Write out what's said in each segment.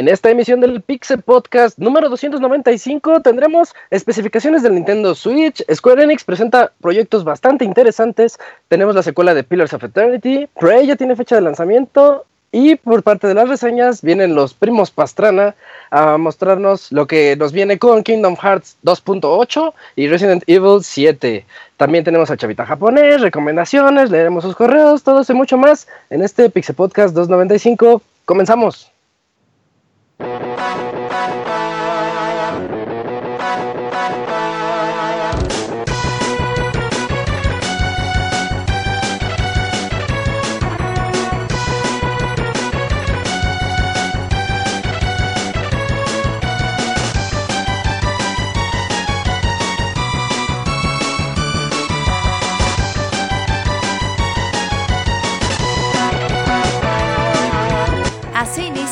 En esta emisión del Pixel Podcast número 295 tendremos especificaciones del Nintendo Switch. Square Enix presenta proyectos bastante interesantes. Tenemos la secuela de Pillars of Eternity. Prey ya tiene fecha de lanzamiento. Y por parte de las reseñas vienen los primos Pastrana a mostrarnos lo que nos viene con Kingdom Hearts 2.8 y Resident Evil 7. También tenemos a Chavita Japonés, recomendaciones, leeremos sus correos, todo eso y mucho más en este Pixel Podcast 295. Comenzamos.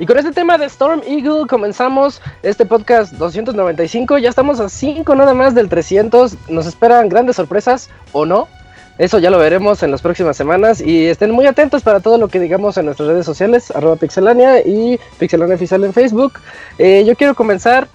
Y con este tema de Storm Eagle comenzamos este podcast 295. Ya estamos a 5 nada más del 300. Nos esperan grandes sorpresas o no. Eso ya lo veremos en las próximas semanas. Y estén muy atentos para todo lo que digamos en nuestras redes sociales, arroba pixelania y pixelania oficial en Facebook. Eh, yo quiero comenzar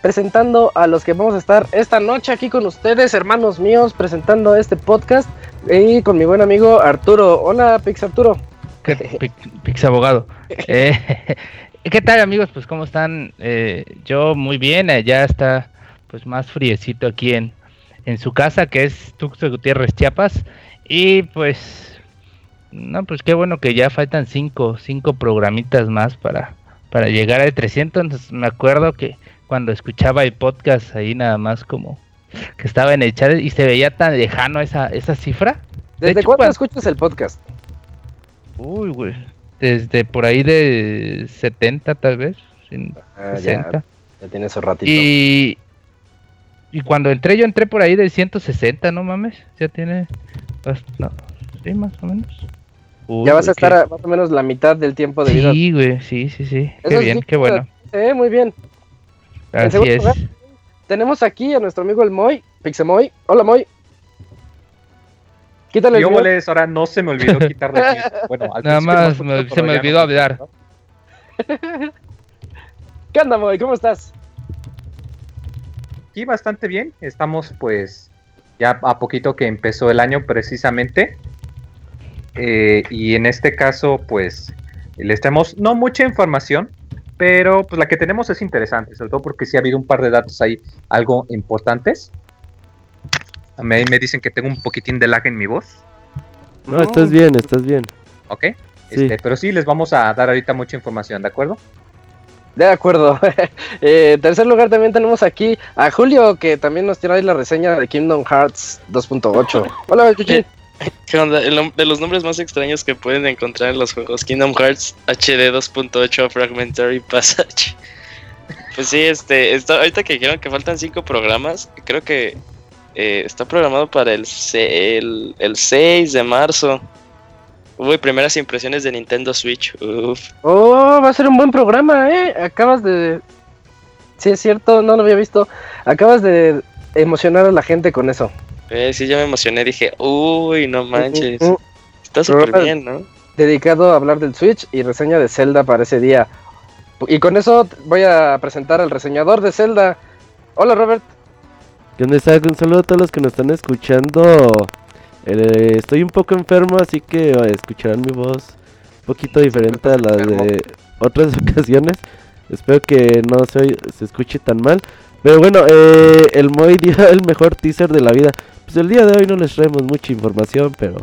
presentando a los que vamos a estar esta noche aquí con ustedes, hermanos míos, presentando este podcast. Y con mi buen amigo Arturo. Hola, Pix Arturo. ¿Qué, Pix, abogado. Eh, ¿Qué tal amigos? Pues cómo están. Eh, yo muy bien. Ya está pues más friecito aquí en, en su casa que es Tuxtla Gutiérrez Chiapas. Y pues no, pues qué bueno que ya faltan cinco, cinco programitas más para, para llegar al 300. Entonces, me acuerdo que cuando escuchaba el podcast ahí nada más como que estaba en el chat y se veía tan lejano esa, esa cifra. ¿Desde De hecho, cuándo cuando- escuchas el podcast? Uy, güey. Desde por ahí de 70 tal vez. sin- Ah, 60. Ya tiene su ratito. Y, y cuando entré, yo entré por ahí de 160, no mames. Ya tiene. no, sí, más o menos. Uy, ya vas a estar a más o menos la mitad del tiempo de vida. Sí, güey, sí, sí, sí. Qué bien, sí, qué bueno. Eh, muy bien. En Así es. lugar, Tenemos aquí a nuestro amigo el Moy, Pixemoy. Hola Moy. Quítale el Yo ahora no se me olvidó quitarle el. Bueno, al Nada más me- se me olvidó no, hablar. ¿no? ¿Qué onda Moy? ¿Cómo estás? Aquí bastante bien. Estamos pues ya a poquito que empezó el año precisamente. Eh, y en este caso pues les tenemos no mucha información, pero pues la que tenemos es interesante, sobre todo porque sí ha habido un par de datos ahí algo importantes. Me, me dicen que tengo un poquitín de lag en mi voz, No, estás bien, estás bien. ¿ok? Sí. Este, pero sí les vamos a dar ahorita mucha información, ¿de acuerdo? De acuerdo. Eh, en tercer lugar también tenemos aquí a Julio, que también nos tiene ahí la reseña de Kingdom Hearts 2.8. Hola, Chuchi. Eh, ¿Qué onda? De los nombres más extraños que pueden encontrar en los juegos Kingdom Hearts HD 2.8 Fragmentary Passage. Pues sí, este, está- ahorita que dijeron que faltan cinco programas, creo que eh, está programado para el, el, el 6 de marzo. Uy, primeras impresiones de Nintendo Switch. Uf. Oh, va a ser un buen programa, ¿eh? Acabas de... Sí, es cierto, no lo había visto. Acabas de emocionar a la gente con eso. Eh, sí, yo me emocioné, dije, uy, no manches. Está súper bien, ¿no? Dedicado a hablar del Switch y reseña de Zelda para ese día. Y con eso voy a presentar al reseñador de Zelda. Hola, Robert. ¿Qué onda, Isaac? Un saludo a todos los que nos están escuchando. Eh, estoy un poco enfermo, así que eh, escucharán mi voz un poquito diferente a la de otras ocasiones. Espero que no se, se escuche tan mal. Pero bueno, eh, el Moy dio el mejor teaser de la vida. Pues el día de hoy no les traemos mucha información, pero...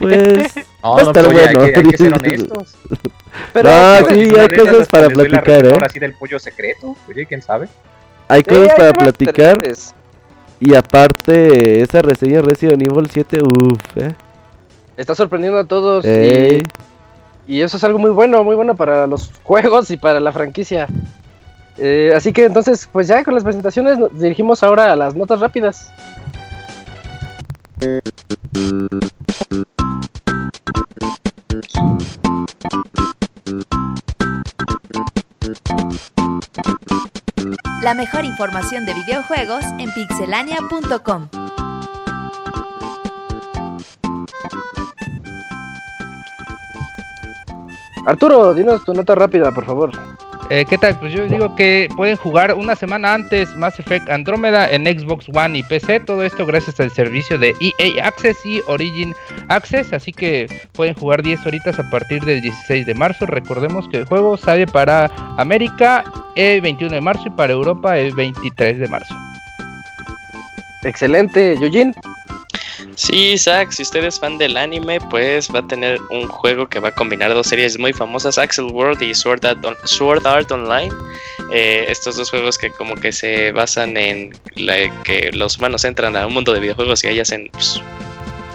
Pues... No, Va a no, estar oye, hay, bueno. que, hay que ser honestos. Pero No, sí, hay cosas para platicar, ¿eh? ahora sí del pollo secreto. Oye, quién sabe. Hay sí, cosas hay para platicar. Y aparte, esa reseña Resident Evil 7, uff, eh. Está sorprendiendo a todos. Y eso es algo muy bueno, muy bueno para los juegos y para la franquicia. Eh, así que entonces, pues ya con las presentaciones nos dirigimos ahora a las notas rápidas. La mejor información de videojuegos en pixelania.com. Arturo, dinos tu nota rápida, por favor. Eh, ¿Qué tal? Pues yo digo que pueden jugar una semana antes Mass Effect Andrómeda en Xbox One y PC. Todo esto gracias al servicio de EA Access y Origin Access. Así que pueden jugar 10 horitas a partir del 16 de marzo. Recordemos que el juego sale para América el 21 de marzo y para Europa el 23 de marzo. Excelente, Yujin. Sí, Zack, si usted es fan del anime, pues va a tener un juego que va a combinar dos series muy famosas, Axel World y Sword Art, Online. Eh, estos dos juegos que como que se basan en que los humanos entran a un mundo de videojuegos y ahí hacen pues,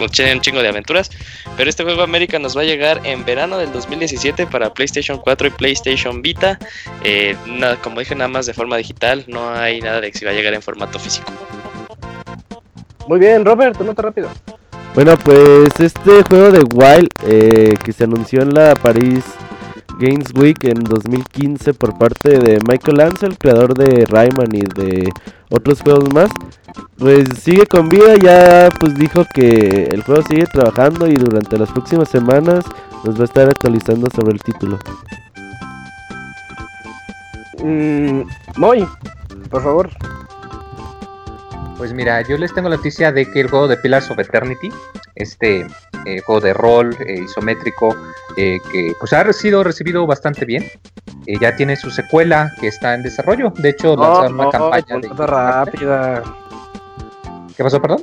un ch- un chingo de aventuras. Pero este juego América nos va a llegar en verano del 2017 para PlayStation 4 y PlayStation Vita. Eh, nada, como dije, nada más de forma digital, no hay nada de si va a llegar en formato físico. Muy bien, Robert, tu nota rápida. Bueno, pues este juego de Wild eh, que se anunció en la Paris Games Week en 2015 por parte de Michael Ansel, creador de Rayman y de otros juegos más, pues sigue con vida, ya pues dijo que el juego sigue trabajando y durante las próximas semanas nos va a estar actualizando sobre el título. Mm, Moy, por favor. Pues mira, yo les tengo la noticia de que el juego de Pillars of Eternity, este eh, juego de rol eh, isométrico, eh, que pues ha sido recibido bastante bien, eh, ya tiene su secuela que está en desarrollo. De hecho, lanzaron una campaña de nota rápida. ¿Qué pasó, perdón?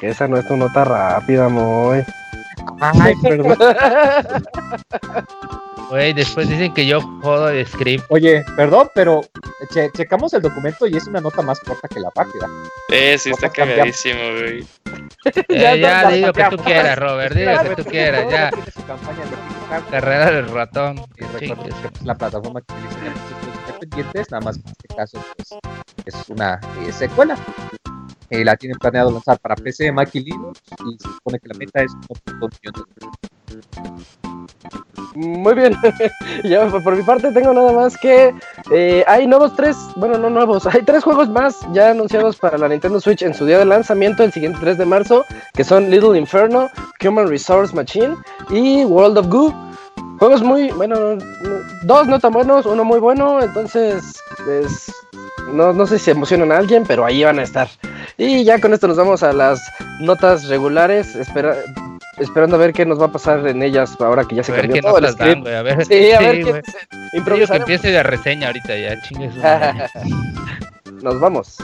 Que esa no es tu nota rápida, Moy. Ay, perdón. Güey, después dicen que yo jodo el script. Oye, perdón, pero che- checamos el documento y es una nota más corta que la rápida. Eh, sí, está cagadísimo, güey. Eh, ya, no, di lo que tú quieras, Robert. Di lo que tú quieras, ya. De. Carrera del ratón. Pues, la plataforma que utilizan independientes, nada más que en este caso pues, es una eh, secuela. Eh, la tienen planeado lanzar para PC, Mac y Linux y se supone que la meta es 1.2 millones Muy bien. ya por, mi parte tengo nada más que eh, hay nuevos tres, bueno no nuevos, hay tres juegos más ya anunciados para la Nintendo Switch en su día de lanzamiento el siguiente 3 de marzo, que son Little Inferno, Human Resource Machine y World of Goo. Juegos muy, bueno, no- no- dos no tan buenos, uno muy bueno, entonces pues, no, no sé si emocionan a alguien, pero ahí van a estar. Y ya con esto nos vamos a las notas regulares, espera, esperando a ver qué nos va a pasar en ellas ahora que ya se A cambió todo el dan, script. güey. A ver. Sí, a ver qué que empiece la reseña ahorita ya, chingue su madre. Nos vamos.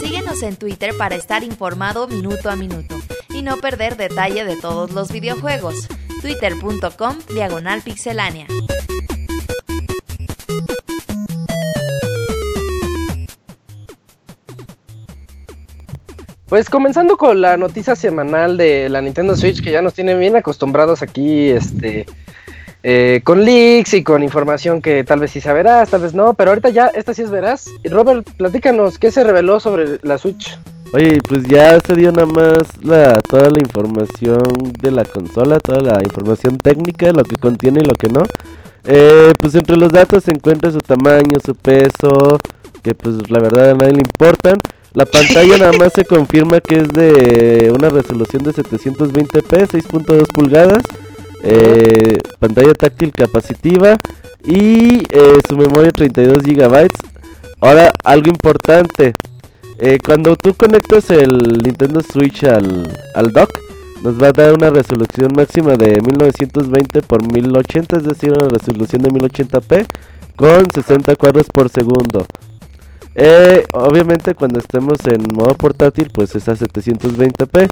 Síguenos en Twitter para estar informado minuto a minuto y no perder detalle de todos los videojuegos. Twitter.com Diagonal Pixelánea. Pues comenzando con la noticia semanal de la Nintendo Switch, que ya nos tiene bien acostumbrados aquí, este, eh, con leaks y con información que tal vez sí saberás, tal vez no, pero ahorita ya, esta sí es verás. Robert, platícanos, ¿qué se reveló sobre la Switch? Oye, pues ya se dio nada más la, toda la información de la consola, toda la información técnica, lo que contiene y lo que no. Eh, pues entre los datos se encuentra su tamaño, su peso, que pues la verdad a nadie le importan. La pantalla nada más se confirma que es de una resolución de 720p, 6.2 pulgadas, eh, pantalla táctil capacitiva y eh, su memoria 32 GB. Ahora, algo importante, eh, cuando tú conectas el Nintendo Switch al, al dock, nos va a dar una resolución máxima de 1920 por 1080, es decir, una resolución de 1080p con 60 cuadros por segundo. Eh, obviamente cuando estemos en modo portátil pues es a 720p.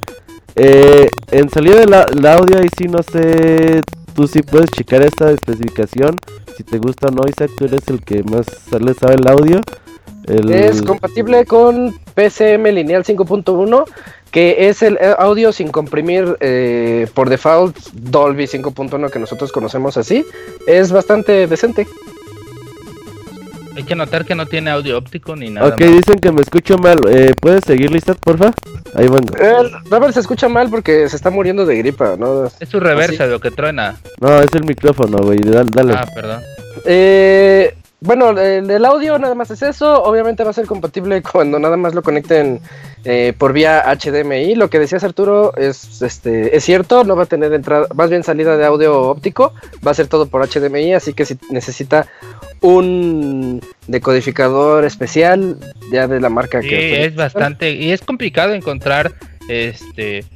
Eh, en salida del el audio ahí sí no sé, tú sí puedes checar esta especificación. Si te gusta o no, Isaac, tú eres el que más le sabe el audio. El- Es compatible con PCM Lineal 5.1, que es el eh, audio sin comprimir eh, por default Dolby 5.1 que nosotros conocemos así. Es bastante decente. Hay que notar que no tiene audio óptico ni nada. Ok, más. dicen que me escucho mal. Eh, ¿Puedes seguir, Lisat, porfa? Ahí vengo. Eh, Robert se escucha mal porque se está muriendo de gripa, ¿no? Es su reversa lo que truena. No, es el micrófono, güey. Dale. dale. Ah, perdón. Eh, bueno, el, el audio nada más es eso. Obviamente va a ser compatible cuando nada más lo conecten eh, por vía HDMI. Lo que decías Arturo es, este, es cierto, no va a tener entrada, más bien salida de audio óptico. Va a ser todo por HDMI, así que si necesita un decodificador especial ya de la marca Sí, que es bastante. Y es complicado encontrar este.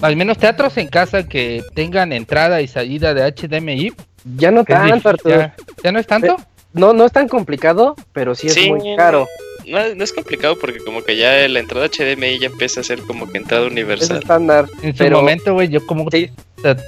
Al menos teatros en casa que tengan entrada y salida de HDMI. Ya no tanto, Arturo. ya, ¿Ya no es tanto? No, no es tan complicado, pero sí es Sí, muy caro. No, no es complicado porque como que ya la entrada HDMI ya empieza a ser como que entrada Es universal. estándar. En su pero- momento, güey, yo como Sí.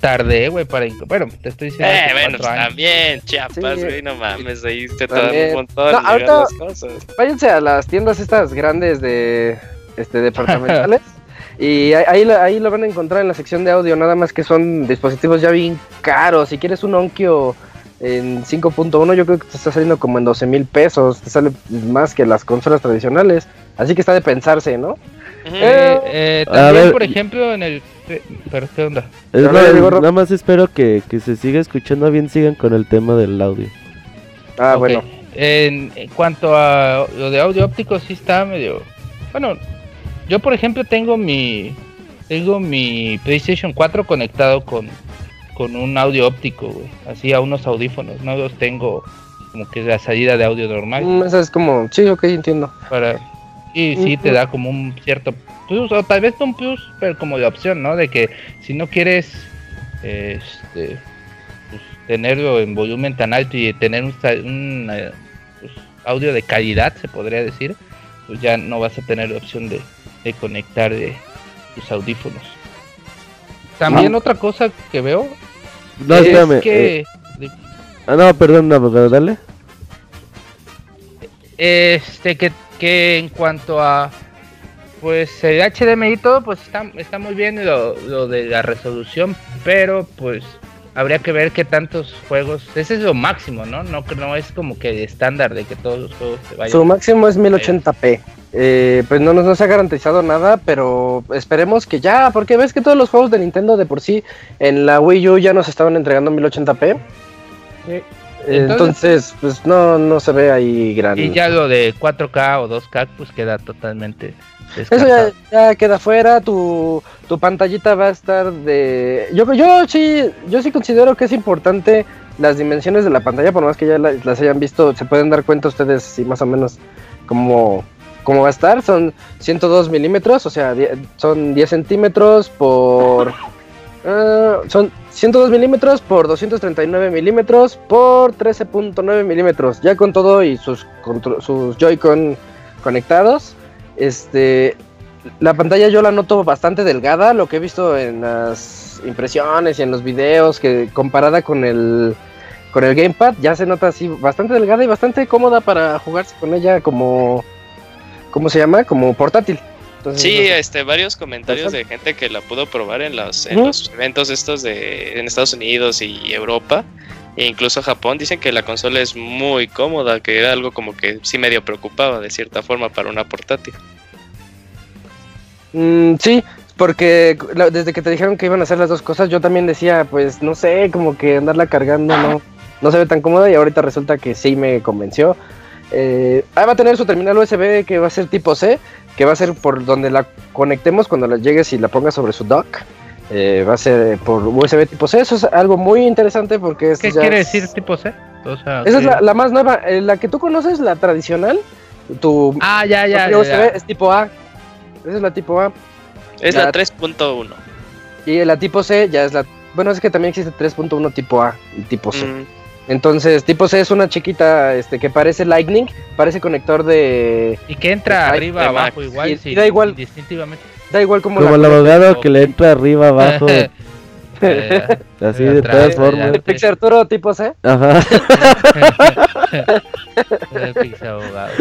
tardé, güey, para... Bueno, te estoy diciendo... Eh, bueno, también, Chiapas, Sí. güey, no mames, ahí te También. tardan un montón No, ahorita- las cosas. váyanse a las tiendas estas grandes de este departamentales y ahí, ahí lo van a encontrar en la sección de audio, nada más que son dispositivos ya bien caros. Si quieres un Onkyo en 5.1 yo creo que te está saliendo como en 12 mil pesos, te sale más que las consolas tradicionales, así que está de pensarse, ¿no? Eh, Eh, A también, ver. por ejemplo, en el... eh, Pero, ¿qué onda? Es nada más espero que, que se siga escuchando bien, sigan con el tema del audio. Ah, bueno. En, en cuanto a lo de audio óptico, sí está medio. Bueno, yo por ejemplo tengo mi. Tengo mi PlayStation 4 conectado con, con un audio óptico, güey. Así a unos audífonos. No los tengo como que la salida de audio normal. Mm, Esa es como, sí, ok, entiendo. Para, y sí te da como un cierto plus, o tal vez no un plus, pero como la opción, ¿no? De que si no quieres este, pues, tenerlo en volumen tan alto y tener un, eh, pues, audio de calidad, se podría decir, pues ya no vas a tener la opción de, de conectar de tus audífonos. También otra cosa que veo No, es espérame. que eh, ah, no, perdón, abogado, dale. Este, que, que en cuanto a pues el HDMI y todo, pues está, está muy bien lo, lo de la resolución, pero pues habría que ver qué tantos juegos, ese es lo máximo, ¿no? No, que no es como que el estándar de que todos los juegos se vayan. Su máximo es 1080p. Eh, pues no, nos- ha garantizado nada, pero esperemos que ya, porque ves que todos los juegos de Nintendo de por sí en la Wii U ya nos estaban entregando 1080p. Sí. Entonces, pues no, no se ve ahí gran. Y ya lo de 4K o 2K pues queda totalmente Eso ya, descartado. ya queda fuera, tu, tu pantallita va a estar de... Yo, yo sí yo sí considero que es importante las dimensiones de la pantalla, por más que ya la- las hayan visto, se pueden dar cuenta ustedes sí, más o menos cómo, cómo va a estar. Son 102 milímetros, o sea, son 10 centímetros por... ah, son 102 milímetros por 239 milímetros por 13.9 milímetros, ya con todo y sus, sus Joy-Con conectados. Este, la pantalla yo la noto bastante delgada, lo que he visto en las impresiones y en los videos, que comparada con el con el gamepad ya se nota así bastante delgada y bastante cómoda para jugarse con ella como ¿cómo se llama? como portátil. Entonces, Sí, no sé. este, varios comentarios de gente que la pudo probar en los, en los eventos estos de en Estados Unidos y Europa e incluso Japón dicen que la consola es muy cómoda, que era algo como que sí medio preocupaba de cierta forma para una portátil. Mm, sí, porque desde que te dijeron que iban a hacer las dos cosas, yo también decía, pues no sé, como que andarla cargando no, no se ve tan cómoda y ahorita resulta que sí me convenció. Eh, ah, va a tener su terminal USB que va a ser tipo C, que va a ser por donde la conectemos cuando la llegues y la pongas sobre su dock. Eh, va a ser por USB tipo C, eso es algo muy interesante porque es ¿Qué ya quiere es- decir tipo C? O sea, Esa es la, la más nueva, eh, la que tú conoces, la tradicional, tu Ah, ya, ya, USB ya. es tipo A. Esa es la tipo A. Es Ya. la 3.1. Y la tipo C ya es la. Bueno, es que también existe 3.1 tipo A y tipo C. Mm, Entonces, tipo C es una chiquita este, que parece Lightning, parece conector de... Y que entra arriba, de abajo, igual. Y- sí, y da igual. Indistintivamente. Da igual como, Como el abogado que le entra arriba, abajo. Eh, Así de atrás, todas formas. adelante. Pixie Arturo tipo C. Ajá. El Pixie abogado.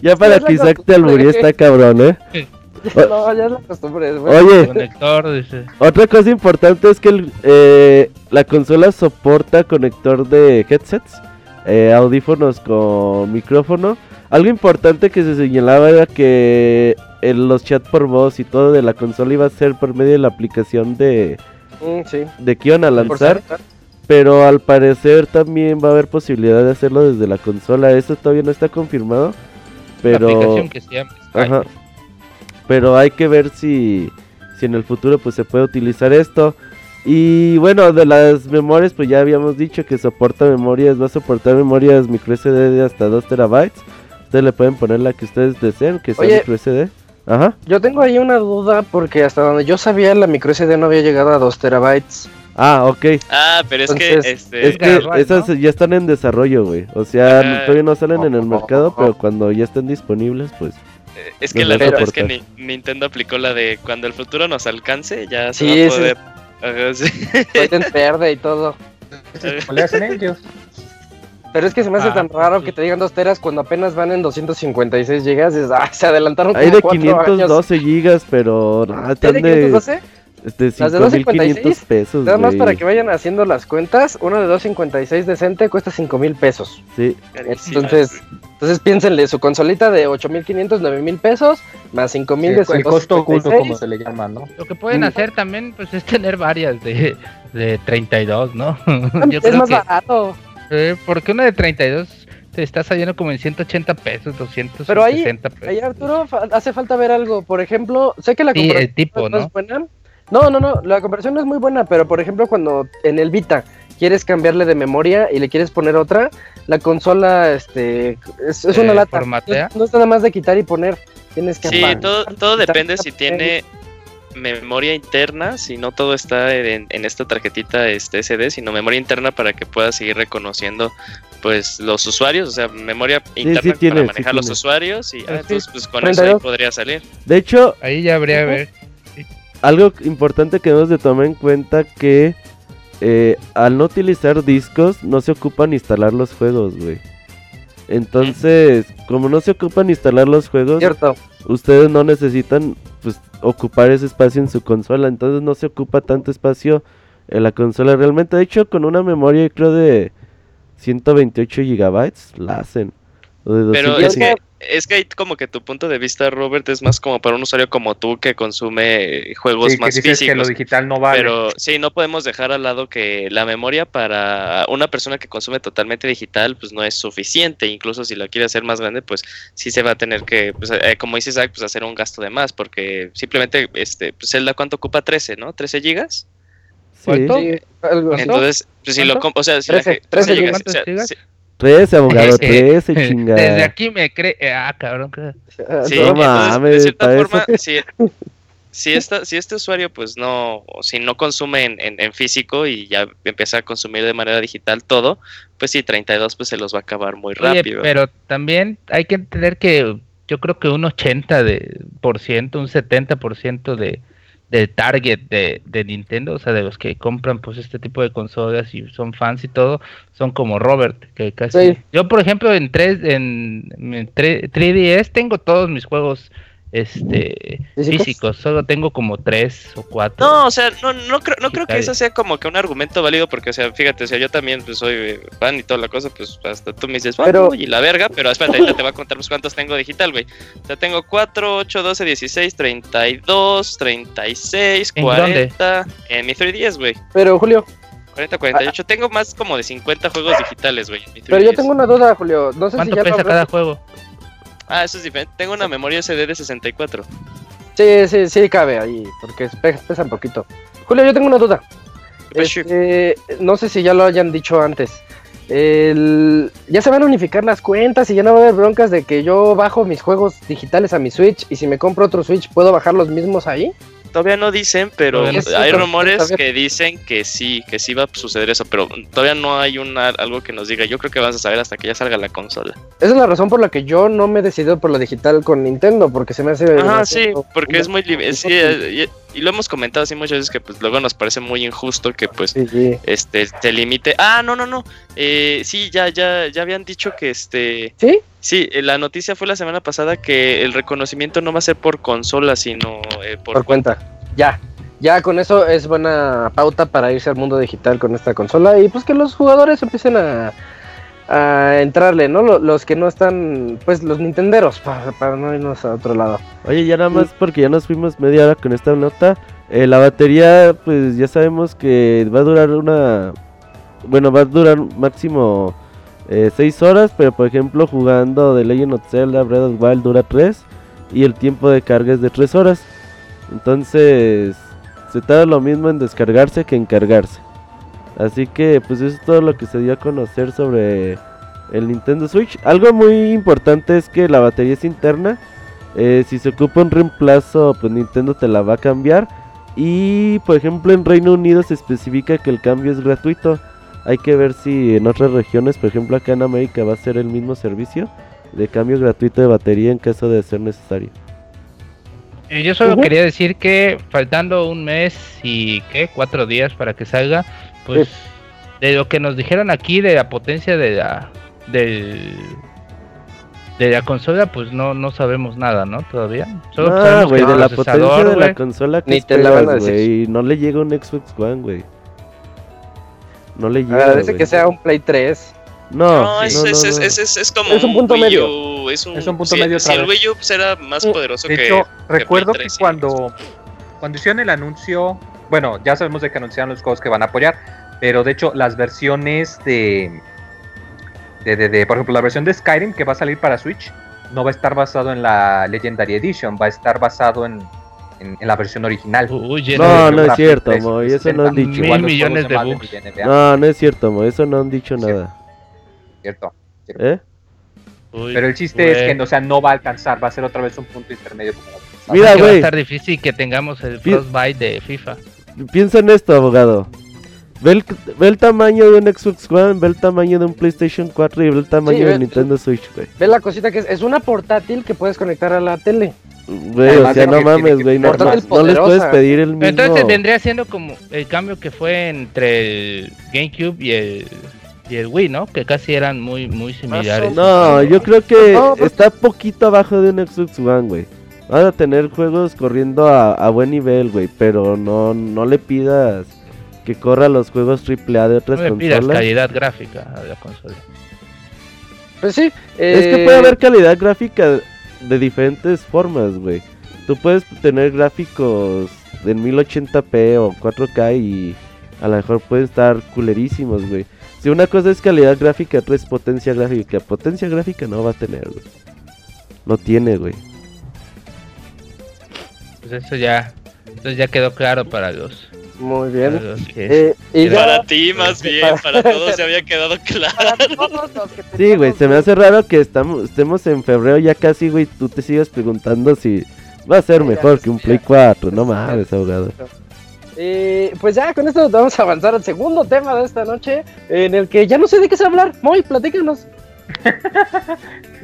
Ya para que Isaac te alburí está cabrón, ¿eh? No, ya es la costumbre. güey. Oye, Conector, dice. otra cosa importante es que el- eh, la consola soporta conector de headsets, eh, audífonos con micrófono. Algo importante que se señalaba era que el- los chats por voz y todo de la consola iba a ser por medio de la aplicación de, Mm, sí. de que iban a lanzar. Pero al parecer también va a haber posibilidad de hacerlo desde la consola. Eso todavía no está confirmado. La Pero, aplicación que se llama Skype. ajá. Pero hay que ver si, si en el futuro pues se puede utilizar esto. Y bueno, de las memorias pues ya habíamos dicho que soporta memorias, va a soportar memorias micro SD de hasta 2 terabytes. Ustedes le pueden poner la que ustedes deseen, que sea Oye. micro SD. Ajá. Yo tengo ahí una duda porque hasta donde yo sabía la micro SD no había llegado a 2 terabytes. Ah, ok. Ah, pero es que este. Es que esas ¿no? ya están en desarrollo, güey. O sea, todavía no salen en el mercado, pero cuando ya estén disponibles, pues... Es que la verdad es que. Ni- Nintendo aplicó la de cuando el futuro nos alcance, ya se Sí, va a poder. Ajá, sí. Verde y todo. ¿Cómo le hacen ellos? Pero es que se me hace Ah, tan pues raro sí. que te digan 2 teras cuando apenas van en 256 gigas. Dices, ah, se adelantaron Hay como de 4 años. 512 gigas, pero no, ¿Hay están de de, 512? este, ¿Las de 5500 256? pesos. Nada más para que vayan haciendo las cuentas, una de 256 decente cuesta 5 mil pesos. Sí, Entonces, entonces piénsenle, su consolita de 8500, 9000 pesos, más 5000 de su el costo oculto, 256. como se le llama, ¿no? Lo que pueden Mm. hacer también pues es tener varias de, de 32, ¿no? Yo Es creo más que barato. eh, porque una de 32 te está saliendo como en 180 pesos, 260 Pero ahí- pesos. Ahí Arturo, fa- hace falta ver algo. Por ejemplo, sé que la Sí, el tipo, no ¿no? es buena. No, no, no, la comparación no es muy buena, pero por ejemplo, cuando en el Vita quieres cambiarle de memoria y le quieres poner otra, la consola este es, es una Eh, lata. formatea. No, no es nada más de quitar y poner. Tienes que Sí, apagar, todo, todo quitar, depende si tiene memoria interna, si no todo está en, en esta tarjetita este SD, sino memoria interna para que pueda seguir reconociendo pues los usuarios, o sea, memoria interna sí tiene, para sí manejar los tiene. usuarios y Ah, entonces pues con eso ahí 32. podría salir. de hecho, Ahí ya habría ver. Algo importante que debemos de tomar en cuenta que eh, al no utilizar discos no se ocupan instalar los juegos, güey. Entonces, como no se ocupan instalar los juegos, Cierto. ustedes no necesitan pues ocupar ese espacio en su consola, entonces no se ocupa tanto espacio en la consola realmente. De hecho, con una memoria creo de 128 gigabytes la hacen. O de Pero 200 es que, es que ahí como que tu punto de vista, Robert, es más como para un usuario como tú que consume juegos Sí, que más dices que lo físicos. digital no vale. Pero sí, no podemos dejar al lado que la memoria para una persona que consume totalmente digital, pues no es suficiente. Incluso si la quiere hacer más grande, pues sí se va a tener que, pues, eh, como dice Isaac, pues hacer un gasto de más, porque simplemente, este, pues Zelda, ¿cuánto ocupa? 13, ¿no? 13 gigas. Sí. Entonces, pues si lo, ¿Cuánto? comp- o sea, si la 13, ge- 13 gigas, ¿cuántos o sea, gigas? 13, abogado, 13, Desde chingada. aquí me cree. Ah, cabrón. Ah, Sí, No mames, de cierta forma, si, si, esta, si este usuario pues no, o si no consume en, en- en físico y ya empieza a consumir de manera digital todo, pues sí, 32 pues se los va a acabar muy Oye, rápido. pero también hay que entender que yo creo que un 80 de por ciento, un 70 por ciento de del target de, de Nintendo, o sea, de los que compran pues este tipo de consolas y son fans y todo, son como Robert, que casi Sí. yo por ejemplo en 3 en, en 3, 3DS tengo todos mis juegos este ¿Físicos? físicos, solo tengo como tres o cuatro. No, o sea, no, no creo, no creo que eso sea como que un argumento válido, porque, o sea, fíjate, o sea, yo también pues, soy fan y toda la cosa, pues hasta tú me dices, "Ah, Pero- no", y la verga, pero espérate, ahorita te voy a contar pues, cuántos tengo digital, güey. O sea, tengo 4, 8, 12, 16, 32, 36, ¿En 40, en mi 3DS, güey. Pero Julio, 40, 48. Tengo más como de 50 juegos digitales, güey. pero yo 3DS. tengo una duda, Julio. No sé si ¿Cuánto ya lo pesa cada juego? Ah, eso es diferente. Tengo una memoria SD de 64. Sí, sí, sí cabe ahí, porque pe- pesa un poquito. Julio, yo tengo una duda. Este, no sé si ya lo hayan dicho antes. El- ya se van a unificar las cuentas y ya no va a haber broncas de que yo bajo mis juegos digitales a mi Switch y si me compro otro Switch puedo bajar los mismos ahí. Todavía no dicen, pero hay Sí, rumores todavía- que dicen que sí, que sí va a suceder eso, pero todavía no hay una, algo que nos diga. Yo creo que vas a saber hasta que ya salga la consola. Esa es la razón por la que yo no me he decidido por lo digital con Nintendo, porque se me hace. Ajá, sí, porque es muy... sí, eh, y, y lo hemos comentado así muchas veces que pues luego nos parece muy injusto que pues Sí, sí. este te limite. Ah, no, no, no. Eh, sí, ya, ya, ya habían dicho que este... ¿Sí? Sí, eh, la noticia fue la semana pasada que el reconocimiento no va a ser por consola, sino eh, por, Por cuenta. Ya. Ya con eso es buena pauta para irse al mundo digital con esta consola y pues que los jugadores empiecen a, a entrarle, ¿no? Lo- Los que no están, pues los nintenderos, para, para no irnos a otro lado. Oye, ya nada más porque ya nos fuimos media hora con esta nota. eh, la batería, pues ya sabemos que va a durar una. Bueno, va a durar máximo 6 horas, pero por ejemplo, jugando The Legend of Zelda Breath of the Wild dura 3 y el tiempo de carga es de 3 horas. Entonces, se tarda lo mismo en descargarse que en cargarse. Así que, pues eso es todo lo que se dio a conocer sobre el Nintendo Switch. Algo muy importante es que la batería es interna. Eh, si se ocupa un reemplazo, pues Nintendo te la va a cambiar. Y por ejemplo en Reino Unido se especifica que el cambio es gratuito. Hay que ver si en otras regiones, por ejemplo acá en América, va a ser el mismo servicio de cambio gratuito de batería en caso de ser necesario. Eh, Yo solo quería decir que faltando un mes y ¿qué? cuatro días para que salga, pues de lo que nos dijeron aquí de la potencia de la del de la consola, pues no no sabemos nada, ¿no? Todavía. Solo Ah, sabemos güey, que de la potencia de la consola que Ni te la van a decir. güey. No le llega un Xbox One, güey. No le llega. Agradece que sea un Play 3. No, No, es, no, es, no, es, no. es, es- es como Es un punto Wii medio. U, es un, Es un punto si- medio Si el vez. Wii U pues, era más poderoso De que... hecho, recuerdo Play que 3, sí. cuando, cuando hicieron el anuncio, bueno, ya sabemos de que anunciaron los juegos que van a apoyar, pero de hecho las versiones de, de, de- de, por ejemplo, la versión de Skyrim que va a salir para Switch no va a estar basado en la Legendary Edition, va a estar basado en, en- en la versión original. Uy, No, no es cierto, Play 3, Moy, eso no han 60, dicho. Mil millones de bugs. No, no es cierto, Mo. Eso no han dicho nada. cierto. ¿Eh? Pero el chiste es que o sea, no va a alcanzar, va a ser otra vez un punto intermedio como. Mira, que va a güey. estar difícil que tengamos el Pi- Frostbite de FIFA. Piensa en esto, abogado. Ve el, ve el tamaño de un Xbox One, ve el tamaño de un PlayStation 4 y ve el tamaño Sí, de Nintendo Switch, güey. Ve la cosita que es, es una portátil que puedes conectar a la tele. Güey, o sea, no mames, güey. No, no les puedes pedir el mismo. Entonces vendría siendo como el cambio que fue entre el GameCube y el, y el Wii, ¿no? Que casi eran muy muy similares. No, yo creo que No, pues- está poquito abajo de un Xbox One, güey. Van a tener juegos corriendo a, a buen nivel, güey. Pero no, no le pidas que corra los juegos AAA de No otras pidas consolas. calidad gráfica a la consola. Pues sí. Es que eh, puede haber calidad gráfica de diferentes formas, güey. Tú puedes tener gráficos en 1080p o 4K y a lo mejor pueden estar culerísimos, güey. Si una cosa es calidad gráfica, otra es potencia gráfica. Potencia gráfica no va a tener, güey. No tiene, güey. Pues eso ya, entonces ya quedó claro para los, Muy bien. Eh, y ya- Para ti más bien, para todos se había quedado claro. para todos los que Sí, güey, se me hace raro que estamos, estemos en febrero ya casi, güey. Tú te sigas preguntando si va a ser Sí, mejor ya, que un ya. Play 4. No mames, abogado. Eh, pues ya con esto vamos a avanzar al segundo tema de esta noche, en el que ya no sé de qué se va a hablar. Muy, platícanos.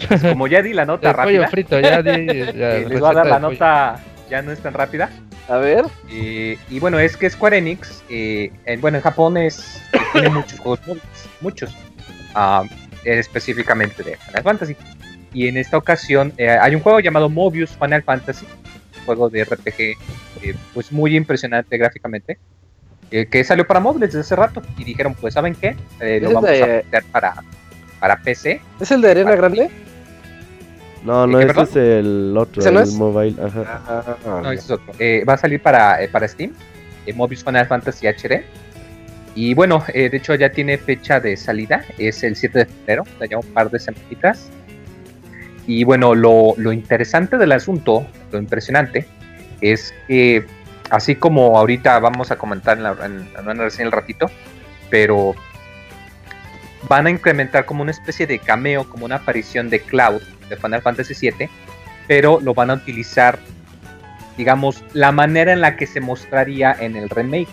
Pues como ya di la nota el pollo rápida, frito, ya di la les voy a dar la pollo. nota ya no es tan rápida. A ver. Eh, y bueno, es que Square Enix, eh, en- bueno, en Japón es, tiene muchos juegos muchos, ah, específicamente de Final Fantasy. Y en esta ocasión eh, hay un juego llamado Mobius Final Fantasy, un juego de RPG, eh, pues muy impresionante gráficamente, que salió para móviles desde hace rato. Y dijeron, pues, ¿saben qué? Eh, lo vamos de- a meter para, para PC. ¿Es el de Arena Grande? No, ¿Y no, qué, ese perdón? es el otro, ¿Ese no el es? mobile. Ajá. Ah, No, ese es otro. Eh, va a salir para, eh, para Steam, eh, Mobius Final Fantasy HD. Y bueno, eh, de hecho ya tiene fecha de salida, es el 7 de febrero, o sea, ya un par de semanitas. Y bueno, lo, lo interesante del asunto, lo impresionante, es que así como ahorita vamos a comentar en la, en, en reseña el ratito, pero van a incrementar como una especie de cameo, como una aparición de Cloud de Final Fantasy VII, pero lo van a utilizar digamos, la manera en la que se mostraría en el remake.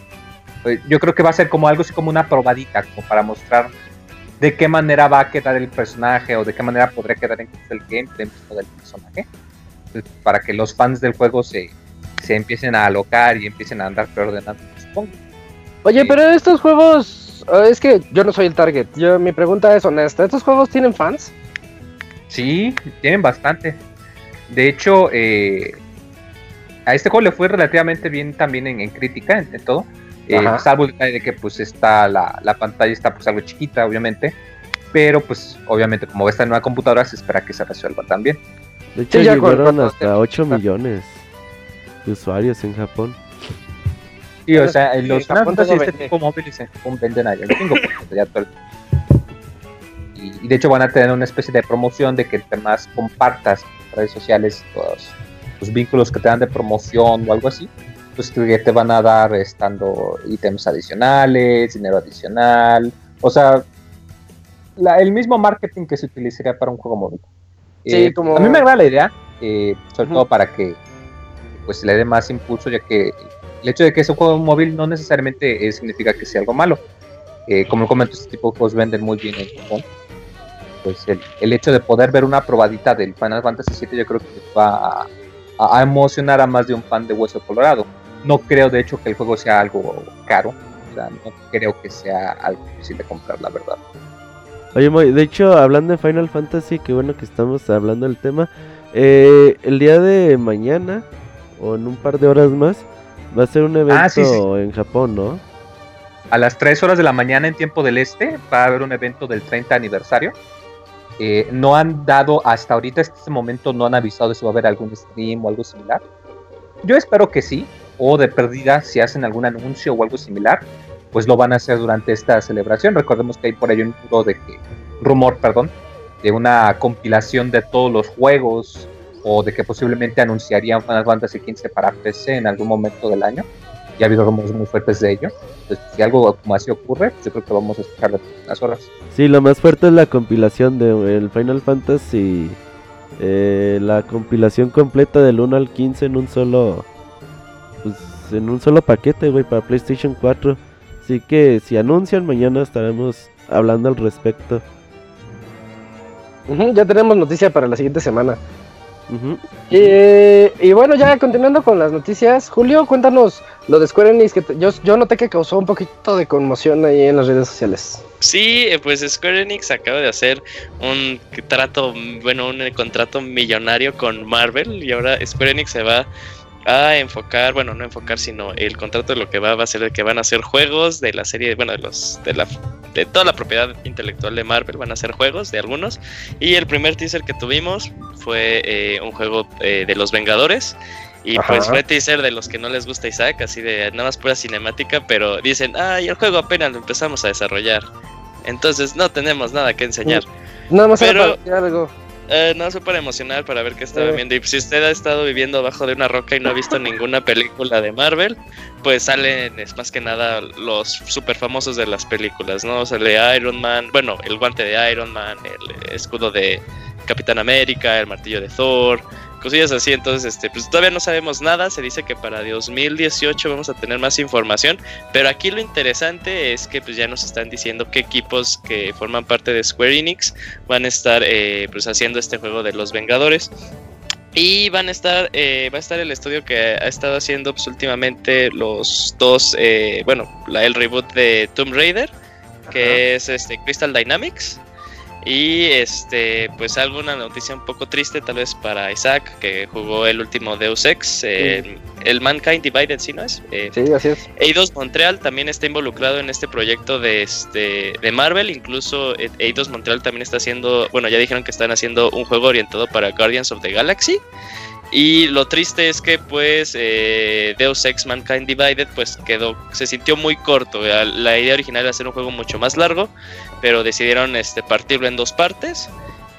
Pues, yo creo que va a ser como algo así como una probadita, como para mostrar de qué manera va a quedar el personaje o de qué manera podría quedar incluso el gameplay del personaje. Pues, para que los fans del juego se, se empiecen a alocar y empiecen a andar preordenando, supongo. Oye, pero estos juegos, eh, es que yo no soy el target. Yo, mi pregunta es honesta. ¿Estos juegos tienen fans? Sí, tienen bastante. De hecho, eh, a este juego le fue relativamente bien también en, crítica, en, todo. Eh, salvo el detalle de que pues está la, la, pantalla está pues algo chiquita, obviamente. Pero pues obviamente como está en una computadora se espera que se resuelva también. De hecho ya llegaron hasta 8 millones de usuarios en Japón. Sí, o sea, los Final Fantasy este tipo móviles en Japón venden allá. ya todo y, de hecho van a tener una especie de promoción de que más compartas en redes sociales todos los vínculos que te dan de promoción o algo así, pues que te van a dar estando ítems adicionales, dinero adicional, o sea, el mismo marketing que se utilizaría para un juego móvil. Sí, eh, como... A mí me agrada la idea, eh, sobre todo para que pues le dé más impulso, ya que el hecho de que es un juego móvil no necesariamente significa que sea algo malo. Eh, como comento, este tipo de juegos venden muy bien en Japón. Pues el, el, hecho de poder ver una probadita del Final Fantasy VII yo creo que va a, emocionar a más de un fan de Hueso Colorado. No creo de hecho que el juego sea algo caro, o sea, no creo que sea algo difícil de comprar, la verdad. Oye, de hecho, hablando de Final Fantasy, qué bueno que estamos hablando del tema. Eh, el día de mañana, o en un par de horas más, va a ser un ah, evento en Japón, ¿no? A las 3 horas de la mañana en tiempo del este va a haber un evento del 30 aniversario. Eh, no han dado, hasta ahorita, hasta este momento, no han avisado de si va a haber algún stream o algo similar. Yo espero que sí, o de perdida, si hacen algún anuncio o algo similar, pues lo van a hacer durante esta celebración. Recordemos que hay por ahí un rumor de rumor, perdón, de una compilación de todos los juegos o de que posiblemente anunciarían Final Fantasy XV para PC en algún momento del año. Ya ha habido rumores muy fuertes de ello. Entonces, si algo como así ocurre, pues yo creo que vamos a escuchar las horas. Sí, lo más fuerte es la compilación del Final Fantasy. Eh, la compilación completa del 1 al 15 en un solo. Pues en un solo paquete, güey, para PlayStation 4. Así que si anuncian, mañana estaremos hablando al respecto. ya tenemos noticia para la siguiente semana y, bueno, ya continuando con las noticias, Julio, cuéntanos lo de Square Enix, que yo, noté que causó un poquito de conmoción ahí en las redes sociales. Sí, eh, pues Square Enix acaba de hacer un trato, bueno, un contrato millonario con Marvel y ahora Square Enix se va a enfocar, bueno, no enfocar, sino el contrato de lo que va, va a ser el que van a hacer juegos de la serie, bueno, de los de la de toda la propiedad intelectual de Marvel van a ser juegos de algunos y el primer teaser que tuvimos fue eh, un juego eh, de los Vengadores y pues fue teaser de los que no les gusta Isaac, así de nada más pura cinemática, pero dicen, ay, el juego apenas lo empezamos a desarrollar. Entonces no tenemos nada que enseñar. Nada más pero, algo. Eh, no, súper emocional para ver qué estaba viendo. Y si usted ha estado viviendo abajo de una roca y no ha visto ninguna película de Marvel, pues salen, es más que nada, los super famosos de las películas, ¿no? Sale Iron Man, bueno, el guante de Iron Man, el escudo de Capitán América, el martillo de Thor, cosillas así. Entonces, este, pues todavía no sabemos nada. Se dice que para 2018 vamos a tener más información. Pero aquí lo interesante es que pues ya nos están diciendo qué equipos que forman parte de Square Enix van a estar eh, pues haciendo este juego de los Vengadores. Y van a estar, eh, va a estar el estudio que ha estado haciendo pues, últimamente los dos, eh, bueno, el reboot de Tomb Raider, que es este Crystal Dynamics. Y este, pues alguna noticia un poco triste tal vez para Isaac, que jugó el último Deus Ex, el Mankind Divided, ¿sí no es? Eh, sí, así es. Eidos Montreal también está involucrado en este proyecto de, este, de Marvel, incluso eh, Eidos Montreal también está haciendo, bueno, ya dijeron que están haciendo un juego orientado para Guardians of the Galaxy. Y lo triste es que pues eh, Deus Ex Mankind Divided pues quedó, se sintió muy corto. La idea original era hacer un juego mucho más largo, pero decidieron este, partirlo en dos partes.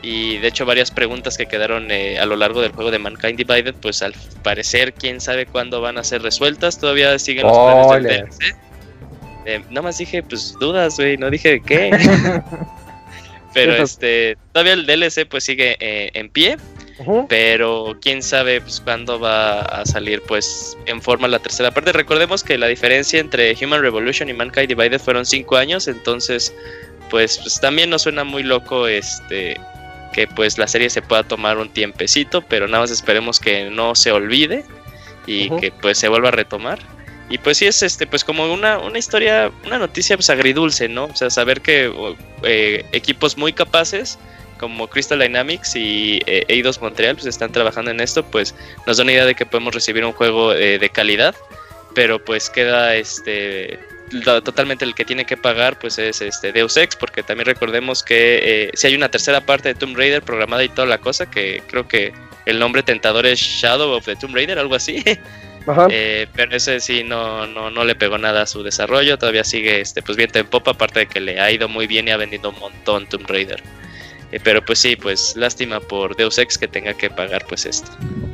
Y de hecho varias preguntas que quedaron eh, a lo largo del juego de Mankind Divided, pues al parecer quién sabe cuándo van a ser resueltas. Todavía siguen los planes del DLC. Eh, no más dije pues dudas, güey, no dije qué. pero este todavía el DLC pues sigue en pie pero quién sabe pues, cuándo va a salir pues en forma la tercera parte. Recordemos que la diferencia entre Human Revolution y Mankind Divided fueron cinco años, entonces pues, pues también nos suena muy loco este que pues la serie se pueda tomar un tiempecito, pero nada más esperemos que no se olvide y que pues se vuelva a retomar. Y pues sí es este pues como una, una historia, una noticia pues agridulce, ¿no? O sea, saber que eh, equipos muy capaces como Crystal Dynamics y eh, Eidos Montreal pues están trabajando en esto, pues nos da una idea de que podemos recibir un juego eh, de calidad, pero pues queda este lo- totalmente el que tiene que pagar pues es este Deus Ex porque también recordemos que eh, si hay una tercera parte de Tomb Raider programada y toda la cosa que creo que el nombre tentador es Shadow of the Tomb Raider algo así Ajá. Eh, pero ese sí no, no, no le pegó nada a su desarrollo. Todavía sigue este, pues viento en popa, aparte de que le ha ido muy bien y ha vendido un montón Tomb Raider. Eh, pero pues sí, pues lástima por Deus Ex que tenga que pagar pues esto.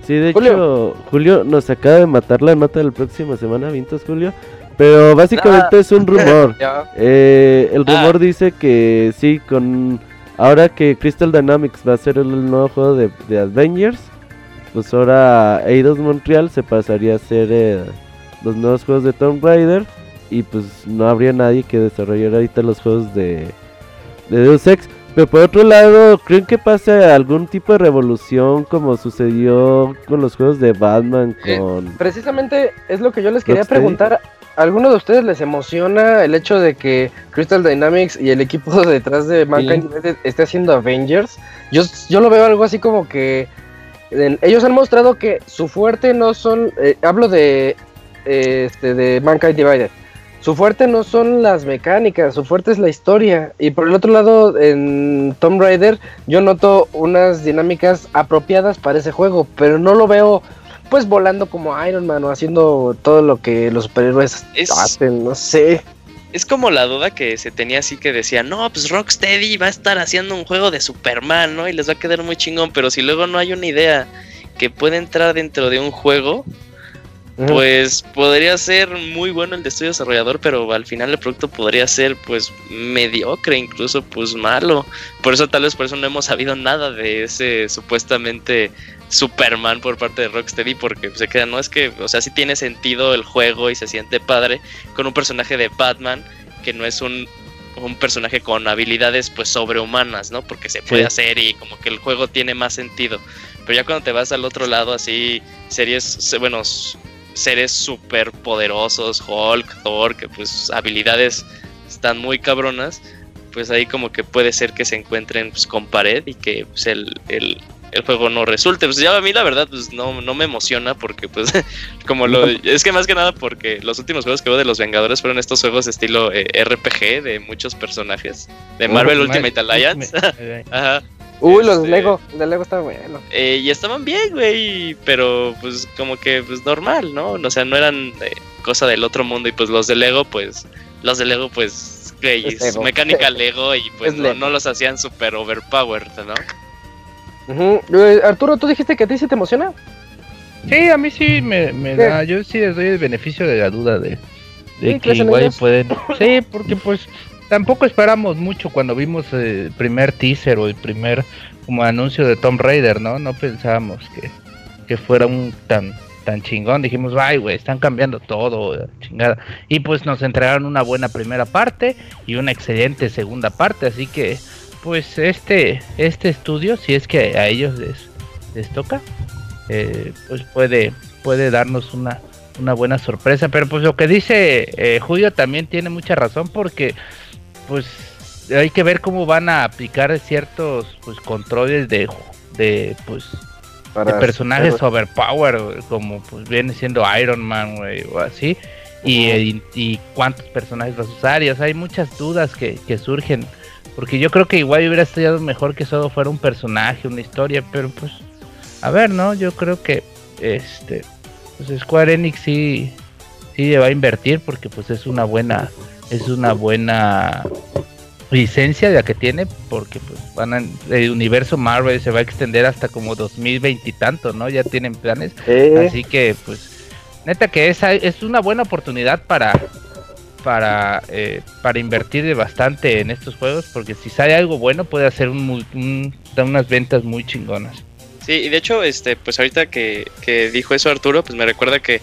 Sí, de Julio. hecho, Julio nos acaba de matar la nota de la próxima semana, ¿vientos, Julio? Pero básicamente es un rumor. Eh, el Ah. rumor dice que sí, con ahora que Crystal Dynamics va a ser el nuevo juego de, de Avengers, pues ahora Eidos Montreal se pasaría a ser eh, los nuevos juegos de Tomb Raider y pues no habría nadie que desarrollara ahorita los juegos de, de Deus Ex. Pero por otro lado, ¿creen que pase algún tipo de revolución como sucedió con los juegos de Batman? Eh, Con... Precisamente es lo que yo les quería Rocksteady. preguntar. ¿A alguno de ustedes les emociona el hecho de que Crystal Dynamics y el equipo detrás de Mankind Divided esté haciendo Avengers? Yo, yo lo veo algo así como que en- ellos han mostrado que su fuerte no son, eh, hablo de eh, este de Mankind Divided. Su fuerte no son las mecánicas, su fuerte es la historia. Y por el otro lado, en Tomb Raider, yo noto unas dinámicas apropiadas para ese juego, pero no lo veo pues volando como Iron Man o haciendo todo lo que los superhéroes Es- hacen, no sé. Es como la duda que se tenía así que decía, no, pues Rocksteady va a estar haciendo un juego de Superman, ¿no? Y les va a quedar muy chingón, pero si luego no hay una idea que puede entrar dentro de un juego, pues podría ser muy bueno el de estudio desarrollador, pero al final el producto podría ser pues mediocre, incluso pues malo. Por eso tal vez por eso no hemos sabido nada de ese supuestamente Superman por parte de Rocksteady, porque se queda, no es que, o sea, sí tiene sentido el juego y se siente padre con un personaje de Batman que no es un un personaje con habilidades pues sobrehumanas, ¿no? Porque se puede Sí. hacer y como que el juego tiene más sentido. Pero ya cuando te vas al otro lado, así, series, se- bueno, seres súper poderosos, Hulk, Thor, que pues habilidades están muy cabronas, pues ahí como que puede ser que se encuentren pues, con pared y que pues, el, el, el juego no resulte. Pues ya a mí la verdad pues no, no me emociona porque pues como lo... Es que más que nada porque los últimos juegos que veo de los Vengadores fueron estos juegos estilo eh, RPG de muchos personajes. De Marvel Ultimate Alliance. Ajá. Uy, los de Este, Lego, de Lego está bueno. Eh, y estaban bien, güey, pero pues como que pues normal, ¿no? O sea, no eran eh, cosa del otro mundo y pues los de Lego, pues los de Lego, pues, güey, Es es Lego. mecánica Lego y pues Es no, Lego. no los hacían super overpowered, ¿no? Eh, Arturo, ¿tú dijiste que a ti sí te emociona? Sí, a mí sí me, me da, yo sí les doy el beneficio de la duda de, de Sí, que ¿crees en igual ellos? pueden. Sí, porque pues tampoco esperamos mucho cuando vimos eh, el primer teaser o el primer como anuncio de Tomb Raider, ¿no? No pensábamos que, que fuera un tan tan chingón. Dijimos, ay, güey, están cambiando todo, chingada. Y pues nos entregaron una buena primera parte y una excelente segunda parte, así que pues este este estudio, si es que a ellos les, les toca, eh, pues puede puede darnos una una buena sorpresa. Pero pues lo que dice eh, Julio también tiene mucha razón porque pues hay que ver cómo van a aplicar ciertos pues controles de de pues de personajes overpower como pues viene siendo Iron Man güey, o así y, y, y cuántos personajes vas a usar. Y o sea hay muchas dudas que, que surgen porque yo creo que igual hubiera estudiado mejor que solo fuera un personaje una historia pero pues a ver no yo creo que este pues Square Enix sí sí le va a invertir porque pues es una buena es una buena licencia la que tiene porque pues van a, el universo Marvel se va a extender hasta como 2020 y tanto no ya tienen planes. Eh, así que pues neta que esa es una buena oportunidad para para eh, para invertir de bastante en estos juegos porque si sale algo bueno puede hacer un, un- unas ventas muy chingonas Sí, y de hecho, este, pues ahorita que, que dijo eso Arturo, pues me recuerda que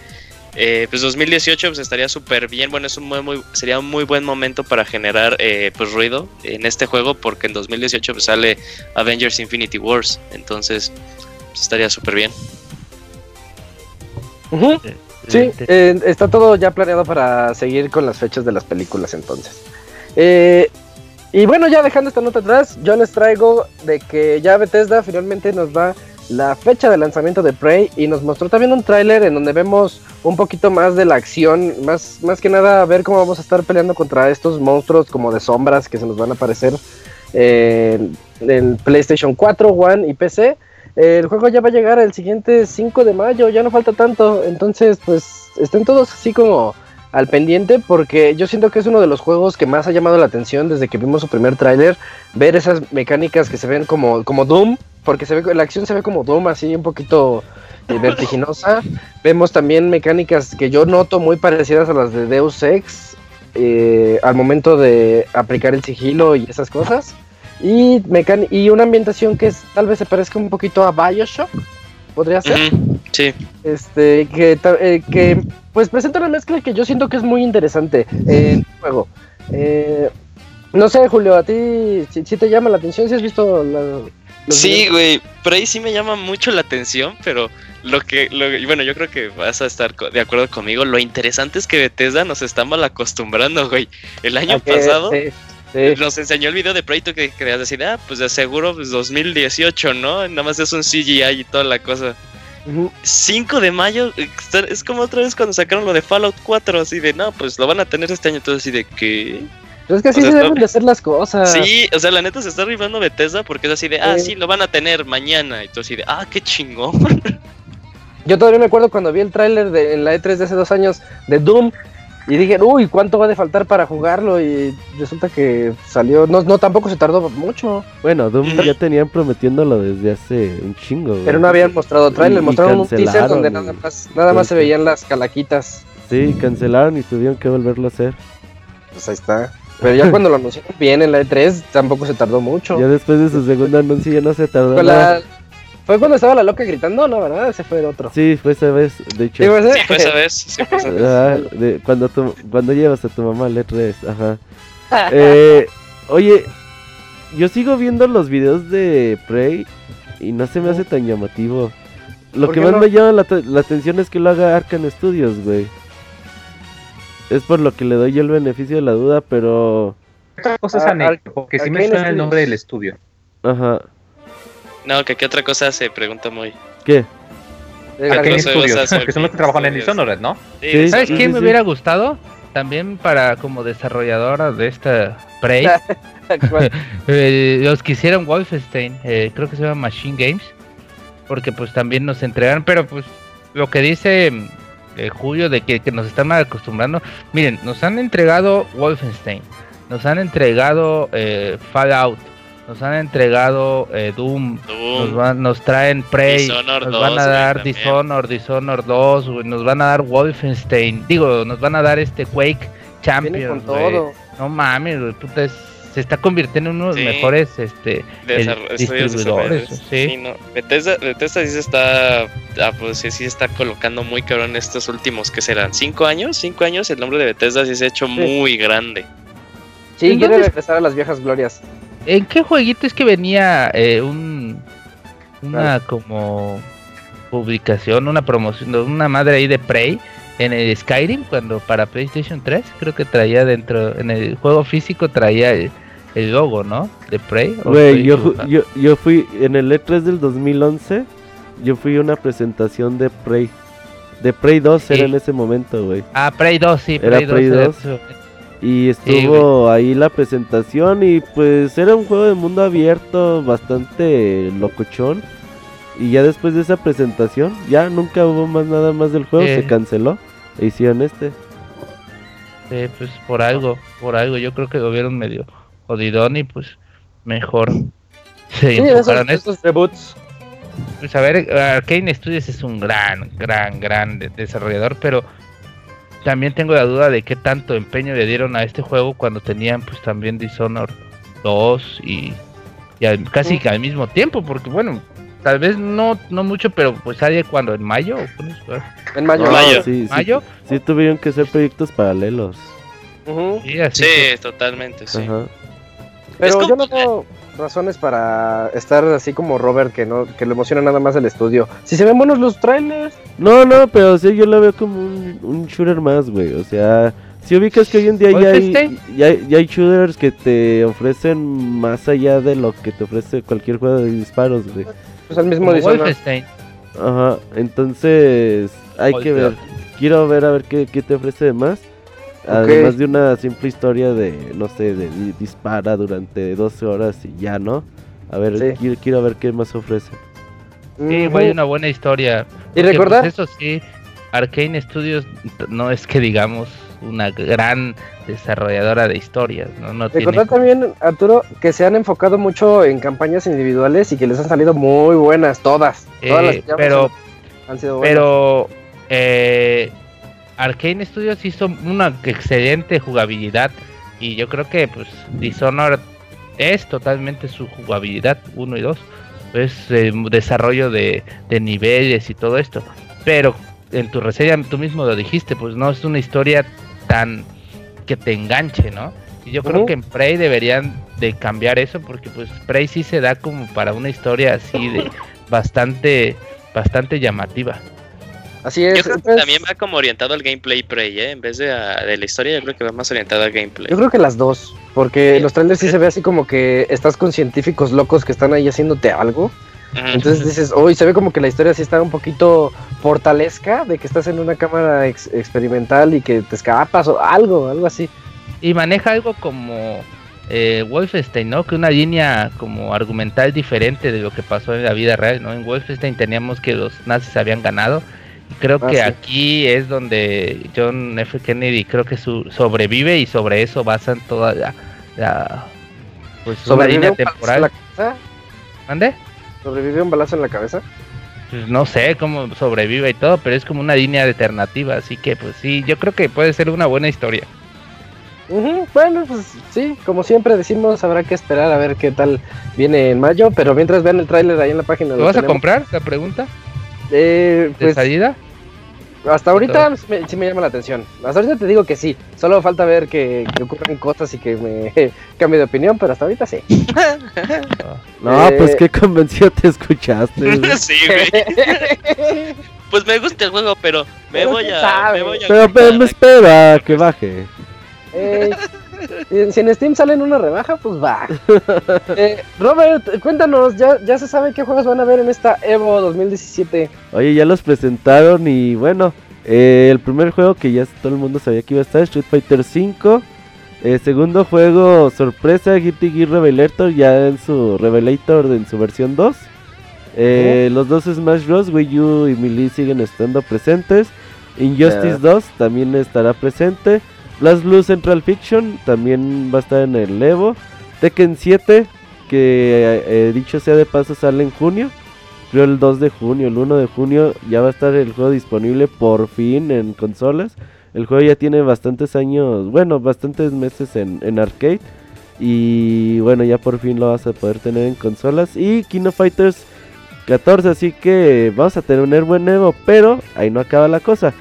eh, pues 2018 pues estaría súper bien. Bueno, es un muy, muy- sería un muy buen momento para generar eh, pues ruido en este juego porque en 2018 pues sale Avengers Infinity Wars. Entonces pues, estaría súper bien. Ujú. Sí, eh, está todo ya planeado para seguir con las fechas de las películas entonces. Eh, y bueno, ya dejando esta nota atrás, yo les traigo de que ya Bethesda finalmente nos da la fecha de lanzamiento de Prey y nos mostró también un tráiler en donde vemos un poquito más de la acción, más, más que nada ver cómo vamos a estar peleando contra estos monstruos como de sombras que se nos van a aparecer en, en PlayStation 4, One y PC. El juego ya va a llegar el siguiente 5 de mayo, ya no falta tanto, entonces pues estén todos así como al pendiente porque yo siento que es uno de los juegos que más ha llamado la atención desde que vimos su primer tráiler, ver esas mecánicas que se ven como, como Doom, porque se ve, la acción se ve como Doom, así un poquito eh, vertiginosa. Vemos también mecánicas que yo noto muy parecidas a las de Deus Ex eh, al momento de aplicar el sigilo y esas cosas. Y, y una ambientación que es- tal vez se parezca un poquito a Bioshock, podría ser Sí, este que, eh, que pues presenta una mezcla que yo siento que es muy interesante en el juego. Eh, no sé, Julio, a ti si, si te llama la atención, si has visto la, sí, güey. Por ahí sí me llama mucho la atención, pero lo que, lo, bueno, yo creo que vas a estar de acuerdo conmigo. Lo interesante es que Bethesda nos está mal acostumbrando, güey. El año pasado sí, sí. nos enseñó el video de Prey que querías decir, ah, pues de seguro pues 2018, ¿no? Nada más es un CGI y toda la cosa. Ujú. 5 de mayo, es como otra vez cuando sacaron lo de Fallout 4, así de, no, pues lo van a tener este año, entonces así de que... Pero es que así O sea, se está- deben de hacer las cosas. Sí, o sea, la neta se está arribando Bethesda porque es así de, ah, Sí. sí, lo van a tener mañana, y tú así de, ah, qué chingón. Yo todavía me acuerdo cuando vi el tráiler de en la E3 de hace dos años de Doom y dije, uy, ¿cuánto va a de faltar para jugarlo? Y resulta que salió, no, no tampoco se tardó mucho, Bueno, Doom ya tenían prometiéndolo desde hace un chingo, güey. pero no habían mostrado tráiler, Y- mostraron un teaser donde nada más, nada más se Sí. veían las calaquitas. Sí, cancelaron y tuvieron que volverlo a hacer. Pues ahí está. Pero ya cuando lo anunciaron bien en la E3, tampoco se tardó mucho. Ya después de su segundo anuncio ya no se tardó Fue, nada. la- fue cuando estaba la loca gritando, no, ¿verdad? Ese fue el otro. Sí, fue esa vez, de hecho. Sí, pues, Sí, fue esa vez, sí, fue esa vez. Ajá, de- cuando, tu- cuando llevas a tu mamá al E3, ajá. Eh, oye, yo sigo viendo los videos de Prey y no se me hace tan llamativo. Lo ¿Por que más no? me llama la, la atención es que lo haga Arcan Studios, güey. Es por lo que le doy yo el beneficio de la duda, pero... Otra cosa es Ah, anécdota, porque sí me suena el nombre del estudio. Ajá. No, que qué otra cosa se pregunta muy. ¿Qué? Cosa Studios, porque son los que trabajan en Dishonored, ¿no? Sí. ¿Sabes sí, sí, me sí. hubiera gustado? También para como desarrolladora de esta Prey. Eh, los que hicieron Wolfenstein, eh, creo que se llama Machine Games, porque pues también nos entregaron, pero pues lo que dice eh, Julio de que, que nos están acostumbrando, miren, nos han entregado Wolfenstein, nos han entregado eh, Fallout, nos han entregado eh, Doom, nos, van- nos traen Prey, Dishonored nos 2, van a güey, dar también. Dishonored, Dishonored 2, güey, nos van a dar Wolfenstein, digo, nos van a dar este Quake Viene con Champions, güey. todo. No mames, güey, puta, es- se está convirtiendo en uno de los Sí. mejores este Desarro- distribuidores, desarrolladores. sí. Sí, no. Bethesda, Bethesda sí se está, ah, pues sí, está colocando muy cabrón estos últimos, que serán? ¿Cinco años? ¿Cinco años? El nombre de Bethesda sí se ha hecho muy grande. Sí, quiere regresar a las viejas glorias. ¿En qué jueguito es que venía eh, un una como publicación, una promoción, de una madre ahí de Prey en el Skyrim cuando para PlayStation 3 creo que traía dentro en el juego físico traía el, el logo, ¿no? De Prey. ¿o Güey, yo, yo, yo fui en el E3 del 2011, yo fui a una presentación de Prey. De Prey 2 Sí. era en ese momento, güey. Ah, Prey 2, sí, Era Prey 2. Prey era 2. eso. Y estuvo ahí la presentación y pues era un juego de mundo abierto bastante locochón. Y ya después de esa presentación, ya nunca hubo más nada más del juego, Sí. se canceló. E hicieron este. Sí, pues por algo, por algo. Yo creo que lo vieron medio jodidón y pues mejor se Sí, enfocaron esos reboots. Pues a ver, Arkane Studios es un gran, gran, gran de- desarrollador, pero también tengo la duda de qué tanto empeño le dieron a este juego cuando tenían pues también Dishonored 2 y, y al- casi que al mismo tiempo, porque bueno, tal vez no, no mucho, pero pues sale cuando en mayo. En mayo. No, Mayo. sí, sí, ¿Mayo? sí tuvieron que ser proyectos paralelos. Sí, así Sí, que- totalmente, sí. Ajá. Pero como- yo no veo razones para estar así como Robert, que no que le emociona nada más el estudio. Si se ven buenos los trailers, No, no, pero sí, yo lo veo como un, un shooter más, güey. O sea, si ubicas que hoy en día ya hay, ya, hay- ya hay shooters que te ofrecen más allá de lo que te ofrece cualquier juego de disparos, güey. pues el mismo. Wolfenstein. Ajá, entonces hay que ver. Quiero ver a ver qué, qué te ofrece de más. Además de una simple historia de, no sé, de di- dispara durante 12 horas y ya, ¿no? A ver, Sí. quiero, quiero ver qué más ofrece. Sí, güey, una buena historia. Y Porque, recordar, pues, eso sí, Arkane Studios no es que digamos una gran desarrolladora de historias, ¿no? No tiene recordar también, Arturo, que se han enfocado mucho en campañas individuales y que les han salido muy buenas, todas. Todas las Eh, que ya pero han sido buenas. pero eh, Arkane Studios hizo una excelente jugabilidad y yo creo que pues Dishonored es totalmente su jugabilidad 1 y 2 es eh, desarrollo de, de niveles y todo esto. Pero en tu reseña tú mismo lo dijiste pues no es una historia tan que te enganche no y yo creo que en Prey deberían de cambiar eso porque pues Prey sí se da como para una historia así de bastante bastante llamativa Así es. Yo creo que pues, también va como orientado al gameplay Prey, ¿eh? En vez de, a- de la historia, yo creo que va más orientado al gameplay. Yo creo que las dos, porque Sí. los trailers sí se ve así como que estás con científicos locos que están ahí haciéndote algo. Entonces dices, uy, se ve como que la historia sí está un poquito portalesca, de que estás en una cámara ex- experimental y que te escapas o algo, algo así. y maneja algo como eh, Wolfenstein, ¿no? Que una línea como argumental diferente de lo que pasó en la vida real, ¿no? En Wolfenstein teníamos que los nazis habían ganado. Creo Ah, que sí. aquí es donde John F. Kennedy creo que su, sobrevive y sobre eso basan toda la, la pues ¿Sobrevive línea temporal. la cabeza? ¿Mande? ¿Sobrevive un balazo en la cabeza? Pues no sé cómo sobrevive y todo, pero es como una línea alternativa, así que pues sí, yo creo que puede ser una buena historia. Bueno, pues sí, como siempre decimos, habrá que esperar a ver qué tal viene en mayo, pero mientras vean el tráiler ahí en la página. ¿Lo lo vas a comprar? La pregunta Eh, de pues salida. hasta ahorita me- sí me llama la atención. Hasta ahorita te digo que sí, solo falta ver que, que ocurran cosas y que me cambie de opinión, pero hasta ahorita sí. No, Eh. pues qué convencido te escuchaste. sí, güey. Pues me gusta el juego, pero me Pero voy a. sabe. Me voy a pero, pero me espera que baje. Ey, y si en Steam sale en una rebaja, pues va. Eh, Robert, cuéntanos, ¿ya, ya se sabe qué juegos van a ver en esta Evo 2017. Oye, ya los presentaron y bueno, eh, el primer juego que ya todo el mundo sabía que iba a estar, Street Fighter V. Eh, segundo juego, sorpresa, Guilty Gear Revelator, ya en su Revelator en su versión 2. Eh, Los dos Smash Bros, Wii U y Melee siguen estando presentes. Injustice Ya. 2 también estará presente. Blast Blue Central Fiction también va a estar en el Evo. Tekken 7, que eh, dicho sea de paso sale en junio. Creo el 2 de junio, el 1 de junio ya va a estar el juego disponible por fin en consolas. El juego ya tiene bastantes años, bueno, bastantes meses en, en arcade. Y bueno, ya por fin lo vas a poder tener en consolas. Y Kino Fighters 14, así que vamos a tener buen Evo, pero ahí no acaba la cosa.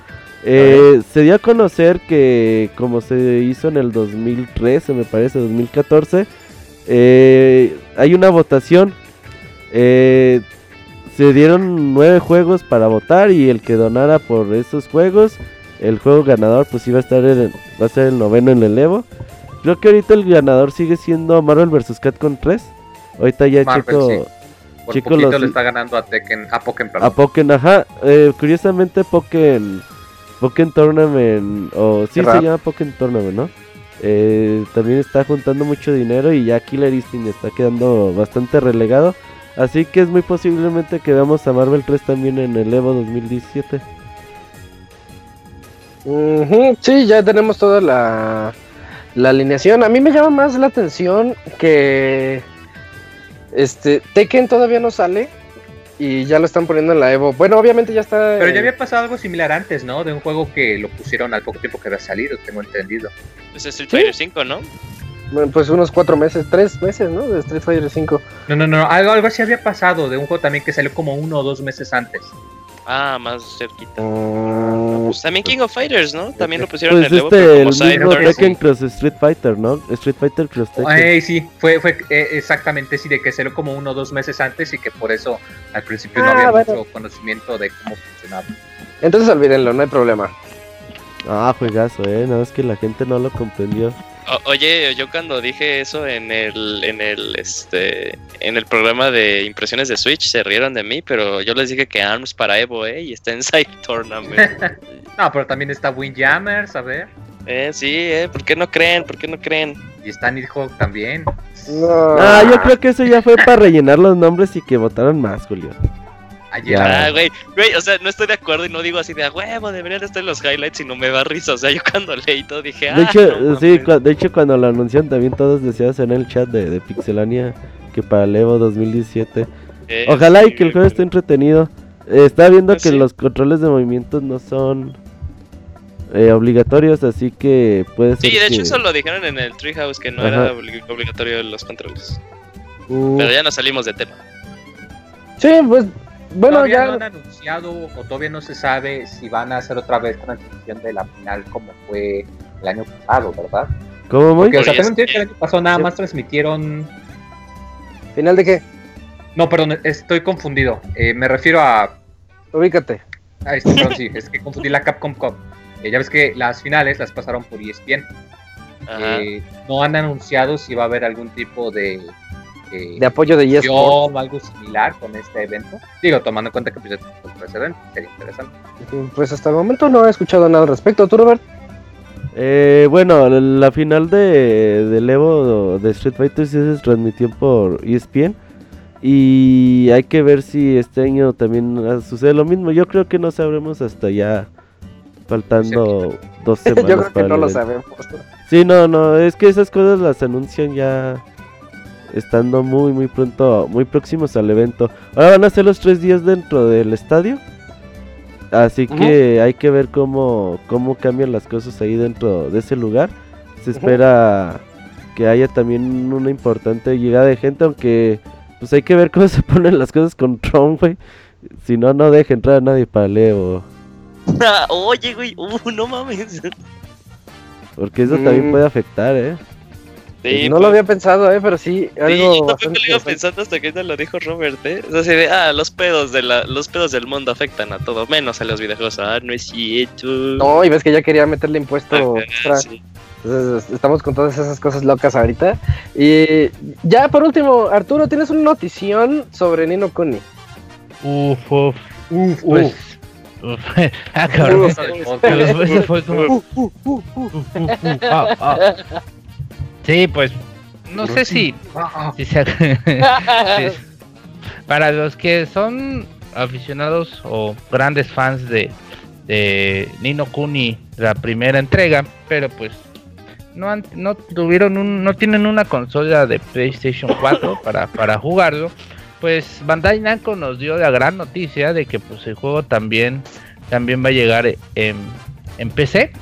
Eh, se dio a conocer que como se hizo en el 2013, me parece, 2014, eh, hay una votación. Eh, se dieron nueve juegos para votar y el que donara por esos juegos, el juego ganador pues iba a estar en- va a ser el noveno en el Evo. Creo que ahorita el ganador sigue siendo Marvel vs. Capcom 3. Ahorita ya Marvel, checo sí. Por los- le está ganando a Tekken, a Pokémon, a. Pokémon, ajá. Eh, curiosamente Pokémon Pokémon Tournament o sí se llama Pokémon Tournament, ¿no? Eh, también está juntando mucho dinero y ya Killer Instinct está quedando bastante relegado. Así que es muy posiblemente que veamos a Marvel 3 también en el Evo 2017. Ujú, Sí, ya tenemos toda la, la alineación. A mí me llama más la atención que este Tekken todavía no sale y ya lo están poniendo en la Evo. Bueno, obviamente ya está. Pero eh, ya había pasado algo similar antes, ¿no? De un juego que lo pusieron al poco tiempo que había salido, tengo entendido. Pues Street Fighter 5, ¿no? Bueno, Pues unos cuatro meses, tres meses, ¿no? De Street Fighter 5. No, no, no, algo, algo así había pasado de un juego también que salió como uno o dos meses antes. Ah, más cerquita. Mm, Pues también King of Fighters, ¿no? También lo pusieron Pues en el Evo, este, pero el mismo. Tekken Cross Street Fighter, ¿no? Street Fighter Cross Tekken. Ay, sí, fue, fue eh, exactamente sí, de que salió como uno o dos meses antes y que por eso al principio no Ah, había bueno. mucho conocimiento de cómo funcionaba. Entonces olvídenlo, no hay problema. Ah, juegazo, eh. Nada más que la gente no lo comprendió. O- oye, yo cuando dije eso en el, en el, este, en el programa de impresiones de Switch se rieron de mí, pero yo les dije que ARMS para Evo, eh, y está en Side Tournament. No, pero también está Windjammers, a ver. eh, sí, eh, ¿por qué no creen? ¿Por qué no creen? Y está Nidhogg también. No. Ah, yo creo que eso ya fue para rellenar los nombres y que votaran más, Julio. Ayer. Ah, güey, güey, o sea, no estoy de acuerdo y no digo así de a huevo, deberían estar en los highlights y no me da risa. O sea, yo cuando leí todo dije, ah, De hecho, no sí, mames". cua- de hecho cuando lo anunciaron también todos decías en el chat de, de Pixelania que para el Evo 2017. Eh, Ojalá sí, y que el juego esté entretenido. Eh, estaba viendo Pues que sí. los controles de movimientos no son eh, obligatorios, así que puede ser Sí, de hecho que- eso lo dijeron en el Treehouse que no Ajá. era obli- obligatorio los controles. Mm, Pero ya nos salimos de tema. Sí, pues bueno, todavía ya. no han anunciado o todavía no se sabe si van a hacer otra vez transmisión de la final como fue el año pasado, ¿verdad? ¿Cómo muy? Porque, o sea, tengo entendido que el año pasado nada Sí. más transmitieron... ¿Final de qué? No, perdón, estoy confundido. Eh, me refiero a... Ubícate. a este, perdón, sí, es que confundí la Capcom Cup. Eh, ya ves que las finales las pasaron por ESPN. Ajá. Eh, no han anunciado si va a haber algún tipo de... eh, De apoyo de eSports. o algo similar con este evento. Digo, tomando en cuenta que pues, precedente, sería interesante. Pues hasta el momento no he escuchado nada al respecto. ¿Tú, Robert? Eh, bueno, la- final de del Evo de Street Fighter sí se transmitió por ESPN. Y hay que ver si este año también sucede lo mismo. Yo creo que no sabremos hasta ya faltando dos Yo semanas creo que no lo evento. sabemos. Sí, no, no, es que esas cosas las anuncian ya estando muy, muy pronto, muy próximos al evento. Ahora van a ser los tres días dentro del estadio. Así que hay que ver cómo, cómo cambian las cosas ahí dentro de ese lugar. Se espera que haya también una importante llegada de gente, aunque pues hay que ver cómo se ponen las cosas con Trump, güey. Si no, no deja entrar a nadie para Leo. Oye, güey, uh, no mames. Porque eso también Mm. puede afectar, ¿eh? Sí, no pues, lo había pensado, ¿eh? Pero sí, sí, algo yo tampoco bastante lo iba pensando hasta que ahorita lo dijo Robert, ¿eh? O sea, así de, ah, los pedos, de la, los pedos del mundo afectan a todo, menos a los videojuegos. Ah, no es cierto. No, y ves que ya quería meterle impuesto Ajá, extra. sí. Entonces, estamos con todas esas cosas locas ahorita. Y ya por último, Arturo, tienes una notición sobre Nino Kuni. Uf, uf, Uf, pues. uf. ah, cabrón. Uf. Fue como. Sí, pues. No sé si. si se- sí. Para los que son aficionados o grandes fans de, de Nino Kuni, la primera entrega, pero pues no, han- no tuvieron un, no tienen una consola de PlayStation 4 para, para jugarlo, pues Bandai Namco nos dio la gran noticia de que pues el juego también, también va a llegar en, en PC.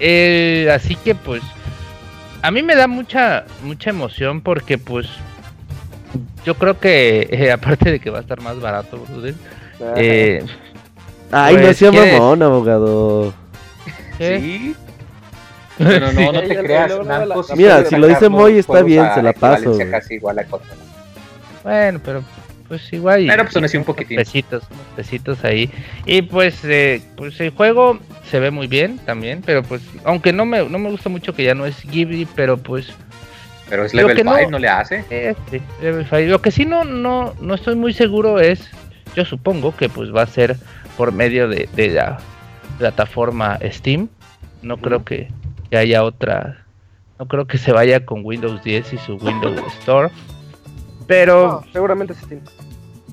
Eh, así que pues a mí me da mucha mucha emoción porque pues yo creo que eh, aparte de que va a estar más barato, brother, eh, Ay, no Pues, sea ¿quieres? mamón, abogado. ¿eh? Sí. Pero no, no te creas. Mira, si lo dice Moy, está bien, se la paso, güey. casi igual a consola. Bueno, pero pues igual. Pero, pues, así un unos poquitín. Pesitos, unos pesitos ahí. Y pues, eh, pues el juego se ve muy bien también, pero pues, aunque no me, no me gusta mucho que ya no es Ghibli, pero pues, Pero es level que no- 5, no... le hace. eh, sí, Level five. Lo que sí no, no, no estoy muy seguro es, yo supongo que pues va a ser por medio de, de la plataforma Steam. No creo que, que haya otra, no creo que se vaya con Windows 10 y su Windows Store. Pero No, seguramente sí tiene.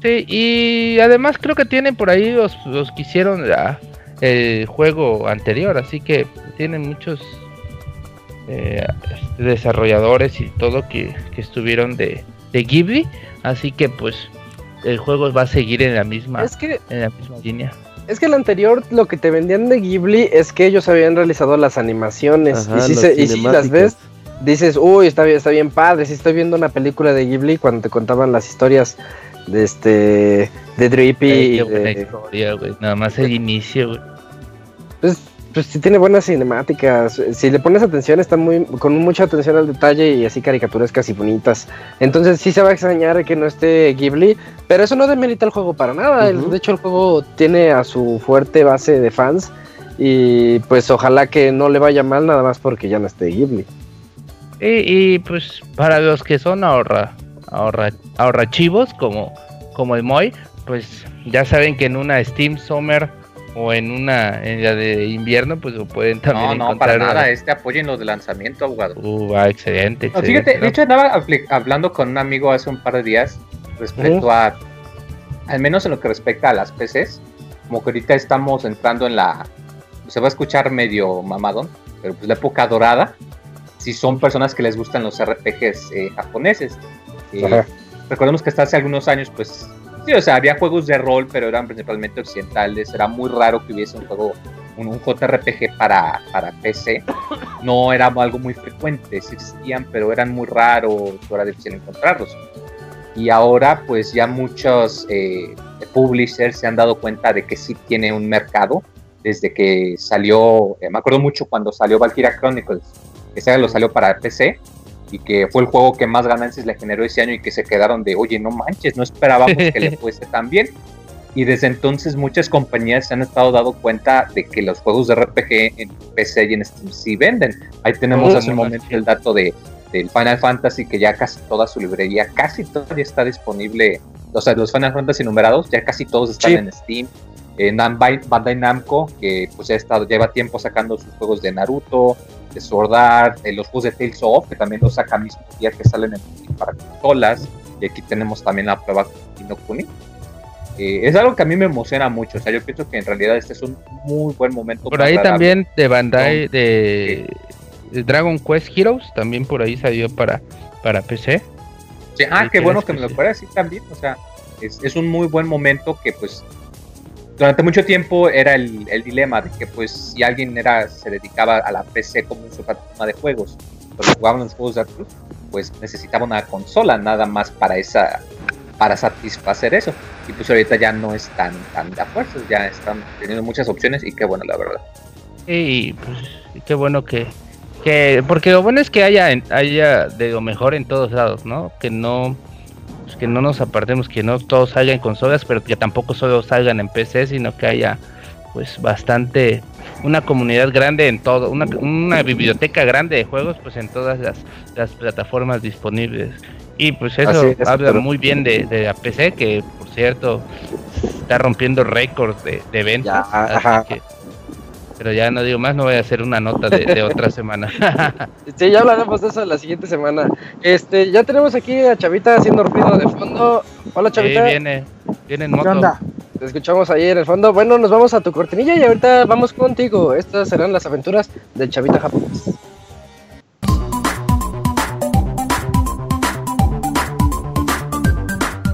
Sí, y además creo que tienen por ahí los, los que hicieron la- el juego anterior, así que tienen muchos eh, este, desarrolladores y todo que, que estuvieron de, de Ghibli, así que pues el juego va a seguir en la misma, Es que, en la misma línea. es que el anterior, lo que te vendían de Ghibli es que ellos habían realizado las animaciones. Ajá, y si, las se- y si las ves, dices, uy, está bien, está bien padre, si estoy viendo una película de Ghibli cuando te contaban las historias de este de Drippy Ey, y qué buena de- historia, güey. Nada más el inicio, güey. pues, pues sí tiene buenas cinemáticas. Si le pones atención, está muy con mucha atención al detalle y así caricaturescas y bonitas. Entonces sí se va a extrañar que no esté Ghibli, pero eso no demerita el juego para nada. De hecho, el juego tiene a su fuerte base de fans y pues ojalá que no le vaya mal nada más porque ya no esté Ghibli. Y, y, pues para los que son ahorra, ahorra, ahorrachivos como, como el Moy, pues ya saben que en una Steam Summer o en una en la de invierno, pues lo pueden también No, no, para nada. Este apoyen los de lanzamiento, abogado. Uh, va, excelente, No, fíjate, de hecho andaba hablando con un amigo hace un par de días respecto a, al menos en lo que respecta a las PCs, como que ahorita estamos entrando en la, se va a escuchar medio mamadón, pero pues la época dorada, si son personas que les gustan los RPGs eh, japoneses. Eh, recordemos que hasta hace algunos años, pues, sí, o sea, había juegos de rol, pero eran principalmente occidentales, era muy raro que hubiese un juego, un, un JRPG para, para PC no era algo muy frecuente, existían, pero eran muy raros, era difícil encontrarlos. Y ahora, pues ya muchos eh, publishers se han dado cuenta de que sí tiene un mercado desde que salió, eh, me acuerdo mucho cuando salió Valkyria Chronicles, que ese lo salió para PC y que fue el juego que más ganancias le generó ese año y que se quedaron de, oye, no manches, no esperábamos que le fuese tan bien. Y desde entonces muchas compañías se han estado dando cuenta de que los juegos de RPG en PC y en Steam sí venden. Ahí tenemos Oh, hace un momento el dato de del Final Fantasy que ya casi toda su librería, casi todavía está disponible. O sea, los Final Fantasy numerados ya casi todos están Sí. en Steam. Eh, Bandai Namco, que pues ya ha estado, lleva tiempo sacando sus juegos de Naruto, de Sword Art, eh, los juegos de Tales of, que también los saca mismo día que salen en para consolas. Y aquí tenemos también la prueba Ni no Kuni. Eh, es algo que a mí me emociona mucho. O sea, yo pienso que en realidad este es un muy buen momento. Por ahí también de Bandai de, Dragon Quest Heroes, también por ahí salió para, para PC. Sí, ah, qué bueno que me lo que sí. pueda decir también. O sea, es, es un muy buen momento que pues durante mucho tiempo era el, dilema de que pues si alguien era se dedicaba a la PC como su plataforma de juegos, pero jugaban los juegos de Atlus, pues necesitaba una consola nada más para esa para satisfacer eso. Y pues ahorita ya no es tan tan a fuerzas, ya están teniendo muchas opciones y qué bueno la verdad. Y pues qué bueno que, que porque lo bueno es que haya haya de lo mejor en todos lados, ¿no? Que no pues, que no nos apartemos, que no todos salgan en consolas, pero que tampoco solo salgan en PC, sino que haya pues bastante una comunidad grande en todo, una, una biblioteca grande de juegos pues en todas las, las plataformas disponibles. Y pues eso es, habla pero- muy bien de, de la PC, que por cierto está rompiendo récords de, de ventas. Ya, así que- pero ya no digo más, no voy a hacer una nota de, de otra semana. Sí, ya hablaremos de eso la siguiente semana. Este, ya tenemos aquí a Chavita haciendo ruido de fondo. Hola Sí, Chavita, viene, viene en moto. ¿Qué onda? te escuchamos ahí en el fondo. Bueno, nos vamos a tu cortinilla y ahorita vamos contigo. Estas serán las aventuras del Chavita japonés.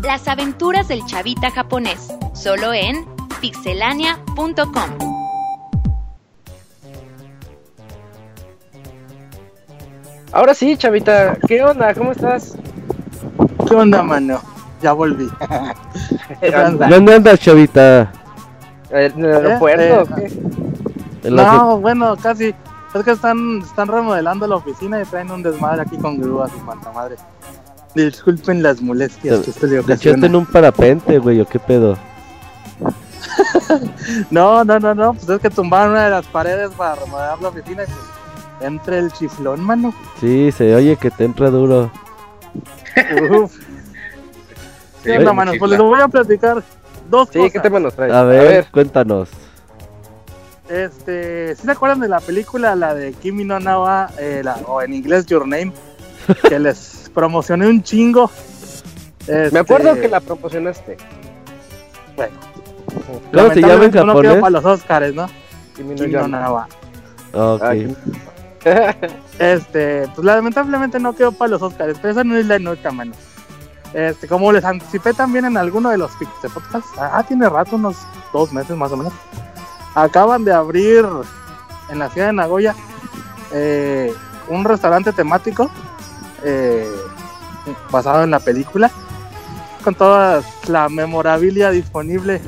Las aventuras del chavita japonés, solo en pixelania.com. Ahora sí, Chavita, ¿qué onda? ¿Cómo estás? ¿Qué onda, mano? Ya volví. ¿Qué onda? ¿Dónde andas, chavita? ¿En el aeropuerto Eh, o qué? En la No, bueno, casi. Es que están, están remodelando la oficina y traen un desmadre aquí con grúas y cuanta madre. Disculpen las molestias que esto le ¿Te echaste ocasiona. en un parapente, güey, o qué pedo? No, no, no, no. Pues es que tumbaron una de las paredes para remodelar la oficina y pues entre el chiflón, mano. Sí, se oye que te entra duro. Uf. ¿Qué onda, mano? Pues les voy a platicar dos Sí, cosas. ¿qué tema nos traes? A ver, cuéntanos. Este, ¿sí se acuerdan de la película, la de Kimi no Nawa, eh, la- o en inglés Your Name? que les promocioné un chingo. Me acuerdo Este, que la promocionaste. Bueno. ¿Cómo se llama en lamentablemente no quedó japonés? para los Oscars, ¿no? Kimi no Kimi no. Nawa. Ok. Ah, Kimi- Este, pues lamentablemente no quedó para los Oscars, pero esa no es la nota, mano. Este, como les anticipé también en alguno de los Pixel Podcasts, ah, tiene rato, unos dos meses más o menos. Acaban de abrir en la ciudad de Nagoya eh, un restaurante temático eh, basado en la película, con toda la memorabilia disponible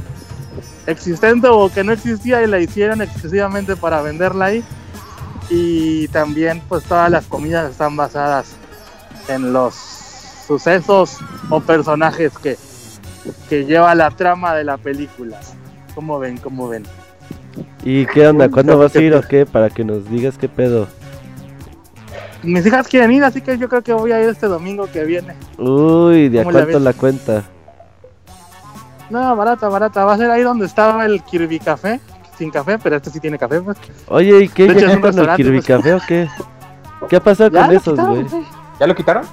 existente o que no existía y la hicieron exclusivamente para venderla ahí. Y también pues todas las comidas están basadas en los sucesos o personajes que, que lleva la trama de la película. ¿Cómo ven? ¿Cómo ven? ¿Y qué onda? ¿Cuándo vas a ir o qué? Para que nos digas qué pedo. Mis hijas quieren ir, así que yo creo que voy a ir este domingo que viene. Uy, ¿de a ¿Cómo la cuánto ves? la cuenta? No, barata, barata. Va a ser ahí donde estaba el Kirby Café. Sin café, pero este sí tiene café, pues. Oye, ¿y qué? De hecho, ¿Ya es un con el restaurante, Kirby pues. Café o qué? ¿Qué ha pasado Ya con esos, güey? ¿Ya lo quitaron?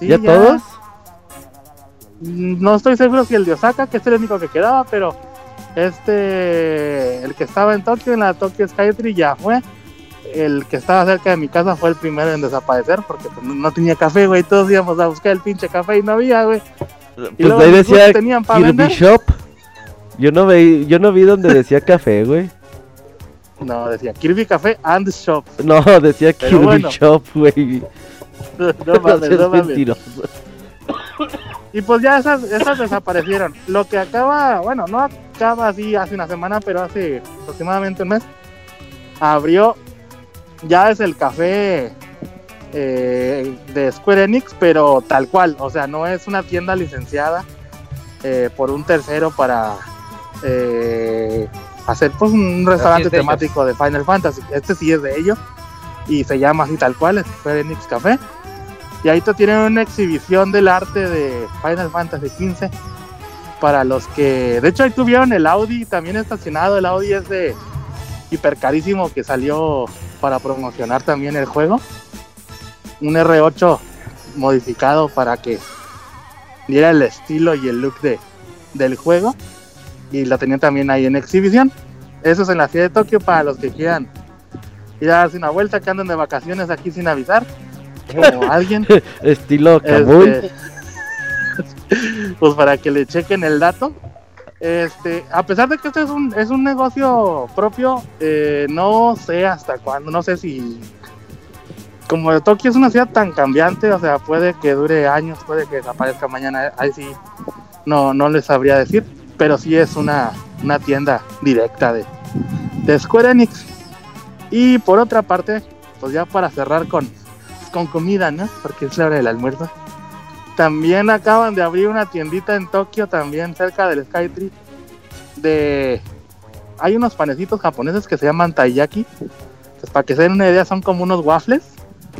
Sí, ¿Ya todos? Mm, No estoy seguro si el de Osaka, que es el único que quedaba, pero este, el que estaba en Tokio, en la Tokyo Skytree, ya fue. El que estaba cerca de mi casa fue el primero en desaparecer porque pues, no- tenía café, güey. Todos íbamos a buscar el pinche café y no había, güey. Y Pues luego ahí los decía que tenían para Kirby vender. Shop. Yo no, veí, yo no vi donde decía café, güey. No, decía Kirby Café and Shop. No, decía Pero Kirby bueno. Shop, güey. No mames, seas no mames. Y pues ya esas, esas desaparecieron. Lo que acaba, bueno, no acaba así hace una semana, pero hace aproximadamente un mes, abrió, ya es el café eh, de Square Enix, pero tal cual, o sea, no es una tienda licenciada eh, por un tercero para eh, hacer pues un restaurante de temático de Final Fantasy. Este sí es de ellos y se llama así tal cual, Square Enix Café. Y ahí tienen una exhibición del arte de Final Fantasy XV. Para los que. De hecho, ahí tuvieron el Audi también estacionado. El Audi es de hiper carísimo que salió para promocionar también el juego. Un R8 modificado para que diera el estilo y el look de, del juego. Y lo tenían también ahí en exhibición. Eso es en la ciudad de Tokio para los que quieran ir a darse una vuelta, que anden de vacaciones aquí sin avisar. Como alguien. Estilo Kabul. Este, pues para que le chequen el dato. Este, a pesar de que este es un, es un negocio propio, eh, no sé hasta cuándo, no sé si. Como Tokio es una ciudad tan cambiante, o sea, puede que dure años, puede que desaparezca mañana, ahí sí, no, no les sabría decir, pero sí es una, una tienda directa de, de Square Enix. Y por otra parte, pues ya para cerrar con, con comida, ¿no? Porque es la hora del almuerzo. También acaban de abrir una tiendita en Tokio, también cerca del Skytree. De. Hay unos panecitos japoneses que se llaman taiyaki. Pues para que se den una idea, son como unos waffles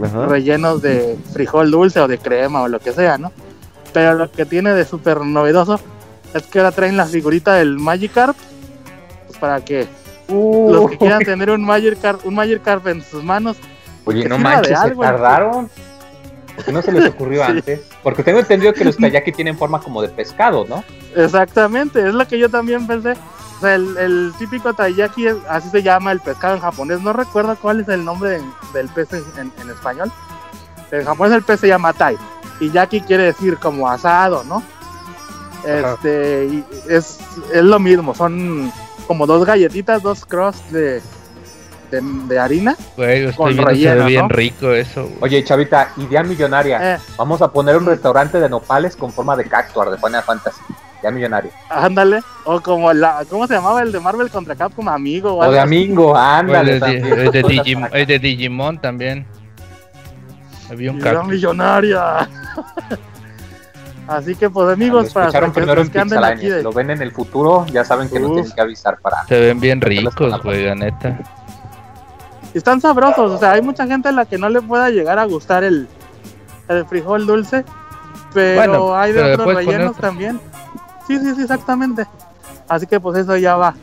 Ajá. rellenos de frijol dulce o de crema o lo que sea, ¿no? Pero lo que tiene de súper novedoso es que ahora traen la figurita del Magikarp. Pues para que los que quieran tener un Magikarp, un Magikarp en sus manos Oye, que no manches, se tardaron. ¿Por qué no se les ocurrió Sí. antes? Porque tengo entendido que los taiyaki tienen forma como de pescado, ¿no? Exactamente, es lo que yo también pensé. O sea, el, el típico taiyaki, así se llama el pescado en japonés. No recuerdo cuál es el nombre en- del pez en, en- en español. En japonés el pez se llama tai. Y yaki quiere decir como asado, ¿no? Este, y es, es lo mismo, son como dos galletitas, dos cross de, de, de harina. Güey, Con se relleno, ve bien ¿no? rico eso. güey. Oye, Chavita, idea millonaria. Eh, Vamos a poner un restaurante de nopales con forma de cactuar de Final Fantasy. Ya millonario. ándale. O como la, ¿cómo se llamaba el de Marvel contra Capcom? Amigo. O de algo así. amigo, O ándale. de, el de el de Digimon también. Había un Idea cactus. millonaria. Así que pues amigos, para los que, primero los en que anden aquí Pixelania. de, Si lo ven en el futuro, ya saben que nos Uf. tienen que avisar para. Se ven bien ricos, güey, la neta. están sabrosos, o sea, hay mucha gente a la que no le pueda llegar a gustar el, el frijol dulce, pero Bueno, hay de pero otros poner rellenos también. Sí, sí, sí, exactamente. Así que pues eso ya va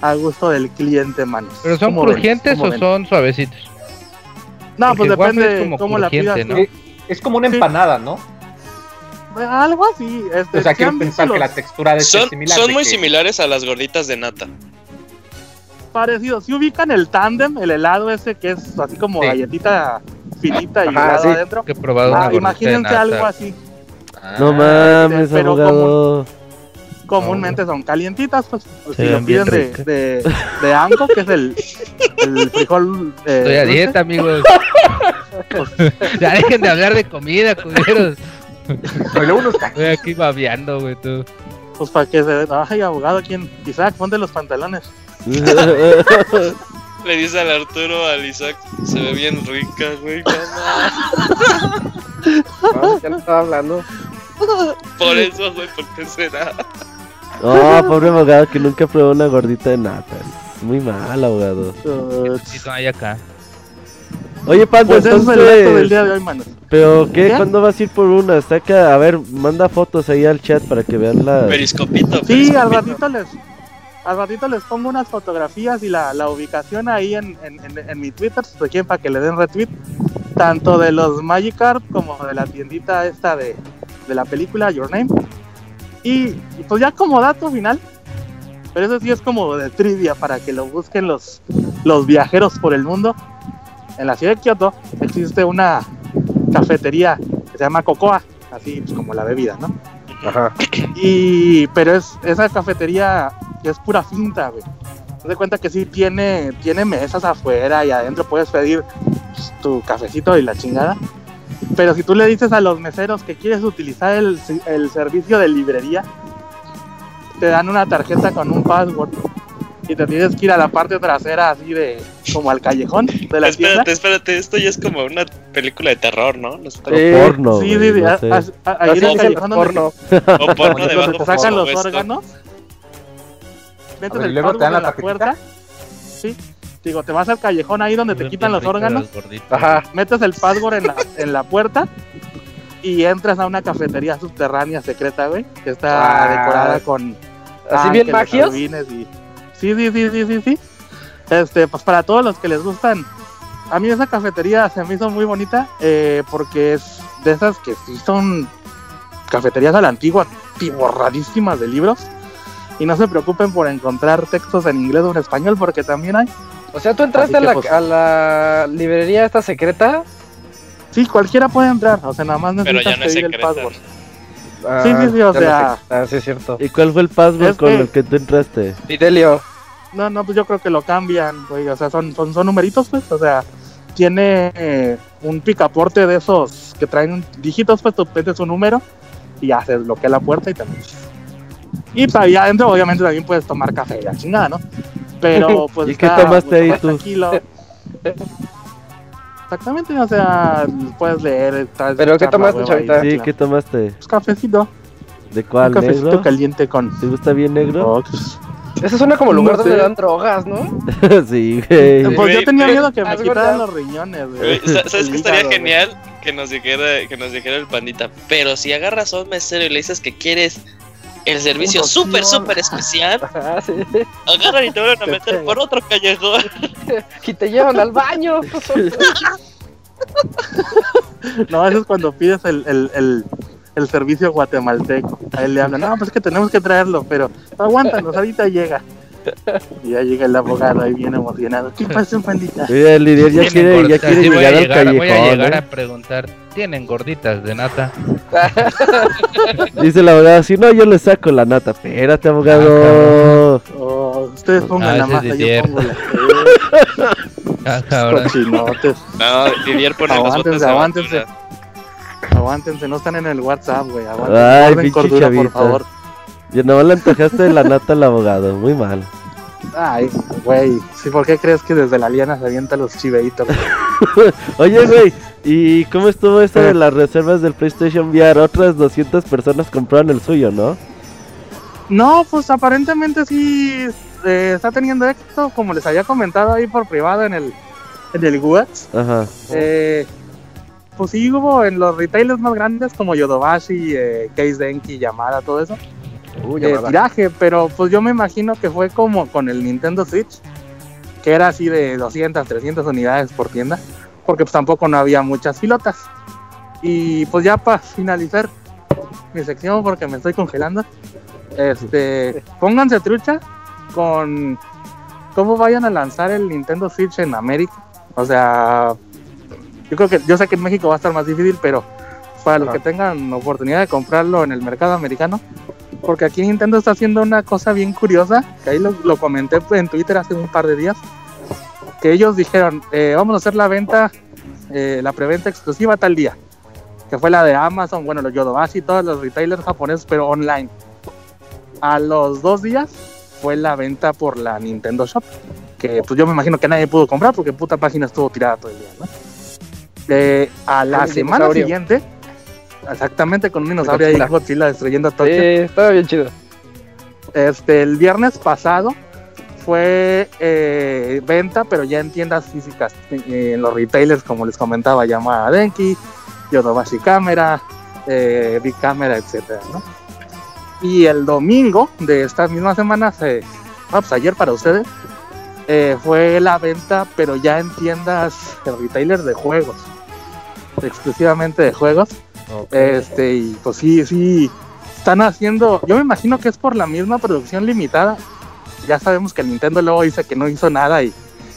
a gusto del cliente, manos. ¿Pero son crujientes ¿Cómo o ven? son suavecitos? No, pues porque depende cómo la pidas. tú. Es como una Sí. empanada, ¿no? Algo así. Este, O sea, ¿sí quiero pensar que la textura de este Son, es similar. son de muy que- similares a las gorditas de nata. parecidos. Si ubican el tándem, el helado ese que es así como Sí. galletita finita y Ajá, helado sí. adentro. Que he probado una Ah, imagínense nata. algo así. No Ah, mames, pero abogado. comúnmente son calientitas, pues, pues, Se si lo piden de, de, de anco, que es el, el frijol eh, Estoy a dulce, dieta, amigos. ya dejen de hablar de comida, culeros. Y luego unos Estoy aquí babeando, güey, tú. pues para que se ay abogado quién Isaac ponte los pantalones Le dice al Arturo, al Isaac, se ve bien rica, güey. no, No, ya lo estaba hablando. no. Por eso, güey, ¿por qué será? Oh, pobre abogado que nunca probó una gordita de nata. Muy mal, abogado. Uh, no hay acá. Oye, Panda, pues eso es el reto del entonces... día de hoy manos ¿Pero qué? ¿Qué? ¿Cuándo vas a ir por una? Saca, a ver, manda fotos ahí al chat para que vean la... Periscopito. sí al periscopito. ratito les al ratito les pongo unas fotografías y la, la ubicación ahí en, en, en, en mi Twitter, si quieren para que le den retweet, tanto de los Magikarp como de la tiendita esta de, de la película Your Name. Y, y pues ya como dato final, pero eso sí es como de trivia para que lo busquen los, los viajeros por el mundo. En la ciudad de Kioto existe una cafetería que se llama Cocoa, así pues, como la bebida, ¿no? Ajá. Y, pero es esa cafetería es pura finta, güey. Te das cuenta que sí tiene, tiene mesas afuera y adentro puedes pedir pues, tu cafecito y la chingada. Pero si tú le dices a los meseros que quieres utilizar el, el servicio de librería, te dan una tarjeta con un password y te tienes que ir a la parte trasera así de como al callejón de la tienda. Espérate, espérate, esto ya es como una película de terror, ¿no? Sí. porno, Sí, sí, sí, ahí en el callejón donde, O porno. porno debajo te sacan los órganos. Metes A ver, y el luego te dan la puerta. Sí. Digo, te vas al callejón ahí donde te quitan los órganos, Ajá. metes el password en la, en la puerta y entras a una cafetería subterránea secreta, güey, que está Ah. decorada con Así bien magios. y sí, sí, sí, sí, sí, sí. Este, pues para todos los que les gustan, a mí esa cafetería se me hizo muy bonita eh, porque es de esas que sí son cafeterías a la antigua, borradísimas de libros. Y no se preocupen por encontrar textos en inglés o en español porque también hay. O sea, tú entraste a la, pues- a la librería esta secreta. Sí, cualquiera puede entrar, o sea, nada más necesitas no pedir el password. Ah, Sí, sí, sí, o ya sea-. Ah, sí, es cierto. ¿Y cuál fue el password Es con que- el que tú entraste? Fidelio. No, no, pues yo creo que lo cambian, güey, o sea, son, son, son numeritos, pues, o sea, tiene eh, un picaporte de esos que traen dígitos, pues tú metes un número y ya se desbloquea la puerta y te metes. Y para allá adentro, obviamente, también puedes tomar café la chingada, ¿no? Pero, pues, ¿Y qué está tomaste ahí tú? Tranquilo. Exactamente, o sea, puedes leer. traes ¿Pero qué tomaste, chavita? ahí, Sí, ¿qué tomaste? pues, cafecito, ¿De un cuál, cafecito negro? caliente con... ¿Te gusta bien negro? Oh, pues, Eso suena como lugar No donde sé. dan drogas, ¿no? sí, güey. pues Güey, yo tenía miedo que me quitaran los riñones, güey. Güey, sa- ¿Sabes qué estaría genial? Que nos dijera, que nos dijera el pandita. Pero si agarras a un mesero y le dices que quieres el servicio súper, súper especial, Ah, sí. agarran y te van a Te meter por otro callejón. Y te llevan al baño. No, eso es cuando pides el, el, el, el servicio guatemalteco. A él le hablan, no, pues que tenemos que traerlo, pero aguántanos, ahorita llega. Y ya llega el abogado ahí bien emocionado. ¿Qué pasa, pandita? Mira, el Lidier ya quiere, ya quiere Sí, llegar al llegar- Voy a callejón. llegar ¿eh? a preguntar, ¿tienen gorditas de nata? Dice el abogado, si no, yo le saco la nata. Espérate, abogado. Oh, ustedes pongan Ah, la masa, yo pongo la Ah, cabrón. cochinotes. No, Didier pone las Aguántense, botas aguántense. Aguántense, no están en el WhatsApp, güey. Aguántense, Ay, cordura, por chavita. favor. Y no le antojaste de la nata al abogado. Muy mal. Ay, güey. Sí, ¿por qué crees que desde la liana se avienta los chiveitos? Oye, güey, ¿y cómo estuvo esto Eh. de las reservas del PlayStation VR? Otras 200 personas compraron el suyo, ¿no? No, pues aparentemente sí eh, está teniendo éxito, como les había comentado ahí por privado en el, en el WhatsApp. Ajá. Eh, pues sí hubo en los retailers más grandes como Yodobashi, eh, Case Denki, Yamada, todo eso. Uy, eh, tiraje, pero pues yo me imagino que fue como con el Nintendo Switch, que era así de 200, 300 unidades por tienda, porque pues tampoco no había muchas pilotas. Y pues ya para finalizar mi sección, porque me estoy congelando, este, pónganse trucha con cómo vayan a lanzar el Nintendo Switch en América. O sea, yo creo que, yo sé que en México va a estar más difícil, pero para los que tengan oportunidad de comprarlo en el mercado americano, porque aquí Nintendo está haciendo una cosa bien curiosa, que ahí lo, lo comenté en Twitter hace un par de días, que ellos dijeron, eh, vamos a hacer la venta, eh, la preventa exclusiva tal día, que fue la de Amazon, bueno, los Yodobashi y todos los retailers japoneses, pero online. A los dos días fue la venta por la Nintendo Shop, que pues yo me imagino que nadie pudo comprar porque puta página estuvo tirada todo el día, ¿no? Eh, a la semana dinosaurio. siguiente, exactamente con un dinosaurio ahí Godzilla. Destruyendo Sí, Tokio. estaba bien chido. Este, el viernes pasado fue eh, venta, pero ya en tiendas físicas, en los retailers, como les comentaba, Yamaha Denki, Yodobashi Camera, eh, Big Camera, etcétera, ¿no? Y el domingo de esta misma semana, se, ah, pues ayer para ustedes, eh, fue la venta, pero ya en tiendas, el retailer de juegos, exclusivamente de juegos. Este, y pues sí, sí, están haciendo, yo me imagino que es por la misma producción limitada. Ya sabemos que Nintendo luego dice que no hizo nada y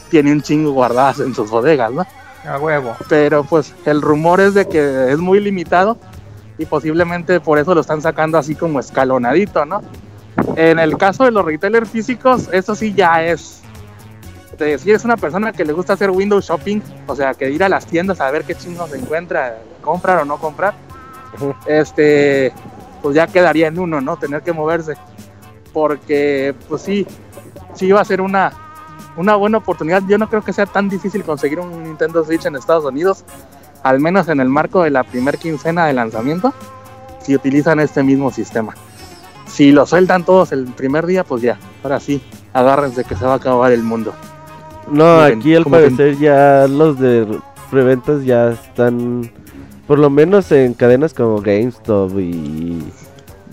tiene un chingo guardadas en sus bodegas, ¿no? A huevo. Pero pues el rumor es de que es muy limitado y posiblemente por eso lo están sacando así como escalonadito, ¿no? En el caso de los retailers físicos, eso sí ya es. De si eres una persona que le gusta hacer window shopping, o sea, que ir a las tiendas a ver qué chingos se encuentra, comprar o no comprar, este, pues ya quedaría en uno, ¿no? Tener que moverse. Porque, pues sí, sí va a ser una, una buena oportunidad. Yo no creo que sea tan difícil conseguir un Nintendo Switch en Estados Unidos, al menos en el marco de la primer quincena de lanzamiento, si utilizan este mismo sistema. Si lo sueltan todos el primer día, pues ya, ahora sí, agárrense que se va a acabar el mundo. No, aquí al parecer ya los de preventas ya están, por lo menos en cadenas como GameStop y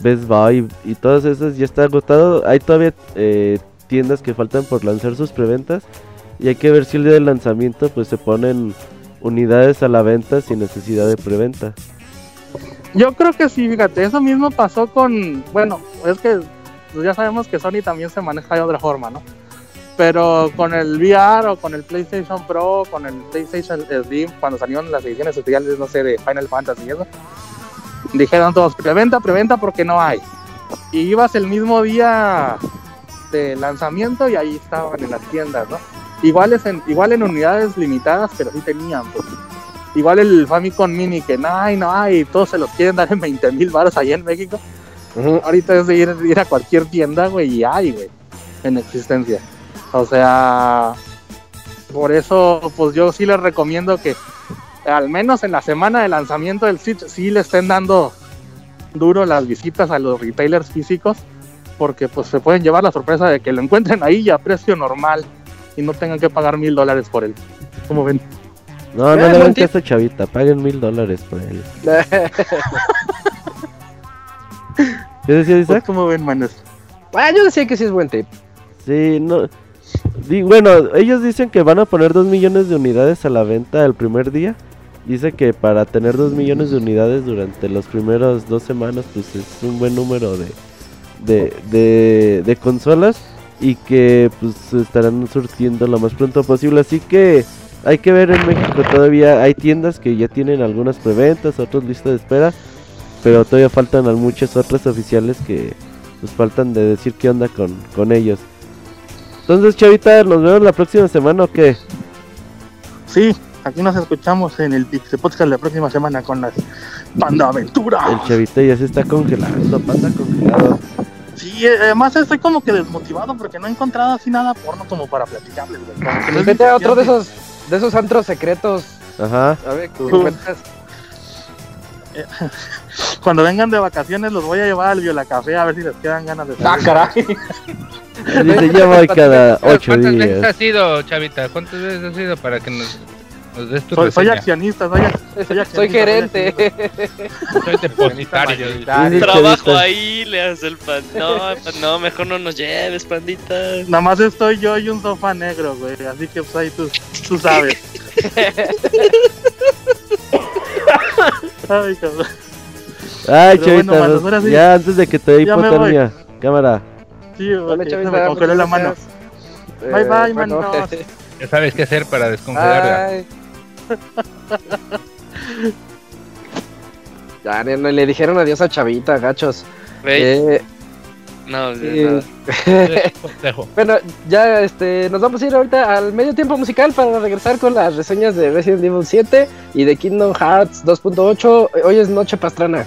Best Buy y todas esas ya está agotado. Hay todavía eh, tiendas que faltan por lanzar sus preventas y hay que ver si el día del lanzamiento pues se ponen unidades a la venta sin necesidad de preventa. Yo creo que sí, fíjate, eso mismo pasó con, bueno, es que pues ya sabemos que Sony también se maneja de otra forma, ¿no? Pero con el VR o con el PlayStation Pro, con el PlayStation Slim, cuando salieron las ediciones especiales, no sé, de Final Fantasy y eso, dijeron todos, preventa, preventa porque no hay. Y ibas el mismo día de lanzamiento y ahí estaban en las tiendas, ¿no? Iguales en, igual en unidades limitadas, pero sí tenían, pues. Igual el Famicom Mini que no hay, no hay, todos se los quieren dar en 20 mil baros allá en México. Ahorita es de ir, ir a cualquier tienda, güey, y hay, güey, en existencia. O sea, por eso, pues yo sí les recomiendo que al menos en la semana de lanzamiento del Switch sí le estén dando duro las visitas a los retailers físicos, porque pues se pueden llevar la sorpresa de que lo encuentren ahí a precio normal y no tengan que pagar mil dólares por él. ¿Cómo ven? No, no Eh, le caso a Chavita, paguen mil dólares por él. ¿Qué decía Pues, Isaac? ¿Cómo ven, manos? ah, yo decía que sí es buen tip. Sí, no. Bueno, ellos dicen que van a poner 2 millones de unidades a la venta el primer día. Dice que para tener 2 millones de unidades durante las primeras dos semanas, pues es un buen número de, de, de, consolas. Y que pues estarán surtiendo lo más pronto posible. Así que hay que ver en México todavía. Hay tiendas que ya tienen algunas preventas, otras listas de espera. Pero todavía faltan muchas otras oficiales que pues faltan de decir qué onda con, con ellos. Entonces, Chavita, ¿nos vemos la próxima semana o qué? Sí, aquí nos escuchamos en el Pixel Podcast la próxima semana con las Panda Aventuras. El Chavita ya se está congelando, panda congelado. Sí, eh, además estoy como que desmotivado porque no he encontrado así nada porno como para platicarles, güey. Como que Pues les vete a otro de esos, de esos antros secretos. Ajá. A ver, ¿qué encuentras? Cuando vengan de vacaciones los voy a llevar al Violacafé a ver si les quedan ganas de Ah, salir. caray. Dice, ya voy cada ocho ¿Cuántas veces has ido, Chavita? ¿Cuántas veces has ido para que nos, nos des tu Soy, soy accionista, soy, ac- soy accionista. Soy gerente. Soy depositario. Dice Trabajo ahí, le hace el pan. No, pa- no, mejor no nos lleves, pandita. Nada más estoy yo y un sofá negro, güey. Así que pues ahí tú, tú sabes. Ay, cabrón. Ay, Pero bueno, Chavita, manos, pues, ahora sí. ya antes de que te dé hipotermia. Cámara. Sí, Chavita, me congeló la mano. gracias. Bye, Eh, bye, bueno, manos. Ya sabes qué hacer para descongelarla. Ya no, le dijeron adiós a Chavita, gachos. Eh, No, Eh. Consejo. bueno, ya este, nos vamos a ir ahorita al medio tiempo musical para regresar con las reseñas de Resident Evil 7 y de Kingdom Hearts 2.8. Hoy es Noche Pastrana.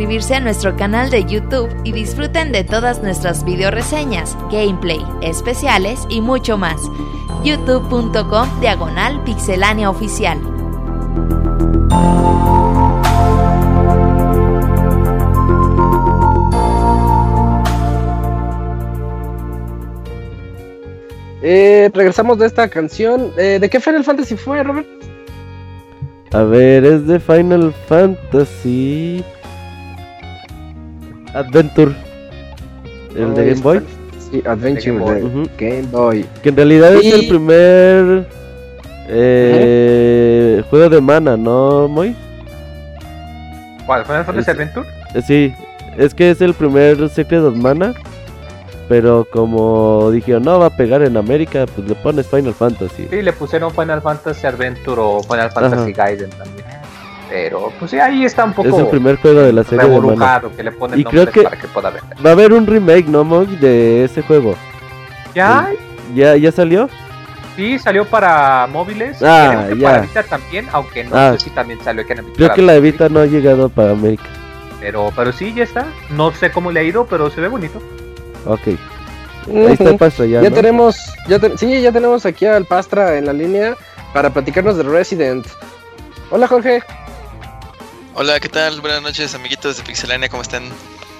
suscribirse a nuestro canal de YouTube y disfruten de todas nuestras video reseñas, gameplay, especiales y mucho más. youtube.com diagonal pixelánea oficial. Eh, regresamos de esta canción. Eh, ¿De qué Final Fantasy fue, Robert? A ver, es de Final Fantasy Adventure. El de Game Boy. Sí, Adventure Game Boy. de. Game Boy. Que en realidad es el primer eh, juego de mana, ¿no, Moy? ¿Cuál? ¿Final Fantasy Es- Adventure? Eh, Sí, es que es el primer Secret of Mana. Pero como dijeron, no va a pegar en América, pues le pones Final Fantasy. Sí, le pusieron Final Fantasy Adventure o Final Fantasy Gaiden también. Pero, pues sí, ahí está un poco Es el primer juego de la serie reburujado que le ponen Y creo que- para que pueda vender. Va a haber un remake, ¿no, Moy? De ese juego. ¿Ya? hay? ¿Ya, ya salió? Sí, salió para móviles. Ah, ya. para Vita también, aunque no Ah. sé si también salió aquí en Vita. Creo que la Evita no ha llegado para América. Pero, pero sí, ya está. No sé cómo le ha ido, pero se ve bonito. Ok. Ahí está el paso ya, Ya ¿no? tenemos, ya te- sí, ya tenemos aquí al Pastra en la línea para platicarnos de Resident. Hola Jorge. Hola, ¿qué tal? Buenas noches, amiguitos de Pixelania, ¿cómo están?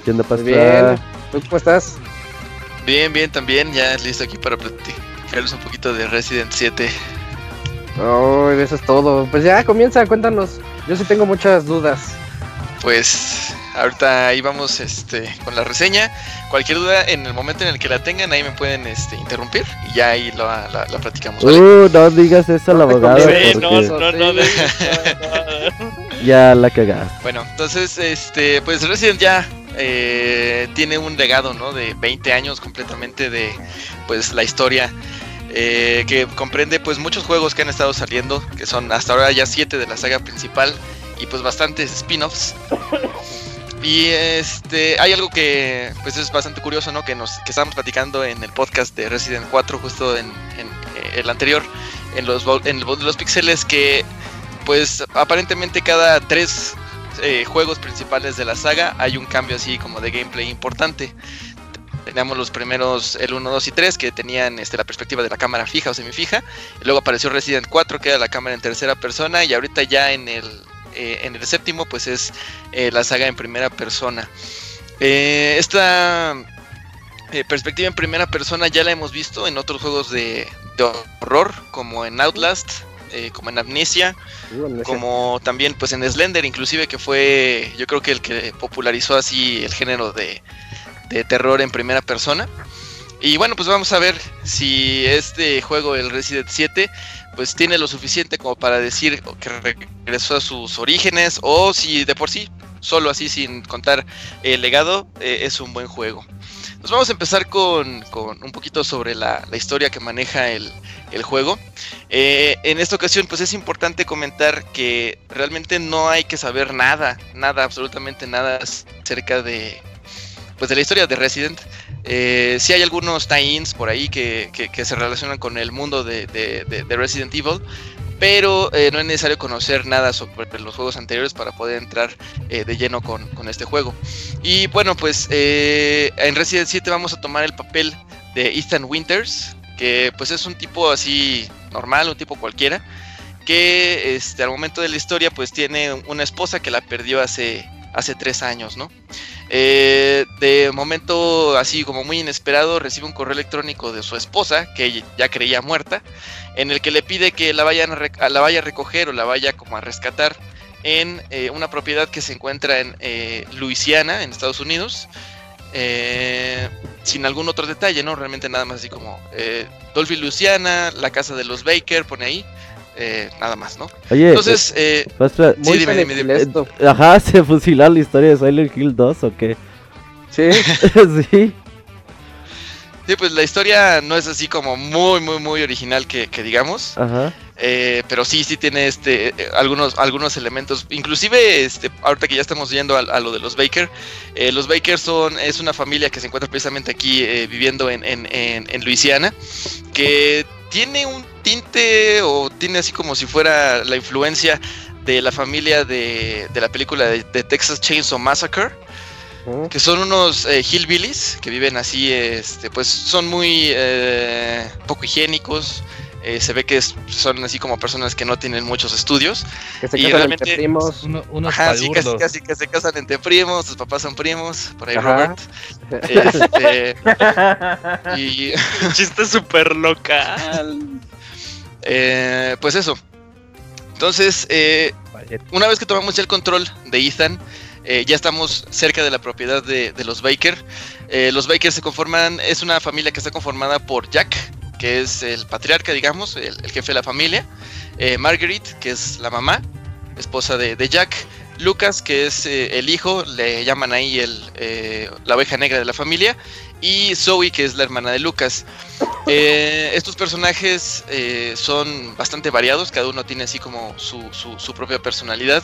¿Qué onda, Pastra? Bien. ¿Tú cómo estás? Bien, bien, también, ya listo aquí para platicarles un poquito de Resident 7. Oh, eso es todo. Pues ya comienza, cuéntanos. Yo sí tengo muchas dudas. Pues ahorita ahí vamos este, con la reseña. Cualquier duda en el momento en el que la tengan, ahí me pueden este, interrumpir y ya ahí la, la- la platicamos. ¿vale? Uh, no digas eso conviene, Sí, porque no, no, no, no. Ya la cagaste. Bueno, entonces, este, pues Resident ya eh, tiene un legado, ¿no? De 20 años completamente de, pues, la historia. eh, que comprende pues muchos juegos que han estado saliendo, que son hasta ahora ya 7 de la saga principal y pues bastantes spin-offs. Y este hay algo que pues es bastante curioso, ¿no? Que nos que estábamos platicando en el podcast de Resident 4 justo en, en, eh, el anterior en los en los píxeles que pues aparentemente cada tres eh, juegos principales de la saga hay un cambio así como de gameplay importante. Teníamos los primeros, el 1, 2 y 3, que tenían este, la perspectiva de la cámara fija o semifija. Luego apareció Resident 4, que era la cámara en tercera persona. Y ahorita ya en el, eh, en el séptimo, pues es eh, la saga en primera persona. Esta perspectiva en primera persona ya la hemos visto en otros juegos de, de horror, como en Outlast, eh, como en Amnesia, Uh, amnesia. como también pues en Slender inclusive que fue yo creo que el que popularizó así el género de, de terror en primera persona y bueno pues vamos a ver si este juego el Resident 7 pues tiene lo suficiente como para decir que regresó a sus orígenes o si de por sí solo así sin contar el legado eh, es un buen juego nos vamos a empezar con, con un poquito sobre la, la historia que maneja el, el juego eh, en esta ocasión, pues es importante comentar que realmente no hay que saber nada, nada, absolutamente nada acerca de, pues de la historia de Resident. Eh, sí hay algunos tie-ins por ahí que, que- se relacionan con el mundo de- de Resident Evil, pero eh, no es necesario conocer nada sobre los juegos anteriores para poder entrar eh, de lleno con, con este juego. Y bueno, pues eh, en Resident 7 vamos a tomar el papel de Ethan Winters, que pues es un tipo así normal, un tipo cualquiera, que este, al momento de la historia pues tiene una esposa que la perdió hace, hace tres años, ¿no? Eh, de momento así como muy inesperado recibe un correo electrónico de su esposa, que ya creía muerta, en el que le pide que la, vaya a recoger o la vaya como a rescatar en eh, una propiedad que se encuentra en eh, Luisiana, en Estados Unidos. eh, sin algún otro detalle, ¿no? Realmente nada más así como eh, Dolphy Luciana, la casa de los Baker, pone ahí, eh, nada más, ¿no? Oye, Entonces, eh, eh, Pastra, Muy dime, dime, esto. ajá, ¿se fusiló la historia de Silent Hill 2 o qué? Sí. sí. sí, pues la historia no es así como muy, muy, muy original que, que digamos, Ajá. Eh, pero sí, sí tiene este eh, algunos, algunos elementos, inclusive este, ahorita que ya estamos yendo a, a lo de los Baker, eh, los Baker son, es una familia que se encuentra precisamente aquí eh, viviendo en, en, en, en Luisiana, que tiene un tinte o tiene así como si fuera la influencia de la familia de, de la película de, de Texas Chainsaw Massacre, que son unos eh, hillbillies que viven así, este, pues son muy eh, poco higiénicos. Eh, se ve que es- son así como personas que no tienen muchos estudios. que se y casan realmente- entre primos. Uno- unos Ajá, sí, casi, palurdos. casi que se casan entre primos, sus papás son primos, por ahí Ajá. Robert. Este, y Chiste súper local. Eh, pues eso. Entonces, eh, una vez que tomamos ya el control de Ethan, eh, ya estamos cerca de la propiedad de, de los Baker. Eh, los Baker se conforman, es una familia que está conformada por Jack, que es el patriarca, digamos, el, jefe de la familia. eh, Marguerite, que es la mamá, esposa de, Jack. Lucas, que es eh, el hijo, le llaman ahí el, eh, la oveja negra de la familia. Y Zoe, que es la hermana de Lucas. Estos personajes son bastante variados, cada uno tiene así como su, su- su propia personalidad.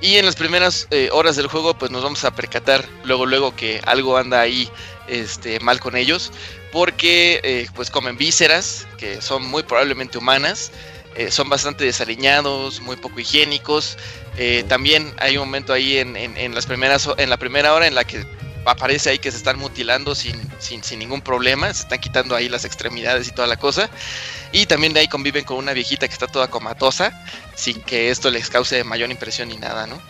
Y en las primeras horas del juego, pues nos vamos a percatar luego, luego que algo anda ahí este, mal con ellos, porque eh, pues comen vísceras, que son muy probablemente humanas. eh, son bastante desaliñados, muy poco higiénicos. Eh, también hay un momento ahí en, las primeras, en la primera hora en la que aparece ahí que se están mutilando sin, sin, sin ningún problema, se están quitando ahí las extremidades y toda la cosa. Y también de ahí conviven con una viejita que está toda comatosa, sin que esto les cause mayor impresión ni nada, ¿no?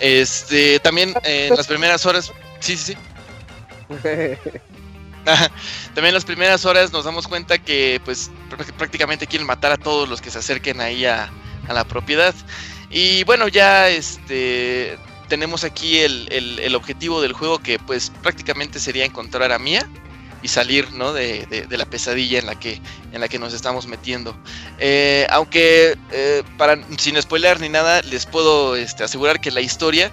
Este, también en las primeras horas, sí, sí, sí. También las primeras horas nos damos cuenta que pues prá- prácticamente quieren matar a todos los que se acerquen ahí a, a la propiedad. Y bueno, ya este tenemos aquí el, el- objetivo del juego que pues prácticamente sería encontrar a Mia y salir ¿no? de, de- de la pesadilla en la que, en la que nos estamos metiendo. Eh, aunque eh, para, sin spoiler ni nada, les puedo este, asegurar que la historia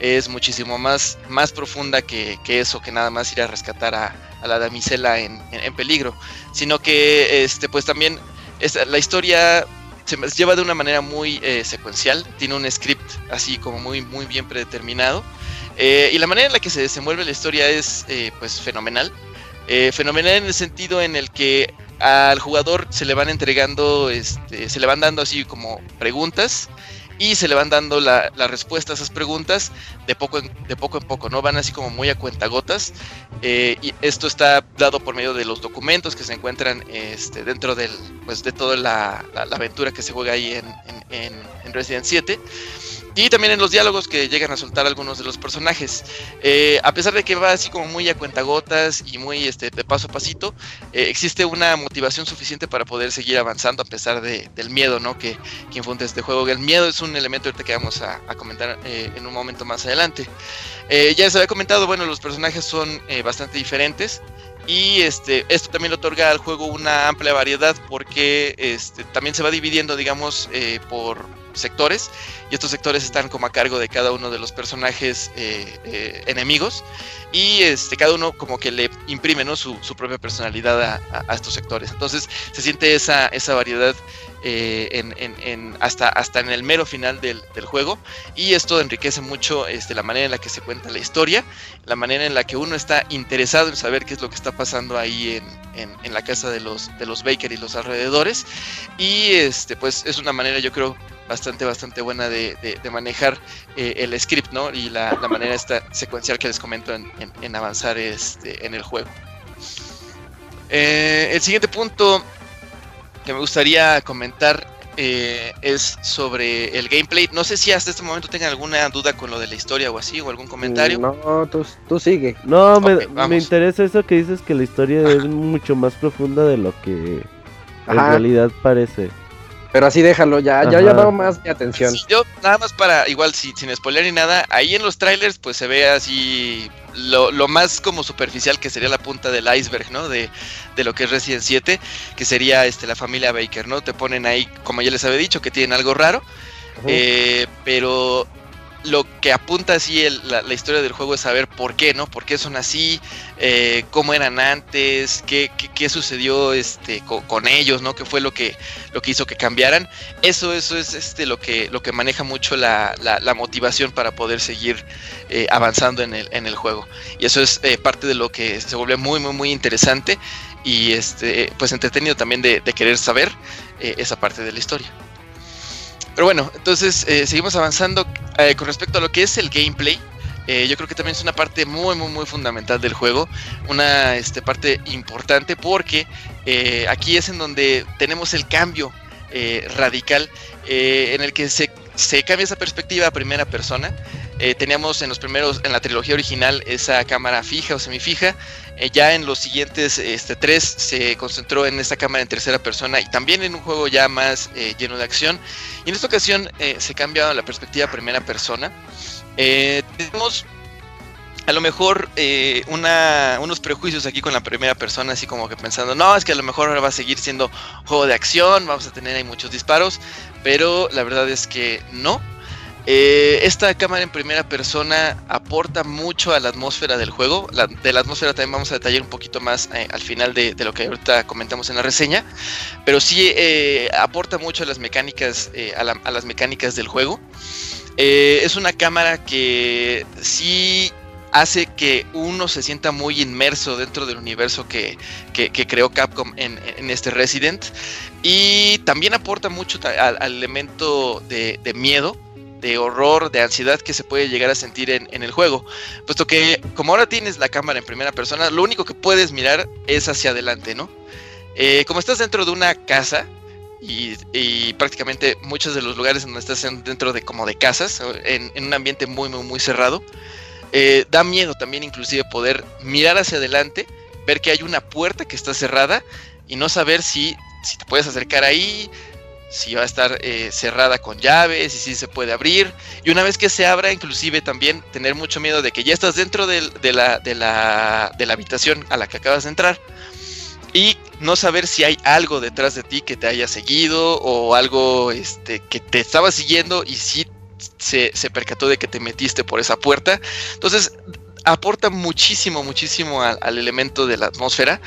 es muchísimo más, más profunda que, que eso, que nada más ir a rescatar a, la damisela en, en- peligro. Sino que este, pues también es, la historia se lleva de una manera muy eh, secuencial, tiene un script así como muy, muy bien predeterminado. Eh, y la manera en la que se desenvuelve la historia es eh, pues fenomenal. Fenomenal en el sentido en el que al jugador se le van entregando, este, se le van dando así como preguntas y se le van dando la, la respuesta a esas preguntas de poco, en, de poco en poco, ¿no? Van así como muy a cuentagotas. Eh, y esto está dado por medio de los documentos que se encuentran este, dentro del, pues, de toda la, la- aventura que se juega ahí en, en- en- en Resident 7. Y también en los diálogos que llegan a soltar algunos de los personajes. Eh, a pesar de que va así como muy a cuentagotas y muy este, de paso a pasito, eh, existe una motivación suficiente para poder seguir avanzando a pesar de- del miedo ¿no? que, que infunde este juego. El miedo es un elemento que vamos a, comentar eh, en un momento más adelante. Ya se había comentado, bueno, los personajes son bastante diferentes. Y este, esto también le otorga al juego una amplia variedad porque este, también se va dividiendo, digamos, por sectores. Y estos sectores están como a cargo de cada uno de los personajes eh, eh, enemigos. Y este, cada uno como que le imprime ¿no? su, su propia personalidad a, a- a estos sectores. Entonces se siente esa, esa variedad eh, hasta, hasta en el mero final del, juego. Y esto enriquece mucho este, la manera en la que se cuenta la historia, la manera en la que uno está interesado en saber qué es lo que está pasando ahí en, en- la casa de los, de los Baker y los alrededores. Y este, pues es una manera, yo creo, bastante, bastante buena de, de- manejar eh, el script, ¿no? Y la, la manera esta secuencial que les comento en, en- en avanzar este, en el juego. Eh, el siguiente punto que me gustaría comentar eh, es sobre el gameplay. No sé si hasta este momento tengan alguna duda con lo de la historia o así, o algún comentario. No, tú, tú sigue. No, me, me interesa eso que dices que la historia es mucho más profunda de lo que en Ajá. realidad parece. Pero así déjalo, ya, ya Ajá. llamado más mi atención. Sí, yo nada más para, igual si- sin spoiler ni nada, ahí en los trailers pues se ve así lo, lo más como superficial que sería la punta del iceberg, ¿no? De, de lo que es Resident 7, que sería este la familia Baker, ¿no? Te ponen ahí, como ya les había dicho, que tienen algo raro, eh, pero lo que apunta así el- la, la historia del juego es saber por qué, ¿no? ¿Por qué son así? Eh, ¿Cómo eran antes? ¿Qué, qué, qué sucedió este, co- con, ellos, ¿no? ¿Qué fue lo que, lo que hizo que cambiaran? Eso, eso es este, lo, que, lo que maneja mucho la, la- la motivación para poder seguir eh, avanzando en el, en el juego. Y eso es eh, parte de lo que se vuelve muy, muy, muy interesante y este, pues entretenido también de, de querer saber eh, esa parte de la historia. Pero bueno, entonces eh, seguimos avanzando eh, con respecto a lo que es el gameplay. eh, yo creo que también es una parte muy, muy, muy fundamental del juego. Una este, parte importante porque aquí es en donde tenemos el cambio radical en el que se, se cambia esa perspectiva a primera persona. Eh, teníamos en los primeros, en la trilogía original, esa cámara fija o semifija. Eh, ya en los siguientes este, tres se concentró en esta cámara en tercera persona y también en un juego ya más eh, lleno de acción. Y en esta ocasión se cambia la perspectiva primera persona. tenemos a lo mejor unos prejuicios aquí con la primera persona, así como que pensando, no, es que a lo mejor ahora va a seguir siendo juego de acción, vamos a tener ahí muchos disparos, pero la verdad es que no. Eh, esta cámara en primera persona aporta mucho a la atmósfera del juego. de la atmósfera también vamos a detallar un poquito más eh, al final de, lo que ahorita comentamos en la reseña. Pero sí eh, aporta mucho a las mecánicas, a, las mecánicas del juego. es una cámara que sí hace que uno se sienta muy inmerso dentro del universo que, creó Capcom en, este Resident. Y también aporta mucho al, elemento de miedo de horror, de ansiedad que se puede llegar a sentir en, el juego. Puesto que como ahora tienes la cámara en primera persona, lo único que puedes mirar es hacia adelante, ¿no? Eh, como estás dentro de una casa, y, prácticamente muchos de los lugares donde estás dentro de como de casas, en, un ambiente muy, muy, muy cerrado, eh, da miedo también inclusive poder mirar hacia adelante, ver que hay una puerta que está cerrada y no saber si, si te puedes acercar ahí, si va a estar eh, cerrada con llaves y si se puede abrir. Y una vez que se abra, inclusive también tener mucho miedo de que ya estás dentro de, la, de, la, de la habitación a la que acabas de entrar y no saber si hay algo detrás de ti que te haya seguido o algo este, que te estaba siguiendo y si se, se percató de que te metiste por esa puerta. Entonces, aporta muchísimo, muchísimo al, elemento de la atmósfera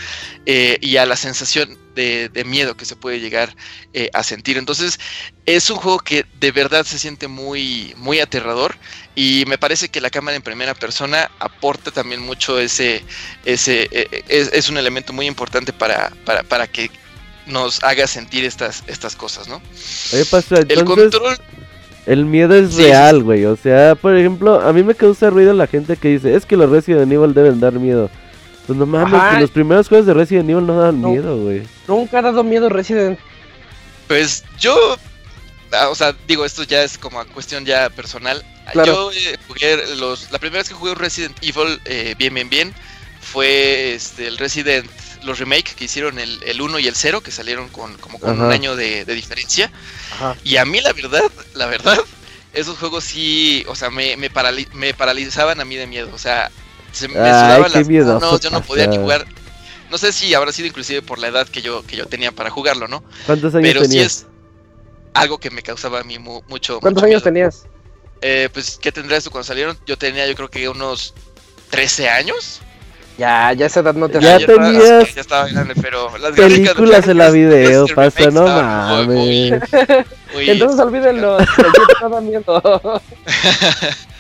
eh, y a la sensación de, miedo que se puede llegar eh, a sentir. Entonces, es un juego que de verdad se siente muy, muy aterrador y me parece que la cámara en primera persona aporta también mucho ese, ese eh, es, un elemento muy importante para, para, que nos haga sentir estas, estas cosas, ¿no? el control el miedo es real, güey. O sea, por ejemplo, a mí me causa ruido la gente que dice, es que los Resident Evil deben dar miedo. Pues no mames, que los primeros juegos de Resident Evil no dan miedo, güey. Nunca ha dado miedo Resident. Pues yo, ah, o sea, digo, esto ya es como cuestión ya personal. Yo eh, jugué los, la primera vez que jugué Resident Evil eh, bien, bien, bien, fue este, el Resident, los remake que hicieron el, el 1 y el 0, que salieron con como con un año de, de diferencia. Y a mí la verdad, la verdad, esos juegos sí, o sea, me, me, me paralizaban a mí de miedo. O sea, se me sudaban las manos, yo no podía ni jugar. No sé si habrá sido inclusive por la edad que yo, que yo tenía para jugarlo, ¿no? ¿Cuántos años Pero tenías? sí es algo que me causaba a mí mucho. ¿Cuántos años tenías? Eh, pues, ¿qué tendrías tú cuando salieron? Yo tenía, yo creo que unos 13 años. Ya, ya esa edad no te Ya tenías ya estaba grande, pero las películas en la video, pasa, no mames. Entonces olvídenlo, estaba viendo.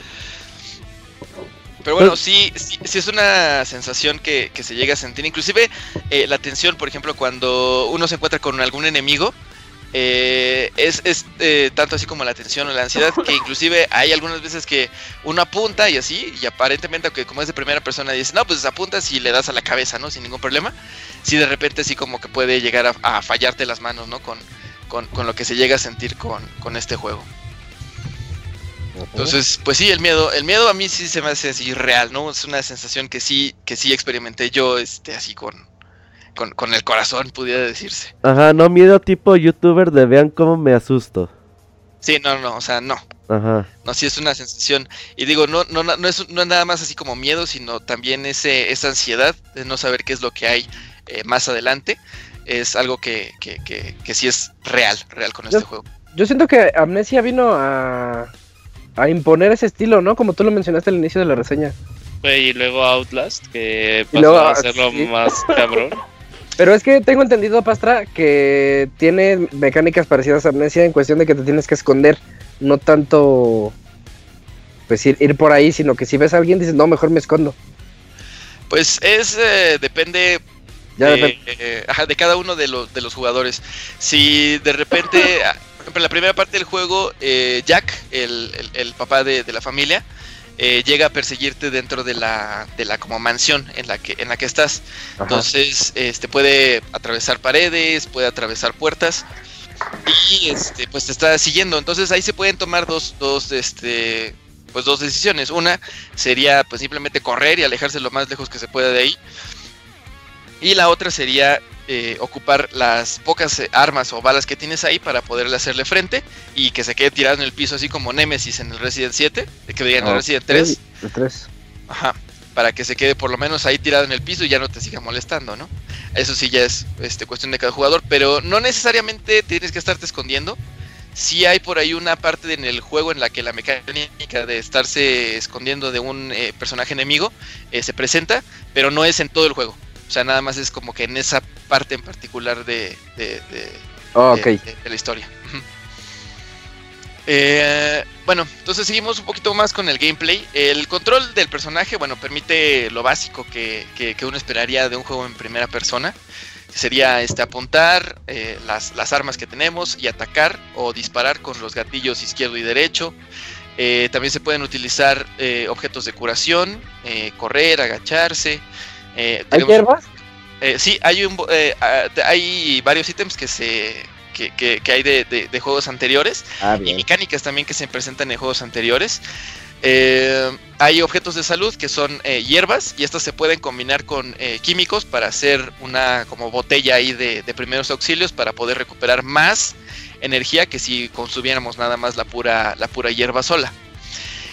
Pero bueno, sí, sí, sí, es una sensación que, que se llega a sentir. Inclusive eh, la tensión, por ejemplo, cuando uno se encuentra con algún enemigo, eh, es, es eh, tanto así como la tensión o la ansiedad que inclusive hay algunas veces que uno apunta y así y aparentemente aunque como es de primera persona dice no pues apuntas y le das a la cabeza no sin ningún problema si de repente sí como que puede llegar a, fallarte las manos no con, con, lo que se llega a sentir con, con este juego. Entonces pues sí el miedo el miedo a mí sí se me hace así real no es una sensación que sí que sí experimenté yo este así con con, con, el corazón, pudiera decirse. Ajá, no miedo tipo youtuber de vean cómo me asusto. Sí, no, no, o sea, no. Ajá. No, sí es una sensación. Y digo, no, no, no, es, no es nada más así como miedo, sino también ese, esa ansiedad de no saber qué es lo que hay eh, más adelante. Es algo que, que, que, que, sí es real, real con este juego. Yo siento que Amnesia vino a, a imponer ese estilo, ¿no? Como tú lo mencionaste al inicio de la reseña. Y luego Outlast, que pasó a hacerlo más cabrón. Pero es que tengo entendido, Pastra, que tiene mecánicas parecidas a Amnesia en cuestión de que te tienes que esconder, no tanto pues ir, por ahí, sino que si ves a alguien dices, no, mejor me escondo. Pues es, eh, depende eh, de cada uno de, los de los jugadores. Si de repente, en la primera parte del juego, eh, Jack, el, el, papá de, de la familia, eh, llega a perseguirte dentro de la, de la como mansión en la que, en la que estás. Entonces, este puede atravesar paredes, puede atravesar puertas y este, pues te está siguiendo. Entonces ahí se pueden tomar dos, dos, este, pues dos decisiones. Una sería pues simplemente correr y alejarse lo más lejos que se pueda de ahí. Y la otra sería eh, ocupar las pocas eh, armas o balas que tienes ahí para poderle hacerle frente y que se quede tirado en el piso así como Nemesis en el Resident 7, de que veían en el Resident 3. El 3. Ajá, para que se quede por lo menos ahí tirado en el piso y ya no te siga molestando, ¿no? Eso sí ya es este, cuestión de cada jugador, pero no necesariamente tienes que estarte escondiendo. Sí hay por ahí una parte en el juego en la que la mecánica de estarse escondiendo de un eh, personaje enemigo eh, se presenta, pero no es en todo el juego. O sea, nada más es como que en esa parte en particular de, de, Oh, de la historia. Eh, bueno, entonces seguimos un poquito más con el gameplay. El control del personaje, bueno, permite lo básico que, que- que uno esperaría de un juego en primera persona. que Sería este, apuntar eh, las, las armas que tenemos y atacar o disparar con los gatillos izquierdo y derecho. Eh, también se pueden utilizar objetos de curación, correr, agacharse. Eh, ¿Hay hierbas? eh, sí, hay, un, eh, ah, hay varios ítems que se que, que- que hay de, de- de juegos anteriores Ah, y mecánicas también que se presentan en juegos anteriores. Eh, hay objetos de salud que son hierbas y estas se pueden combinar con químicos para hacer una como botella ahí de, de primeros auxilios para poder recuperar más energía que si consumiéramos nada más la pura, la pura hierba sola.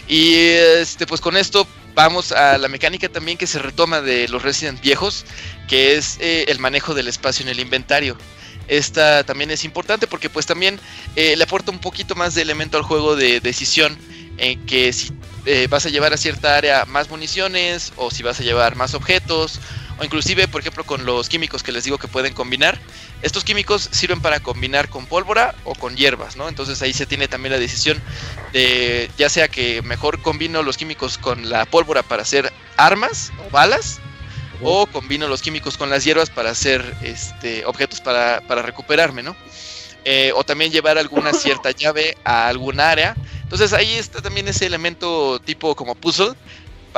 Y este, pues con esto vamos a la mecánica también que se retoma de los Resident viejos, que es eh, el manejo del espacio en el inventario. Esta también es importante porque pues también eh, le aporta un poquito más de elemento al juego de decisión en que si eh, vas a llevar a cierta área más municiones o si vas a llevar más objetos o inclusive por ejemplo con los químicos que les digo que pueden combinar estos químicos sirven para combinar con pólvora o con hierbas no entonces ahí se tiene también la decisión de ya sea que mejor combino los químicos con la pólvora para hacer armas o balas o combino los químicos con las hierbas para hacer este objetos para, para recuperarme no Eh, o también llevar alguna cierta llave a algún área. Entonces ahí está también ese elemento tipo como puzzle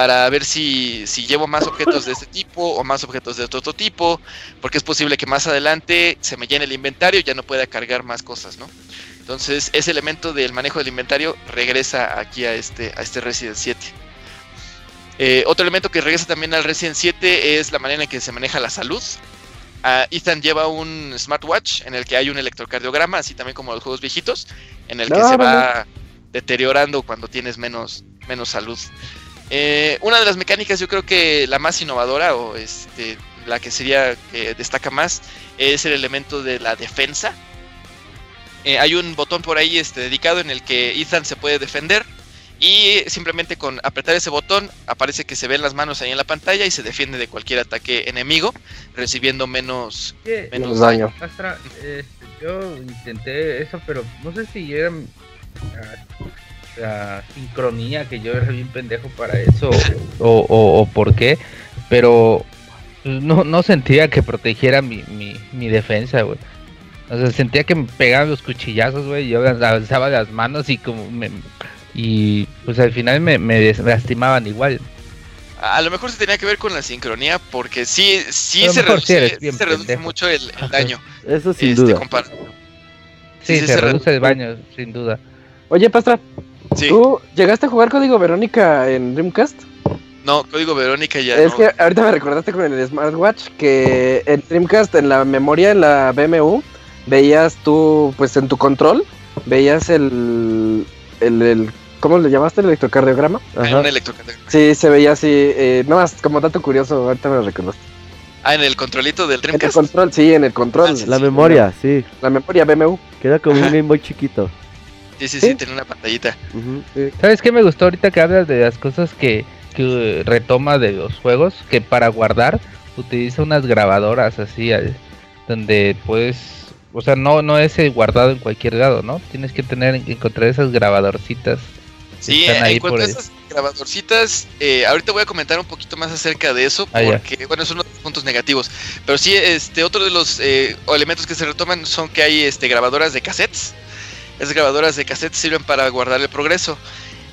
para ver si, si llevo más objetos de este tipo o más objetos de otro tipo, porque es posible que más adelante se me llene el inventario y ya no pueda cargar más cosas, ¿no? Entonces ese elemento del manejo del inventario regresa aquí a este, a este Resident 7. Eh, otro elemento que regresa también al Resident 7 es la manera en que se maneja la salud. Ah, Ethan lleva un smartwatch en el que hay un electrocardiograma, así también como los juegos viejitos, en el que se no, va deteriorando cuando tienes menos, menos salud. Eh, una de las mecánicas, yo creo que la más innovadora, o este, la que sería que destaca más, es el elemento de la defensa. Eh, hay un botón por ahí este, dedicado en el que Ethan se puede defender. Y simplemente con apretar ese botón aparece que se ven las manos ahí en la pantalla y se defiende de cualquier ataque enemigo, recibiendo menos, menos daño. daño. Astra, este, yo intenté eso, pero no sé si era la, la sincronía, que yo era bien pendejo para eso, o, o, o por qué, pero no, no sentía que protegiera mi, mi, mi defensa, güey. O sea, sentía que me pegaban los cuchillazos, güey, y yo alzaba las manos y como me... Y pues al final me, me lastimaban igual. A lo mejor se tenía que ver con la sincronía, porque sí, sí se sí reduce, se reduce mucho el, daño. Eso sin este, duda. Sí, sí, se, se reduce re- el baño, sin duda. Oye, Pastra, Sí, ¿tú llegaste a jugar Código Verónica en Dreamcast? no, código Verónica ya es no. que ahorita me recordaste con el smartwatch que en Dreamcast, en la memoria, en la BMU, veías tú, pues en tu control, veías el, el, el ¿cómo le llamaste? El electrocardiograma. Ah, Ajá. un electrocardiograma. Sí, se veía así, eh, no más, como dato curioso, ahorita me lo recordaste. Ah, en el controlito del En el Dreamcast. control, sí, en el control. Ah, sí, La sí. memoria, sí. La memoria BMU. Queda como un. Game Boy chiquito. Sí, sí, sí, ¿Sí? tiene una pantallita. Ujú. ¿Sabes qué me gustó ahorita que hablas de las cosas que, que retoma de los juegos? Que para guardar utiliza unas grabadoras así, al- donde puedes, o sea, no, no es el guardado en cualquier lado, ¿no? Tienes que tener, encontrar esas grabadorcitas. Sí, están ahí en cuanto por a el- estas grabadorcitas, eh, ahorita voy a comentar un poquito más acerca de eso, Ah, porque, bueno, son otros puntos negativos. Pero sí, este, otro de los eh, elementos que se retoman son que hay este, grabadoras de cassettes. Esas grabadoras de cassettes sirven para guardar el progreso.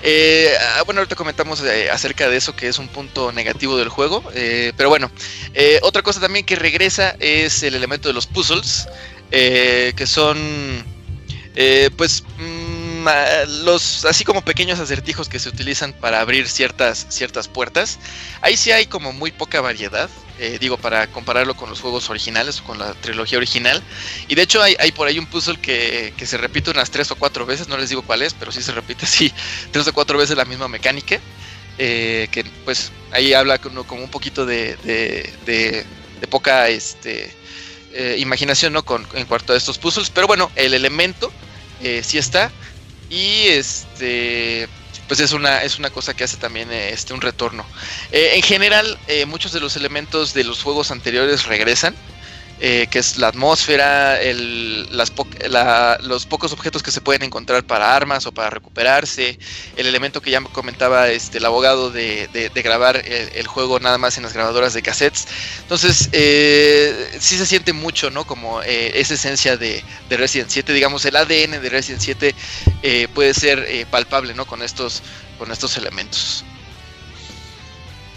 Eh, ah, bueno, ahorita comentamos eh, acerca de eso, que es un punto negativo del juego. eh, pero bueno, eh, otra cosa también que regresa es el elemento de los puzzles, que son, pues, mm, los así como pequeños acertijos que se utilizan para abrir ciertas ciertas puertas ahí sí hay como muy poca variedad eh, digo para compararlo con los juegos originales con la trilogía original y de hecho hay, hay por ahí un puzzle que, que, se repite unas tres o cuatro veces no les digo cuál es pero sí se repite así tres o cuatro veces la misma mecánica eh, que pues ahí habla como, como un poquito de, de, de, de poca este eh, imaginación ¿no? Con, en cuanto a estos puzzles. Pero bueno, el elemento eh, sí está. Y este pues es una, es una cosa que hace también este, un retorno. Eh, en general, eh, muchos de los elementos de los juegos anteriores regresan. Eh, que es la atmósfera, los pocos objetos que se pueden encontrar para armas o para recuperarse, el elemento que ya comentaba este, el abogado de, grabar el, juego nada más en las grabadoras de cassettes. Entonces, eh, sí se siente mucho, ¿no? Como eh, esa esencia de, de, Resident 7, digamos, el ADN de Resident 7 eh, puede ser palpable, ¿no? Con estos, con estos elementos.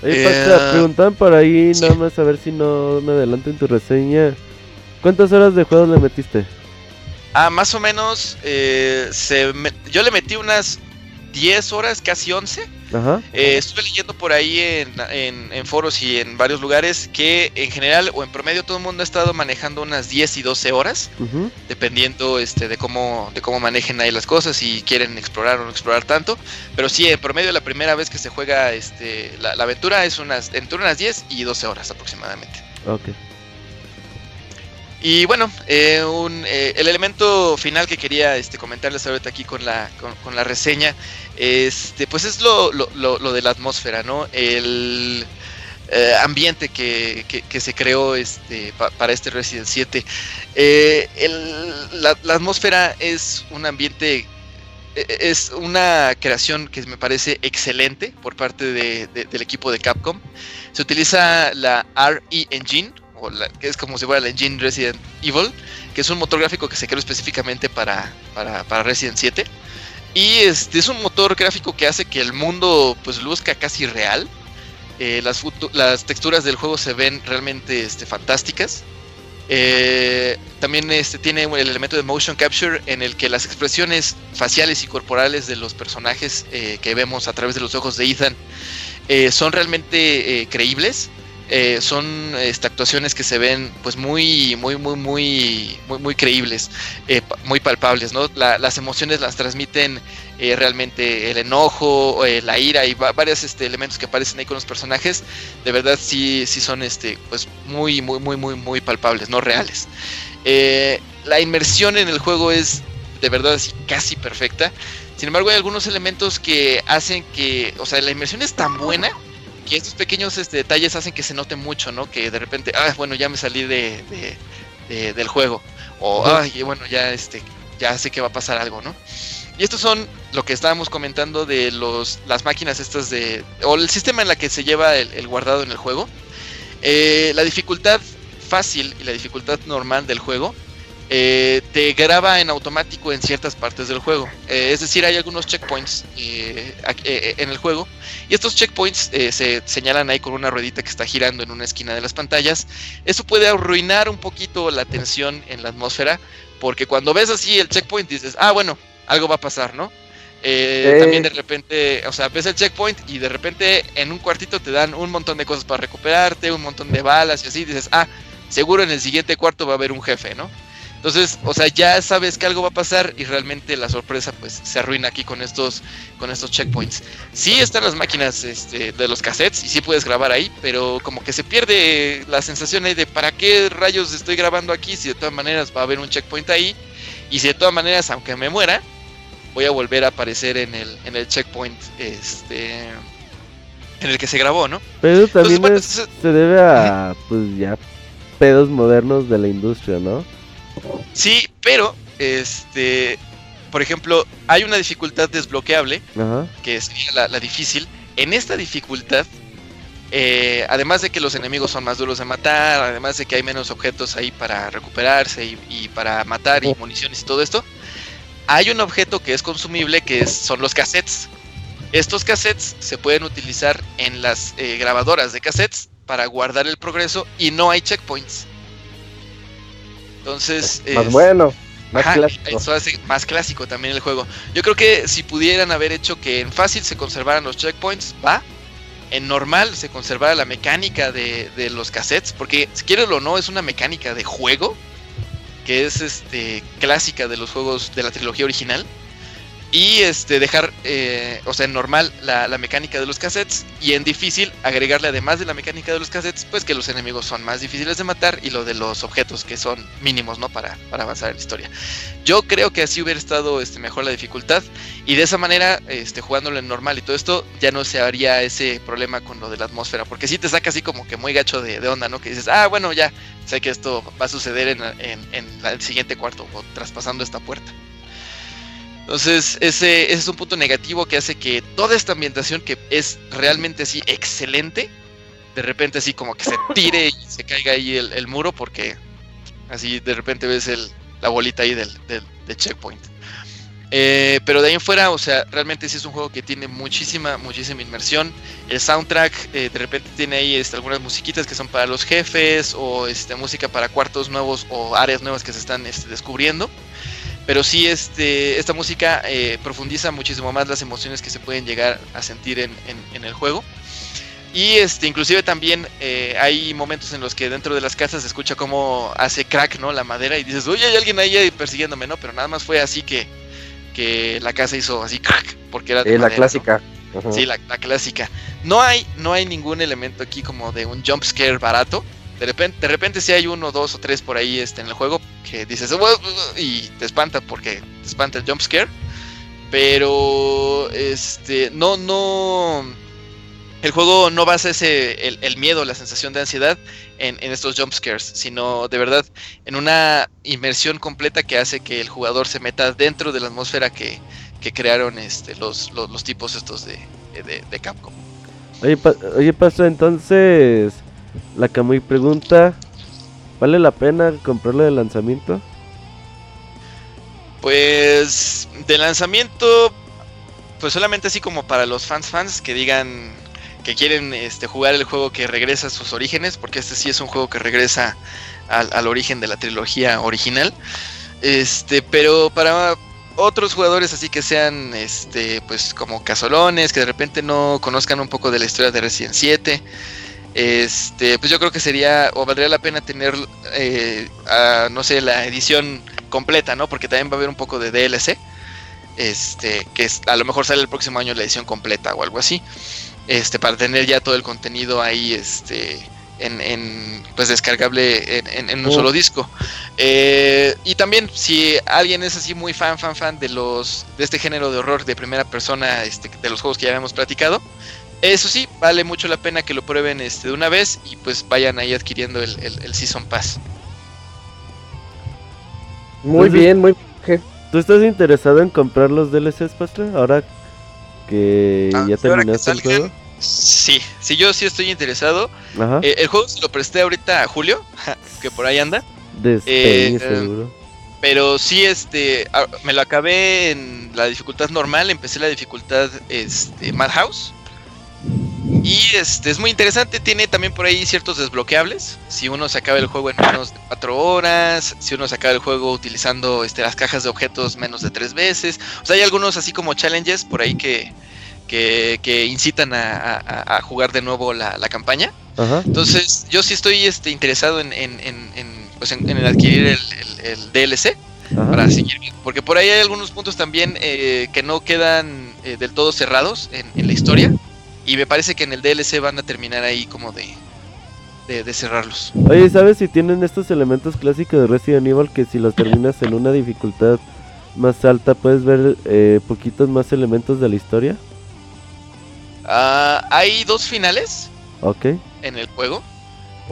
Hey, Pacha, preguntaban por ahí, sí. nada más a ver si no me adelanto en tu reseña. ¿Cuántas horas de juego le metiste? Ah, más o menos, eh, se me, yo le metí unas 10 horas, casi 11. Ajá. Eh, estuve leyendo por ahí en, en, en, foros y en varios lugares que en general o en promedio todo el mundo ha estado manejando unas 10 y 12 horas, uh -huh. dependiendo este, de, cómo, de cómo manejen ahí las cosas, si quieren explorar o no explorar tanto. Pero sí, en promedio la primera vez que se juega este, la, la aventura es unas, entre unas 10 y 12 horas aproximadamente. Ok. Y bueno, eh, un, eh, el elemento final que quería este, comentarles ahorita aquí con la, con, la reseña, este, pues es lo, lo, de la atmósfera, ¿no? El eh, ambiente que, que, se creó este, pa, para este Resident 7. Eh, el, la, atmósfera es un ambiente e, e, es una creación que me parece excelente por parte de, de, del equipo de Capcom. Se utiliza la RE Engine, que es como si fuera la engine Resident Evil, que es un motor gráfico que se creó específicamente para, para, para Resident 7. Y este es un motor gráfico que hace que el mundo pues luzca casi real. Eh, las, las, texturas del juego se ven realmente este, fantásticas. Eh, también este, tiene el elemento de motion capture en el que las expresiones faciales y corporales de los personajes eh, que vemos a través de los ojos de Ethan son realmente creíbles eh, son este, actuaciones que se ven pues muy muy muy muy muy, muy creíbles eh, muy palpables no la, las emociones las transmiten eh, realmente el enojo la ira y varios este, elementos que aparecen ahí con los personajes de verdad sí sí son este pues muy muy muy muy muy palpables no reales. La inmersión en el juego es de verdad así casi perfecta. Sin embargo hay algunos elementos que hacen que o sea la inmersión es tan buena y estos pequeños este, detalles hacen que se note mucho, ¿no? Que de repente, ah, bueno, ya me salí de, de, de del juego. O, ay, bueno, ya, este, ya sé que va a pasar algo, ¿no? Y estos son lo que estábamos comentando de los, las máquinas estas de... O el sistema en la que se lleva el, el guardado en el juego. Eh, la dificultad fácil y la dificultad normal del juego eh, te graba en automático en ciertas partes del juego. Eh, es decir, hay algunos checkpoints eh, eh en el juego y estos checkpoints se señalan ahí con una ruedita que está girando en una esquina de las pantallas. Eso puede arruinar un poquito la tensión en la atmósfera porque cuando ves así el checkpoint dices, ah, bueno, algo va a pasar, ¿no? Eh, también de repente, o sea, ves el checkpoint y de repente en un cuartito te dan un montón de cosas para recuperarte, un montón de balas y así, dices, ah, seguro en el siguiente cuarto va a haber un jefe, ¿no? Entonces, o sea, ya sabes que algo va a pasar y realmente la sorpresa pues se arruina aquí con estos con estos checkpoints. Sí están las máquinas este, de los cassettes y sí puedes grabar ahí, pero como que se pierde la sensación ahí de para qué rayos estoy grabando aquí si de todas maneras va a haber un checkpoint ahí y si de todas maneras aunque me muera voy a volver a aparecer en el en el checkpoint este en el que se grabó, ¿no? Pero también Entonces, bueno, es, se debe a pues ya pedos modernos de la industria, ¿no? Sí, pero, este, por ejemplo, hay una dificultad desbloqueable, Ajá. que sería la, la, difícil. En esta dificultad, eh, además de que los enemigos son más duros de matar, además de que hay menos objetos ahí para recuperarse y, y para matar y municiones y todo esto, hay un objeto que es consumible que es, son los cassettes. Estos cassettes se pueden utilizar en las eh, grabadoras de cassettes para guardar el progreso y no hay checkpoints. Entonces. Más es, bueno. Más Ajá, clásico. Eso hace más clásico también el juego. Yo creo que si pudieran haber hecho que en fácil se conservaran los checkpoints, va. En normal se conservara la mecánica de, de los cassettes, porque si quieres o no, es una mecánica de juego que es este clásica de los juegos de la trilogía original. Y este dejar, eh, o sea, en normal la, la mecánica de los cassettes y en difícil agregarle además de la mecánica de los cassettes, pues que los enemigos son más difíciles de matar y lo de los objetos que son mínimos, ¿no? Para, para avanzar en la historia. Yo creo que así hubiera estado este, mejor la dificultad y de esa manera, este, jugándolo en normal y todo esto, ya no se haría ese problema con lo de la atmósfera, porque si te saca así como que muy gacho de, onda, ¿no? Que dices, ah, bueno, ya sé que esto va a suceder en, en- el siguiente cuarto o traspasando esta puerta. Entonces, ese, es un punto negativo que hace que toda esta ambientación que es realmente así excelente, de repente así como que se tire y se caiga ahí el, muro porque así de repente ves el, la bolita ahí del checkpoint. Eh, pero de ahí en fuera, o sea, realmente sí es un juego que tiene muchísima, muchísima inmersión. El soundtrack eh, de repente tiene ahí este, algunas musiquitas que son para los jefes o este, música para cuartos nuevos o áreas nuevas que se están este, descubriendo. Pero sí, este, esta música eh, profundiza muchísimo más las emociones que se pueden llegar a sentir en, en- en el juego. Y este, inclusive también eh, hay momentos en los que dentro de las casas se escucha como hace crack, ¿no? La madera y dices, oye, hay alguien ahí persiguiéndome, ¿no? Pero nada más fue así que, que la casa hizo así crack, porque era de Eh, la clásica. Sí, la, la clásica. No hay, no hay ningún elemento aquí como de un jump scare barato. De repente, de repente sí hay uno, dos o tres por ahí este, en el juego que dices y te espanta porque te espanta el jump scare. Pero este no, no. El juego no basa ese, el, miedo, la sensación de ansiedad en, estos jump scares, sino de verdad en una inmersión completa que hace que el jugador se meta dentro de la atmósfera que, que crearon este, los, los, tipos estos de, de, de Capcom. Oye, pa- oye, entonces la Camuy pregunta, ¿vale la pena comprarlo de lanzamiento? Pues de lanzamiento, pues solamente así como para los fans fans que digan que quieren este, jugar el juego que regresa a sus orígenes, porque este sí es un juego que regresa al, al origen de la trilogía original. Este, pero para otros jugadores así que sean este, pues como casolones, que de repente no conozcan un poco de la historia de Resident 7. Este, pues yo creo que sería o valdría la pena tener, eh, a, no sé, la edición completa, ¿no? Porque también va a haber un poco de DLC. Este, que es- a lo mejor sale el próximo año la edición completa o algo así. Este, para tener ya todo el contenido ahí, este, en, en, pues descargable en, en- en un Oh. solo disco. Eh, y también, si alguien es así muy fan, fan, fan de los, de este género de horror de primera persona, este, de los juegos que ya habíamos platicado. Eso sí, vale mucho la pena que lo prueben este, de una vez y pues vayan ahí adquiriendo el, el- el Season Pass. Muy Entonces- bien, muy bien. ¿Tú estás interesado en comprar los DLCs, Pastor? Ahora que Ah, ya que terminaste el juego. Sí, sí, yo sí estoy interesado. Ajá. Eh, el juego se lo presté ahorita a Julio, que por ahí anda. Despegue, eh, seguro. Pero sí, este, me lo acabé en la dificultad normal, empecé la dificultad este, Madhouse. Y este es muy interesante, tiene también por ahí ciertos desbloqueables. Si uno se acaba el juego en menos de 4 horas, si uno se acaba el juego utilizando este, las cajas de objetos menos de 3 veces. O sea, hay algunos así como challenges por ahí que, que, que incitan a, a- a jugar de nuevo la, la campaña. Ajá. Entonces, yo sí estoy este, interesado en, en, en, en, pues, en- en adquirir el, el- el DLC Ajá. para seguir. Porque por ahí hay algunos puntos también eh, que no quedan eh, del todo cerrados en, en la historia. Y me parece que en el DLC van a terminar ahí como de, de, de cerrarlos. Oye, ¿sabes si tienen estos elementos clásicos de Resident Evil que si los terminas en una dificultad más alta puedes ver eh, poquitos más elementos de la historia? Ah, hay dos finales Ok. en el juego.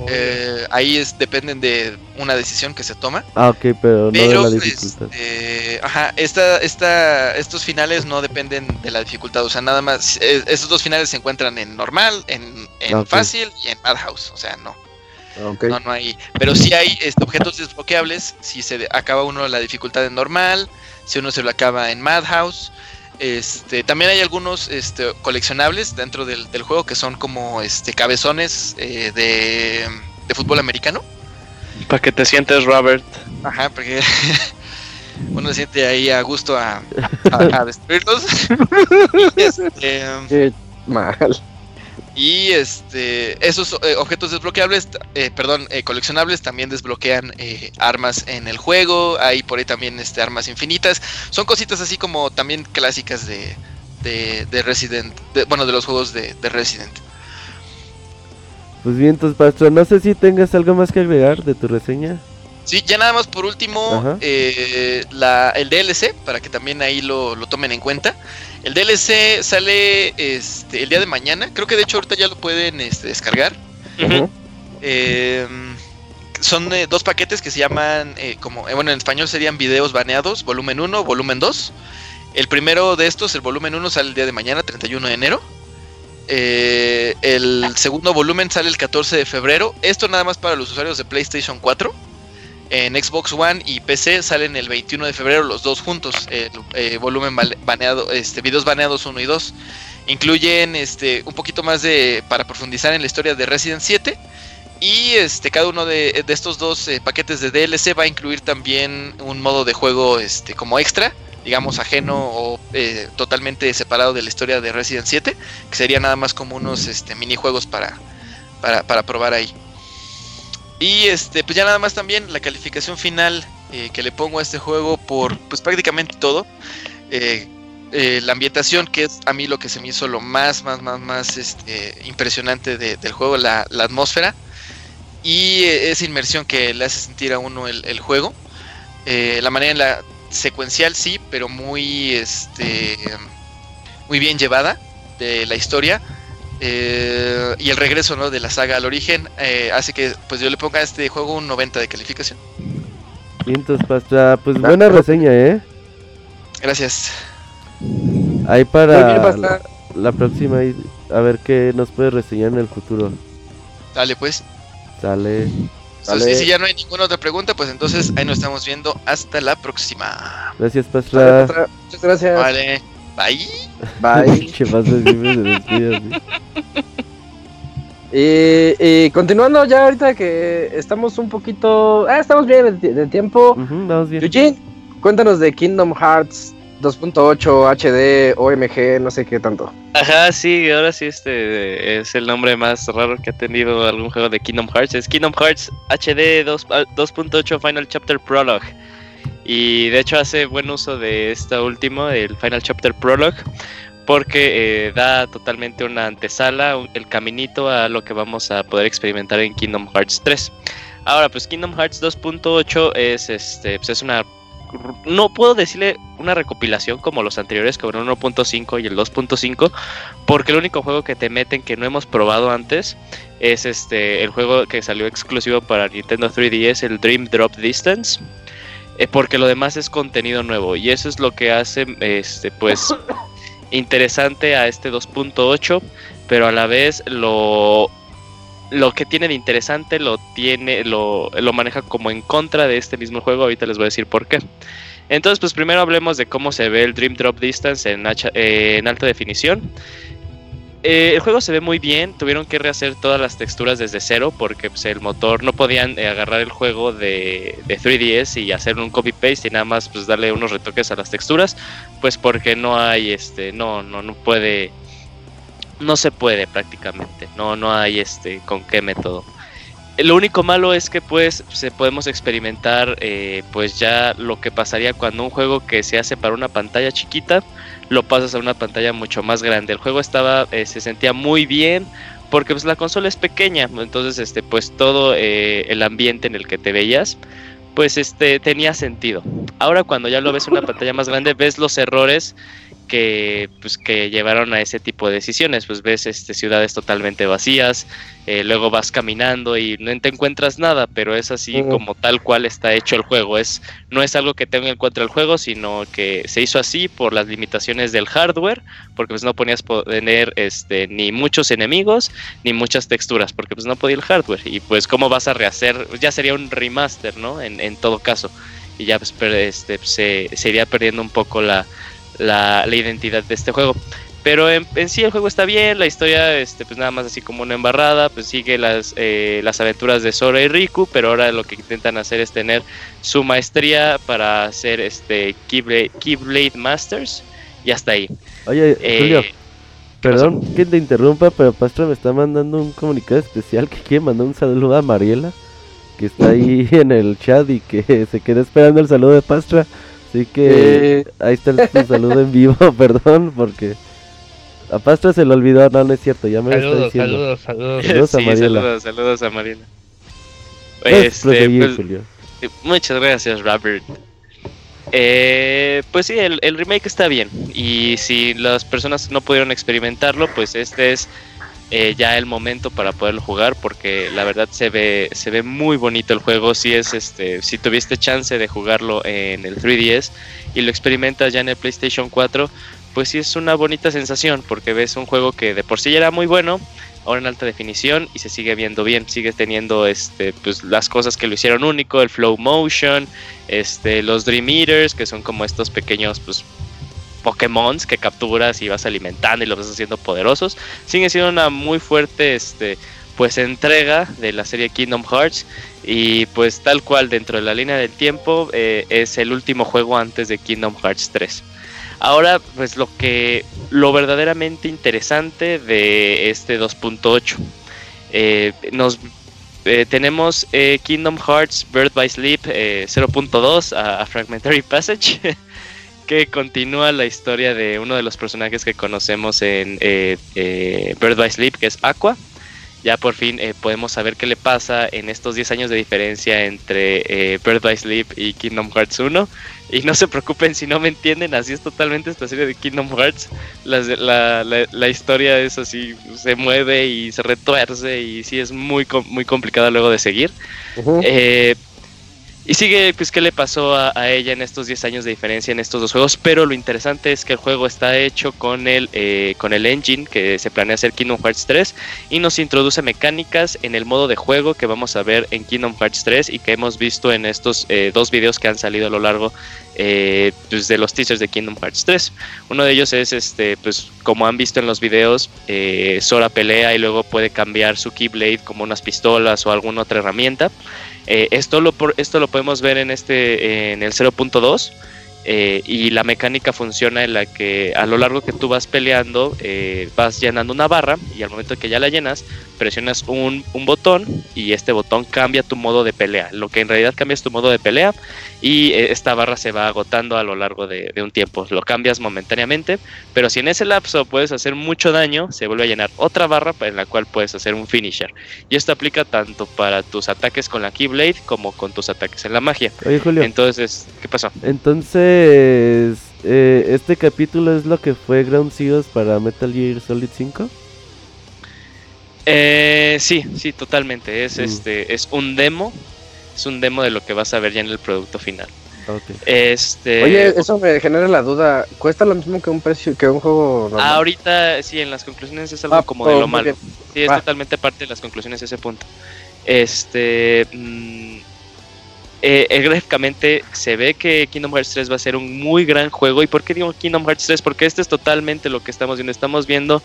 Eh, ahí es, dependen de una decisión que se toma. Ah, ok, pero no de Pero, la dificultad. este, ajá, esta, esta, estos finales no dependen de la dificultad, o sea, nada más, eh, estos dos finales se encuentran en normal, en, fácil y en Madhouse, o sea, no, Ok. no, no hay, pero sí hay este, objetos desbloqueables, si se acaba uno la dificultad en normal, si uno se lo acaba en Madhouse, este, también hay algunos este, coleccionables dentro del, del juego que son como este, cabezones eh, de, de fútbol americano. Para que te sientes Robert. Ajá, porque uno se siente ahí a gusto a, a- a destruirlos. este, Qué mal. Y, este, esos eh, objetos desbloqueables, eh, perdón, eh, coleccionables también desbloquean eh, armas en el juego. Hay por ahí también este, armas infinitas. Son cositas así como también clásicas de, de, de Resident, de- bueno, de los juegos de, de Resident. Pues bien, entonces, Pastor, no sé si tengas algo más que agregar de tu reseña. Sí, ya nada más por último, eh, la, el DLC, para que también ahí lo, lo tomen en cuenta. El DLC sale este, el día de mañana, creo que de hecho ahorita ya lo pueden este, descargar. Eh, son eh, dos paquetes que se llaman, eh, como, eh, bueno, en español serían videos baneados, volumen 1, volumen 2. El primero de estos, el volumen 1, sale el día de mañana, 31 de enero. El segundo volumen sale el 14 de febrero. Esto nada más para los usuarios de PlayStation 4. En Xbox One y PC salen el 21 de febrero los dos juntos. El eh, volumen baneado, este, videos baneados 1 y 2. Incluyen este, un poquito más de para profundizar en la historia de Resident 7. Y este, cada uno de, de estos dos eh, paquetes de DLC va a incluir también un modo de juego este, como extra, digamos ajeno o eh, totalmente separado de la historia de Resident 7, que sería nada más como unos este, minijuegos para, para, para probar ahí. Y este, pues ya nada más también la calificación final eh, que le pongo a este juego por pues prácticamente todo. Eh, eh, la ambientación, que es a mí lo que se me hizo lo más, más, más, más este, impresionante de- del juego, la, atmósfera y esa inmersión que le hace sentir a uno el, el juego. La manera en la secuencial sí, pero muy, este, muy bien llevada de la historia. Eh, y el regreso ¿no? de la saga al origen eh, hace que pues yo le ponga a este juego un 90 de calificación. Bien, entonces, Pastor, pues buena reseña, ¿eh? Gracias. Ahí para bien, la, la próxima, ahí, a ver qué nos puede reseñar en el futuro. Dale pues. Sale. Entonces, Dale. y si ya no hay ninguna otra pregunta, pues entonces ahí nos estamos viendo. Hasta la próxima. Gracias, Vale, Pastor. Pastra, Muchas gracias. Vale. Bye. Bye. Che, Pastor siempre se despide así. Y, y continuando ya ahorita que estamos un poquito... Ah, estamos bien de, de tiempo. Ujú, vamos bien. Eugene, cuéntanos de Kingdom Hearts 2.8 HD OMG, no sé qué tanto. Ajá, sí, ahora sí este es el nombre más raro que ha tenido algún juego de Kingdom Hearts. Es Kingdom Hearts HD 2 ah, 2.8 Final Chapter Prologue. Y de hecho hace buen uso de esta último, el Final Chapter Prologue, porque eh, da totalmente una antesala, el caminito a lo que vamos a poder experimentar en Kingdom Hearts 3. Ahora, pues Kingdom Hearts 2.8 es este, pues es una no puedo decirle una recopilación como los anteriores, como el 1.5 y el 2.5, porque el único juego que te meten que no hemos probado antes es este el juego que salió exclusivo para Nintendo 3DS, el Dream Drop Distance. Eh, porque lo demás es contenido nuevo y eso es lo que hace este pues interesante a este 2.8, pero a la vez lo lo que tiene de interesante lo tiene lo, lo maneja como en contra de este mismo juego, ahorita les voy a decir por qué. Entonces, pues primero hablemos de cómo se ve el Dream Drop Distance en, eh, en alta definición. Eh, el juego se ve muy bien, tuvieron que rehacer todas las texturas desde cero porque pues, el motor no podían eh, agarrar el juego de, de 3DS y hacer un copy paste y nada más pues darle unos retoques a las texturas, pues porque no hay este, no, no, no puede, no se puede prácticamente, no, no hay este con qué método. Lo único malo es que pues se podemos experimentar eh, pues ya lo que pasaría cuando un juego que se hace para una pantalla chiquita lo pasas a una pantalla mucho más grande. El juego estaba eh, se sentía muy bien porque pues la consola es pequeña, entonces este pues todo eh, el ambiente en el que te veías pues este tenía sentido. Ahora cuando ya lo ves en una pantalla más grande ves los errores que pues que llevaron a ese tipo de decisiones. Pues ves este ciudades totalmente vacías eh, luego vas caminando y no te encuentras nada pero es así como tal cual está hecho el juego. Es no es algo que tenga en contra el juego sino que se hizo así por las limitaciones del hardware porque pues no ponías tener este ni muchos enemigos ni muchas texturas porque pues no podía el hardware. Y pues cómo vas a rehacer ya sería un remaster no en, en todo caso. Y ya pues per- este se, se iría perdiendo un poco la, la, la identidad de este juego. pero en, en sí el juego está bien, la historia, este, pues nada más así como una embarrada, pues sigue las, eh, las aventuras de Sora y Riku, pero ahora lo que intentan hacer es tener su maestría para hacer este Keyblade, Keyblade Masters y hasta ahí. Oye, Eh, Julio, ¿qué perdón pasó? que te interrumpa, pero Pastra me está mandando un comunicado especial que quiere mandar un saludo a Mariela, que está ahí en el chat y que se quedó esperando el saludo de Pastra. Así que Eh. ahí está el, tu saludo en vivo, perdón, porque a Pastra se le olvidó, no, no es cierto, ya me lo está Saludos, diciendo. saludos, saludos. Saludos a Sí, Mariela. saludos, saludos a Mariela. Puedes Este, proseguir, pues, Julio. Muchas gracias, Robert. Eh, pues sí, el, el remake está bien. Y si las personas no pudieron experimentarlo, pues este es eh, ya el momento para poderlo jugar. Porque la verdad se ve, se ve muy bonito el juego. Si es este, si tuviste chance de jugarlo en el 3DS y lo experimentas ya en el PlayStation 4, pues sí es una bonita sensación. Porque ves un juego que de por sí era muy bueno. Ahora en alta definición y se sigue viendo bien, sigue teniendo este pues las cosas que lo hicieron único, el flow motion, este, los Dream Eaters, que son como estos pequeños pues, Pokémon que capturas y vas alimentando y los vas haciendo poderosos. Sigue siendo una muy fuerte este, pues, entrega de la serie Kingdom Hearts. Y pues tal cual dentro de la línea del tiempo eh, es el último juego antes de Kingdom Hearts 3. Ahora, pues lo que lo verdaderamente interesante de este 2.8. Eh, nos eh, tenemos Kingdom Hearts Bird by Sleep eh, 0.2 a, a Fragmentary Passage, que continúa la historia de uno de los personajes que conocemos en eh, eh, Bird by Sleep, que es Aqua. Ya por fin eh, podemos saber qué le pasa en estos 10 años de diferencia entre eh, Bird by Sleep y Kingdom Hearts 1. Y no se preocupen si no me entienden, así es totalmente esta serie de Kingdom Hearts. La, la- la historia es así, se mueve y se retuerce y sí es muy, muy complicada luego de seguir. Y sigue, pues, qué le pasó a, ella en estos 10 años de diferencia en estos dos juegos. Pero lo interesante es que el juego está hecho con el, eh, con el engine que se planea hacer Kingdom Hearts 3 y nos introduce mecánicas en el modo de juego que vamos a ver en Kingdom Hearts 3 y que hemos visto en estos eh, dos videos que han salido a lo largo eh, pues, de los teasers de Kingdom Hearts 3. Uno de ellos es, este, pues, como han visto en los videos, Sora pelea y luego puede cambiar su Keyblade como unas pistolas o alguna otra herramienta. Eh, esto, lo, esto lo podemos ver en, este, en el 0.2 eh, y la mecánica funciona en la que a lo largo que tú vas peleando eh, vas llenando una barra y al momento que ya la llenas presionas un, un botón y este botón cambia tu modo de pelea. Lo que en realidad cambia es tu modo de pelea y eh, esta barra se va agotando a lo largo de, de un tiempo. Lo cambias momentáneamente, pero si en ese lapso puedes hacer mucho daño, se vuelve a llenar otra barra en la cual puedes hacer un finisher. Y esto aplica tanto para tus ataques con la Keyblade como con tus ataques en la magia. Oye, Julio. Entonces, ¿qué pasó? Entonces, eh, este capítulo es lo que fue Ground Zeroes para Metal Gear Solid 5. Eh, sí, sí, totalmente. Es Mm. este, es un demo. Es un demo de lo que vas a ver ya en el producto final. Este. Oye, eso me genera la duda. ¿Cuesta lo mismo que un precio que un juego normal? Ahorita sí, en las conclusiones es algo Ah, como de oh, lo malo. bien. Sí, es totalmente parte de las conclusiones ese punto. Este. mm, eh, eh, gráficamente se ve que Kingdom Hearts 3 va a ser un muy gran juego. ¿Y por qué digo Kingdom Hearts 3? Porque este es totalmente lo que estamos viendo. Estamos viendo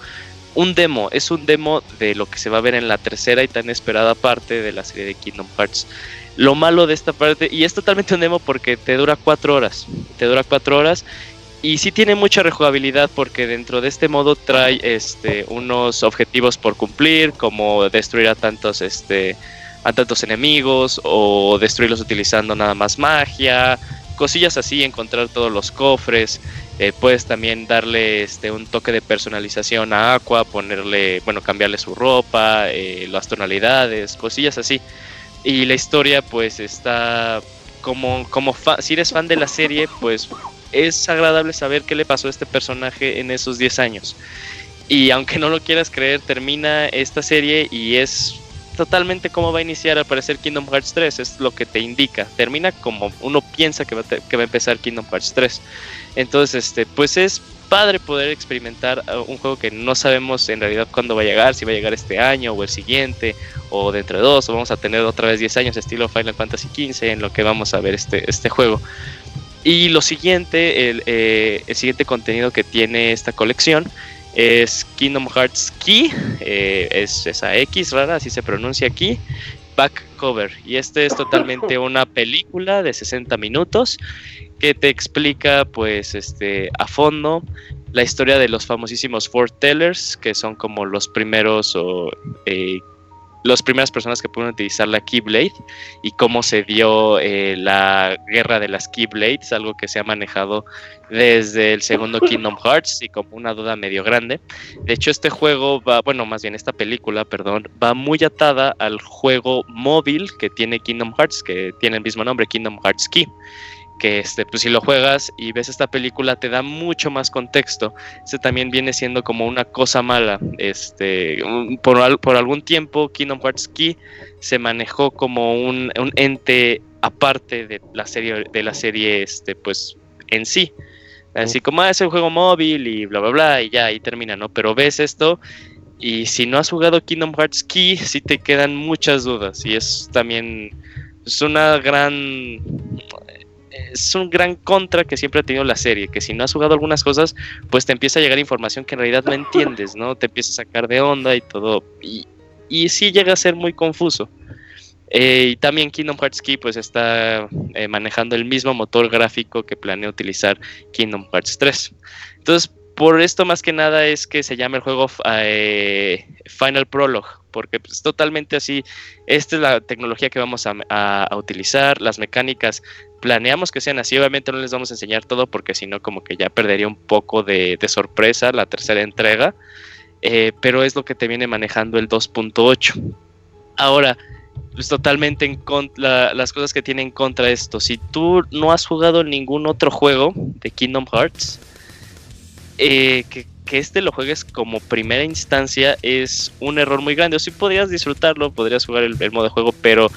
un demo. Es un demo de lo que se va a ver en la tercera y tan esperada parte de la serie de Kingdom Hearts. Lo malo de esta parte, y es totalmente un demo porque te dura cuatro horas. Te dura cuatro horas. Y sí tiene mucha rejugabilidad porque dentro de este modo trae este, unos objetivos por cumplir, como destruir a tantos, este, a tantos enemigos o destruirlos utilizando nada más magia, cosillas así, encontrar todos los cofres. Eh, puedes también darle este, un toque de personalización a Aqua, ponerle, bueno, cambiarle su ropa, eh, las tonalidades, cosillas así. Y la historia pues está como, como fa- si eres fan de la serie, pues es agradable saber qué le pasó a este personaje en esos 10 años. Y aunque no lo quieras creer, termina esta serie y es totalmente como va a iniciar al parecer Kingdom Hearts 3, es lo que te indica. Termina como uno piensa que va que va a empezar Kingdom Hearts 3. Entonces, este, pues es padre poder experimentar uh, un juego que no sabemos en realidad cuándo va a llegar, si va a llegar este año o el siguiente, o dentro de dos, o vamos a tener otra vez 10 años estilo Final Fantasy XV en lo que vamos a ver este, este juego. Y lo siguiente, el, eh, el siguiente contenido que tiene esta colección es Kingdom Hearts Key, eh, es esa X rara, así se pronuncia aquí, back cover. Y este es totalmente una película de 60 minutos que te explica pues este a fondo la historia de los famosísimos Tellers, que son como los primeros o eh, las primeras personas que pueden utilizar la Keyblade y cómo se dio eh, la guerra de las Keyblades, algo que se ha manejado desde el segundo Kingdom Hearts y como una duda medio grande. De hecho, este juego va, bueno, más bien esta película, perdón, va muy atada al juego móvil que tiene Kingdom Hearts, que tiene el mismo nombre, Kingdom Hearts Key que este, pues si lo juegas y ves esta película te da mucho más contexto. Este también viene siendo como una cosa mala. Este, por, por algún tiempo Kingdom Hearts Key se manejó como un, ente aparte de la serie, de la serie este, pues, en sí. Así como ah, es el juego móvil y bla bla bla y ya ahí termina, ¿no? Pero ves esto y si no has jugado Kingdom Hearts Key, sí te quedan muchas dudas y es también es una gran es un gran contra que siempre ha tenido la serie, que si no has jugado algunas cosas, pues te empieza a llegar información que en realidad no entiendes, ¿no? Te empieza a sacar de onda y todo. Y, y sí llega a ser muy confuso. Eh, y también Kingdom Hearts Key pues está eh, manejando el mismo motor gráfico que planea utilizar Kingdom Hearts 3. Entonces, por esto más que nada es que se llama el juego eh, Final Prologue, porque es pues, totalmente así, esta es la tecnología que vamos a, utilizar, las mecánicas planeamos que sean así, obviamente no les vamos a enseñar todo porque si no como que ya perdería un poco de, sorpresa la tercera entrega, eh, pero es lo que te viene manejando el 2.8. Ahora, pues totalmente en contra, las cosas que tiene en contra esto, si tú no has jugado ningún otro juego de Kingdom Hearts, eh, que, este lo juegues como primera instancia es un error muy grande. O si podrías disfrutarlo, podrías jugar el, modo de juego, pero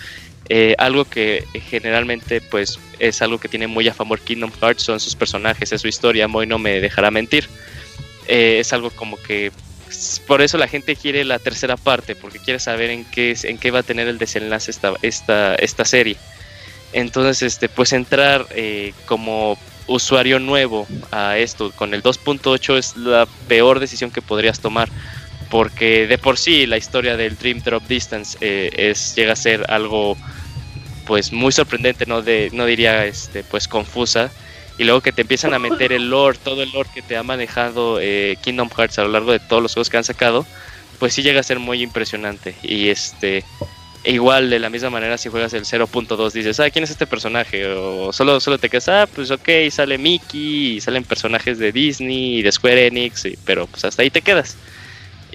eh, algo que generalmente pues es algo que tiene muy a favor Kingdom Hearts son sus personajes, es su historia, Moy no me dejará mentir. Eh, es algo como que por eso la gente quiere la tercera parte, porque quiere saber en qué, en qué va a tener el desenlace esta, esta, esta serie. Entonces, este, pues entrar como usuario nuevo a esto con el 2.8 es la peor decisión que podrías tomar porque de por sí la historia del Dream Drop Distance eh, es llega a ser algo pues muy sorprendente no de no diría este pues confusa y luego que te empiezan a meter el lore todo el lore que te ha manejado eh, Kingdom Hearts a lo largo de todos los juegos que han sacado pues sí llega a ser muy impresionante y este igual, de la misma manera, si juegas el 0.2, dices, ah, ¿quién es este personaje? O solo, solo te quedas, ah, pues ok, sale Mickey, y salen personajes de Disney y de Square Enix, pero pues hasta ahí te quedas.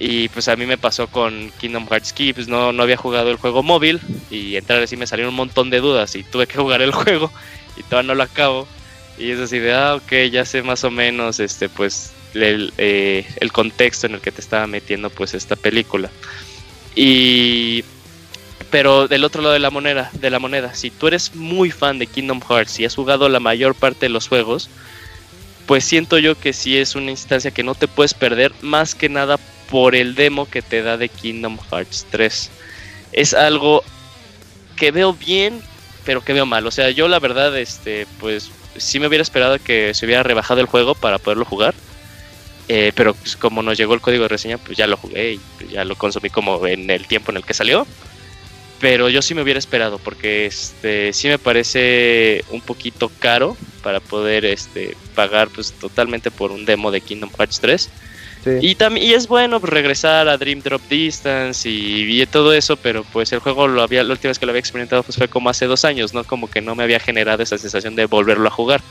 Y pues a mí me pasó con Kingdom Hearts Key, pues no, no había jugado el juego móvil y entrar así me salieron un montón de dudas y tuve que jugar el juego y todavía no lo acabo. Y es así de, ah, ok, ya sé más o menos, este, pues, el, eh, el contexto en el que te estaba metiendo pues esta película. Y pero del otro lado de la moneda, de la moneda, si tú eres muy fan de Kingdom Hearts y has jugado la mayor parte de los juegos, pues siento yo que sí es una instancia que no te puedes perder más que nada por el demo que te da de Kingdom Hearts 3. Es algo que veo bien, pero que veo mal. O sea, yo la verdad, este, pues sí me hubiera esperado que se hubiera rebajado el juego para poderlo jugar. Eh, pero pues, como nos llegó el código de reseña, pues ya lo jugué y pues, ya lo consumí como en el tiempo en el que salió pero yo sí me hubiera esperado porque este sí me parece un poquito caro para poder este pagar pues totalmente por un demo de Kingdom Hearts 3. Y también y es bueno pues, regresar a Dream Drop Distance y, todo eso, pero pues el juego lo había la última vez que lo había experimentado pues fue como hace dos años, no como que no me había generado esa sensación de volverlo a jugar.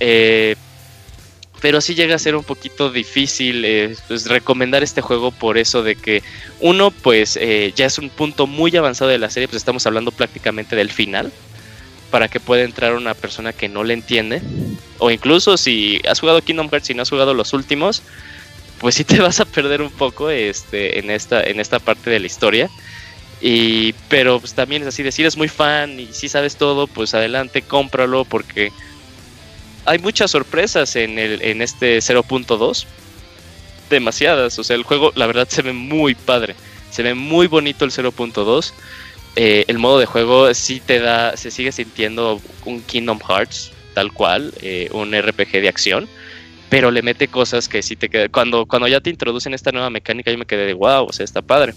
Eh, pero sí llega a ser un poquito difícil eh, pues, recomendar este juego por eso de que uno pues eh, ya es un punto muy avanzado de la serie, pues estamos hablando prácticamente del final para que pueda entrar una persona que no le entiende. O incluso si has jugado Kingdom Hearts y no has jugado los últimos pues sí te vas a perder un poco este en esta en esta parte de la historia y pero pues también es así decir es muy fan y si sabes todo pues adelante cómpralo porque hay muchas sorpresas en, el, en este 0.2. Demasiadas. O sea, el juego, la verdad, se ve muy padre. Se ve muy bonito el 0.2. Eh, el modo de juego sí te da, se sigue sintiendo un Kingdom Hearts, tal cual, eh, un RPG de acción. Pero le mete cosas que sí te quedan. Cuando, cuando ya te introducen esta nueva mecánica, yo me quedé de wow, o sea, está padre.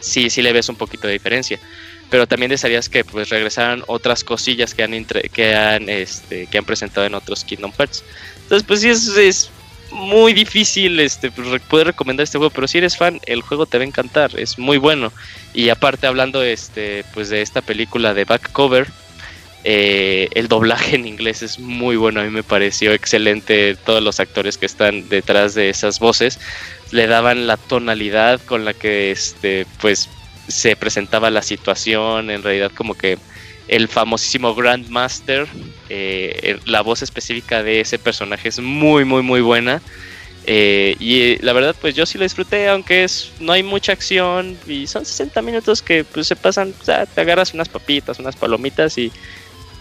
Sí, sí le ves un poquito de diferencia. Pero también desearías que pues regresaran otras cosillas que han, que han, este, que han presentado en otros Kingdom Hearts. Entonces, pues sí, es, es muy difícil este, pues, poder recomendar este juego, pero si eres fan, el juego te va a encantar, es muy bueno. Y aparte, hablando este, pues, de esta película de Back Cover, eh, el doblaje en inglés es muy bueno, a mí me pareció excelente. Todos los actores que están detrás de esas voces le daban la tonalidad con la que este, pues, se presentaba la situación. En realidad, como que el famosísimo Grandmaster, eh, la voz específica de ese personaje es muy, muy, muy buena. Eh, y eh, la verdad, pues yo sí lo disfruté, aunque es no hay mucha acción y son 60 minutos que pues se pasan, o sea, te agarras unas papitas, unas palomitas y,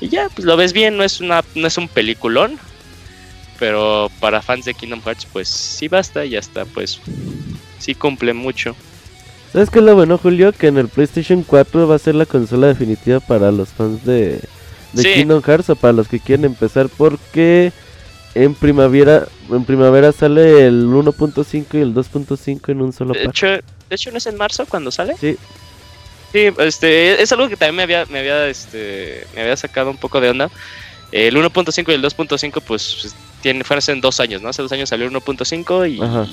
y ya, pues lo ves bien, no es una no es un peliculón, pero para fans de Kingdom Hearts pues sí basta y ya está, pues sí cumple mucho. ¿Sabes qué es lo bueno, Julio? Que en el PlayStation 4 va a ser la consola definitiva para los fans de, de Sí. Kingdom Hearts o para los que quieren empezar porque en primavera en primavera sale el 1.5 y el 2.5 en un solo De pack. hecho, de hecho no es en marzo cuando sale. Sí. Sí, este, es algo que también me había, me había, este, me había sacado un poco de onda. El 1.5 y el 2.5, pues, tiene, fueron hace dos años, ¿no? Hace dos años salió el 1.5 y, Ajá.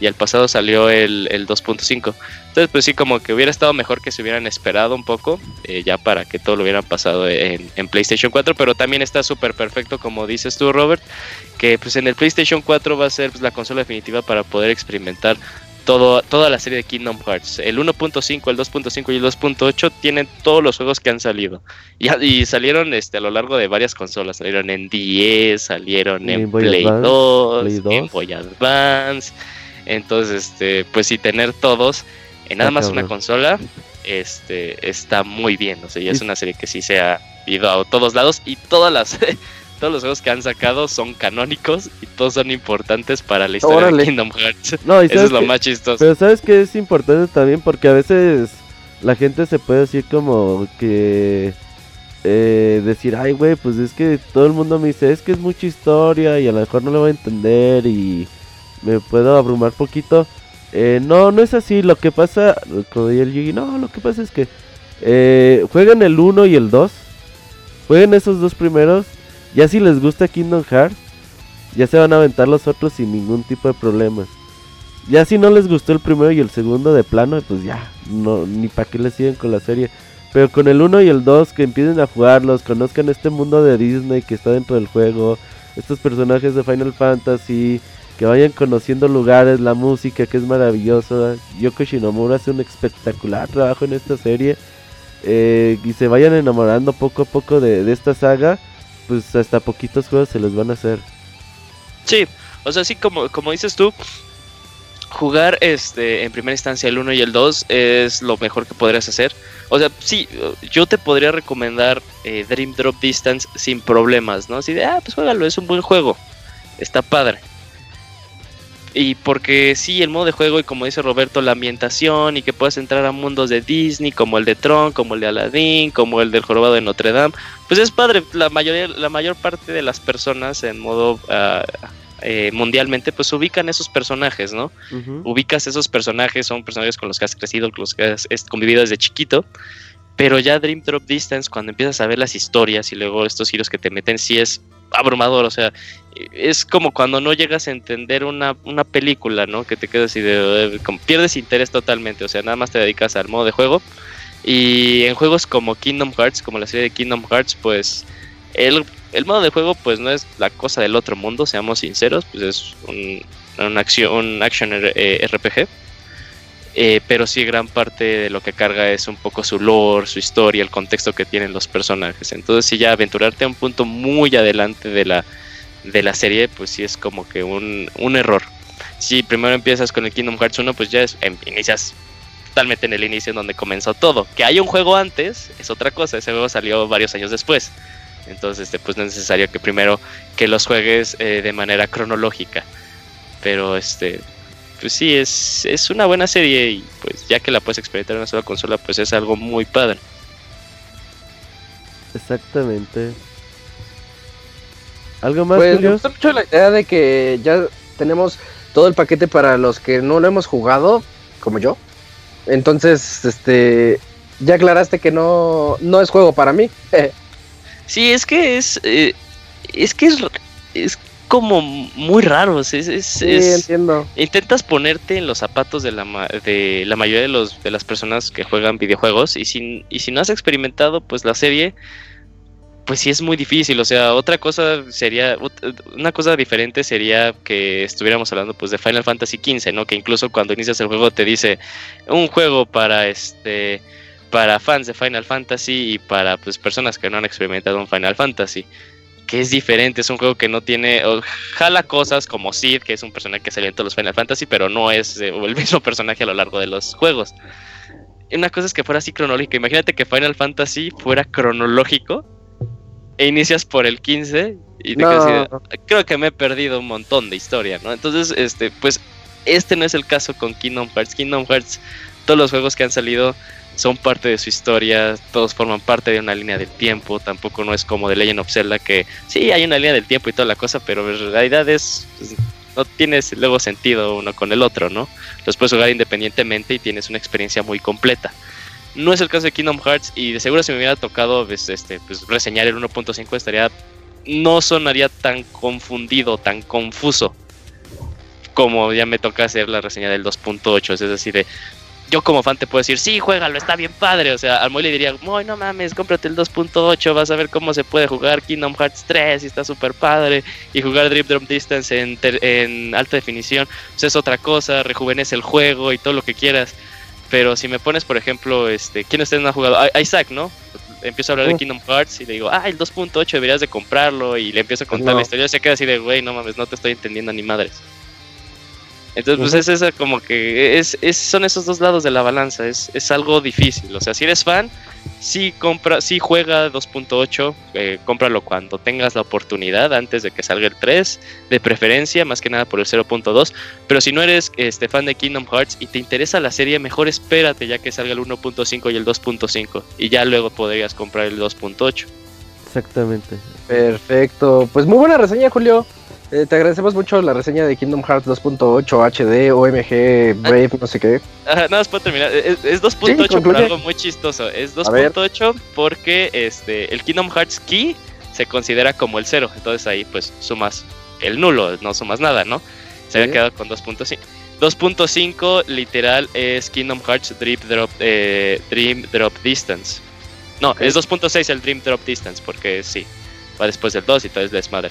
y el pasado salió el, el 2.5. Entonces, pues sí, como que hubiera estado mejor que se hubieran esperado un poco, eh, ya para que todo lo hubieran pasado en, en PlayStation 4, pero también está súper perfecto, como dices tú, Robert, que pues en el PlayStation 4 va a ser pues, la consola definitiva para poder experimentar todo, toda la serie de Kingdom Hearts. El 1.5, el 2.5 y el 2.8 tienen todos los juegos que han salido. Y, y salieron este, a lo largo de varias consolas. Salieron en 10, salieron Game en Boy Play, Advance, 2, Play Game 2. Boy Advance. Entonces, este, pues sí, tener todos en nada Ah, más una consola este, está muy bien. O sea, ya es una serie que sí se ha ido a todos lados y todas las... Todos los juegos que han sacado son canónicos y todos son importantes para la historia Órale. de Kingdom Hearts. No, Eso es lo que- más chistoso. Pero sabes que es importante también porque a veces la gente se puede decir como que eh, decir, ay güey, pues es que todo el mundo me dice, es que es mucha historia y a lo mejor no lo voy a entender y me puedo abrumar poquito. Eh, no, no es así, lo que pasa, como diría el Yugi, no, lo que pasa es que eh, jueguen el 1 y el 2, jueguen esos dos primeros, ya si les gusta Kingdom Hearts, ya se van a aventar los otros sin ningún tipo de problemas. Ya si no les gustó el primero y el segundo de plano, pues ya, no, ni para qué le siguen con la serie. Pero con el 1 y el 2 que empiecen a jugarlos, conozcan este mundo de Disney que está dentro del juego, estos personajes de Final Fantasy, que vayan conociendo lugares, la música que es maravillosa. Yoko Shinomura hace un espectacular trabajo en esta serie. eh, y se vayan enamorando poco a poco de esta saga, pues hasta poquitos juegos se les van a hacer. Sí, o sea, sí, como, como dices tú, jugar este en primera instancia el 1 y el 2 es lo mejor que podrías hacer. O sea, sí, yo te podría recomendar eh, Dream Drop Distance sin problemas, ¿no? Así de, ah, pues juégalo, es un buen juego, está padre. Y porque sí, el modo de juego y como dice Roberto, la ambientación y que puedas entrar a mundos de Disney, como el de Tron, como el de Aladdin, como el del Jorobado de Notre Dame, pues es padre. La mayoría, la mayor parte de las personas en modo ah, eh, mundialmente, pues ubican esos personajes, ¿no? Ubicas esos personajes, son personajes con los que has crecido, con los que has convivido desde chiquito. Pero ya Dream Drop Distance, cuando empiezas a ver las historias y luego estos giros que te meten, sí es abrumador. O sea, es como cuando no llegas a entender una, una película, ¿no? Que te quedas así de. como pierdes interés totalmente. O sea, nada más te dedicas al modo de juego. Y en juegos como Kingdom Hearts, como la serie de Kingdom Hearts, pues. El, el modo de juego, pues no es la cosa del otro mundo, seamos sinceros. Pues es un, un, acción, un action eh, RPG. Eh, pero sí, gran parte de lo que carga es un poco su lore, su historia, el contexto que tienen los personajes. Entonces, si ya aventurarte a un punto muy adelante de la, de la serie, pues sí es como que un, un error. Si primero empiezas con el Kingdom Hearts 1, pues ya es, em- inicias totalmente en el inicio en donde comenzó todo. Que hay un juego antes es otra cosa, ese juego salió varios años después. Entonces, este, pues no es necesario que primero que los juegues eh, de manera cronológica. Pero este, pues sí, es, es una buena serie y pues ya que la puedes experimentar en una sola consola, pues es algo muy padre. Exactamente. ¿Algo más, Pues me gusta mucho la idea de que ya tenemos todo el paquete para los que no lo hemos jugado, como yo. Entonces, este, ya aclaraste que no, no es juego para mí. Sí, es que es. eh, es que es, es como muy raro. Es, es, Sí, es- entiendo. intentas ponerte en los zapatos de la, ma- de la mayoría de, los, de las personas que juegan videojuegos y si, y si no has experimentado pues la serie, pues sí es muy difícil. O sea, otra cosa sería, una cosa diferente sería que estuviéramos hablando pues de Final Fantasy XV, ¿no? Que incluso cuando inicias el juego te dice un juego para este para fans de Final Fantasy y para pues personas que no han experimentado un Final Fantasy que es diferente, es un juego que no tiene, jala cosas como Sid, que es un personaje que salió en todos los Final Fantasy, pero no es eh, el mismo personaje a lo largo de los juegos. Una cosa es que fuera así cronológico, imagínate que Final Fantasy fuera cronológico e inicias por el 15 y te No. quedas así creo que me he perdido un montón de historia, ¿no? Entonces, este, pues este no es el caso con Kingdom Hearts. Kingdom Hearts, todos los juegos que han salido son parte de su historia, todos forman parte de una línea del tiempo, tampoco no es como The Legend of Zelda que sí hay una línea del tiempo y toda la cosa, pero en realidad es pues, no tienes luego sentido uno con el otro, ¿no? Los puedes jugar independientemente y tienes una experiencia muy completa. No es el caso de Kingdom Hearts y de seguro si me hubiera tocado pues, este, pues, reseñar el 1.5 estaría no sonaría tan confundido, tan confuso como ya me toca hacer la reseña del 2.8, es decir, de yo como fan te puedo decir, sí, juégalo, está bien padre. O sea, al Moy le diría, Moy, no mames, cómprate el 2.8, vas a ver cómo se puede jugar Kingdom Hearts 3 y está súper padre. Y jugar Drip Drop Distance en, ter- en alta definición, pues es otra cosa, rejuvenece el juego y todo lo que quieras. Pero si me pones, por ejemplo, este, ¿quién de ustedes no ha jugado? Isaac, ¿no? Empiezo a hablar de. Kingdom Hearts y le digo, ah, el 2.8 deberías de comprarlo. Y le empiezo a contar No. la historia. Se queda así de, güey, no mames, no te estoy entendiendo ni madres. Entonces, pues es esa como que es, es- son esos dos lados de la balanza, es, es algo difícil. O sea, si eres fan, sí compra, sí juega 2.8, eh, cómpralo cuando tengas la oportunidad, antes de que salga el 3, de preferencia, más que nada por el 0.2. Pero si no eres este, fan de Kingdom Hearts y te interesa la serie, mejor espérate ya que salga el 1.5 y el 2.5. Y ya luego podrías comprar el 2.8. Exactamente. Perfecto. Pues muy buena reseña, Julio. Eh, te agradecemos mucho la reseña de Kingdom Hearts 2.8 HD, OMG, Brave, no sé qué. Ajá, nada más para terminar. Es, es 2.8 por concluye. algo muy chistoso. Es A ver. 2.8 porque este el Kingdom Hearts Key se considera como el cero. Entonces ahí pues sumas el nulo, no sumas nada, ¿no? Se había Sí. quedado con 2.5. 2.5 literal es Kingdom Hearts Dream Drop, eh, Dream Drop Distance. No, Ok. es 2.6 el Dream Drop Distance porque sí, va después del 2 y todo es desmadre.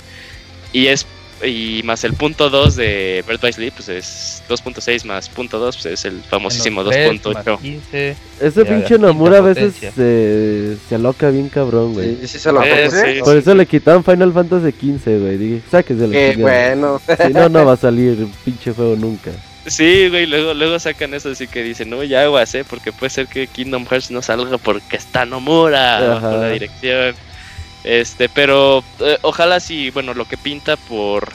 Y es y más el punto 2 de Bird by Sleep, pues es 2.6 más punto 2, pues es el famosísimo Menos tres, 2.8. más 15. Ese pinche Nomura a veces se, se aloca bien cabrón, güey. Sí, sí se lo Eh, sí, Por sí. eso le quitaron Final Fantasy XV, güey. Dije, sáquese la Qué bueno. Si no, no va a salir pinche juego nunca. Sí, güey, luego, luego sacan eso así que dicen, no, ya aguas, ¿eh? Porque puede ser que Kingdom Hearts no salga porque está Nomura Ajá. bajo la dirección. Este, pero eh, ojalá sí, bueno, lo que pinta por,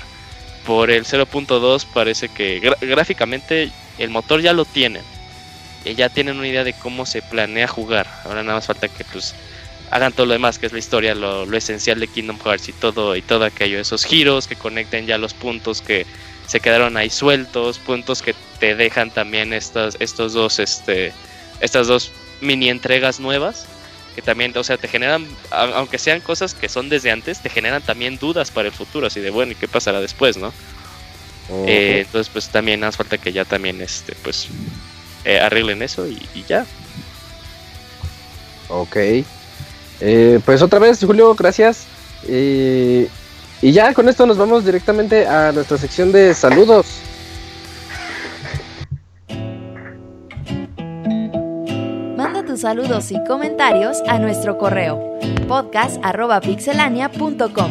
por el 0.2 parece que gráficamente el motor ya lo tienen. Y ya tienen una idea de cómo se planea jugar. Ahora nada más falta que pues hagan todo lo demás, que es la historia, lo, lo esencial de Kingdom Hearts y todo, y todo aquello, esos giros que conecten ya los puntos que se quedaron ahí sueltos, puntos que te dejan también estas, estos dos, este, estas dos mini entregas nuevas, que también, o sea, te generan, aunque sean cosas que son desde antes, te generan también dudas para el futuro, así de bueno, ¿y qué pasará después, no? Eh, entonces, pues también hace falta que ya también, este, pues, eh, arreglen eso y, y ya. Ok. Eh, pues otra vez, Julio, gracias. Eh, y ya con esto nos vamos directamente a nuestra sección de saludos. Tus saludos y comentarios a nuestro correo podcast.pixelania.com.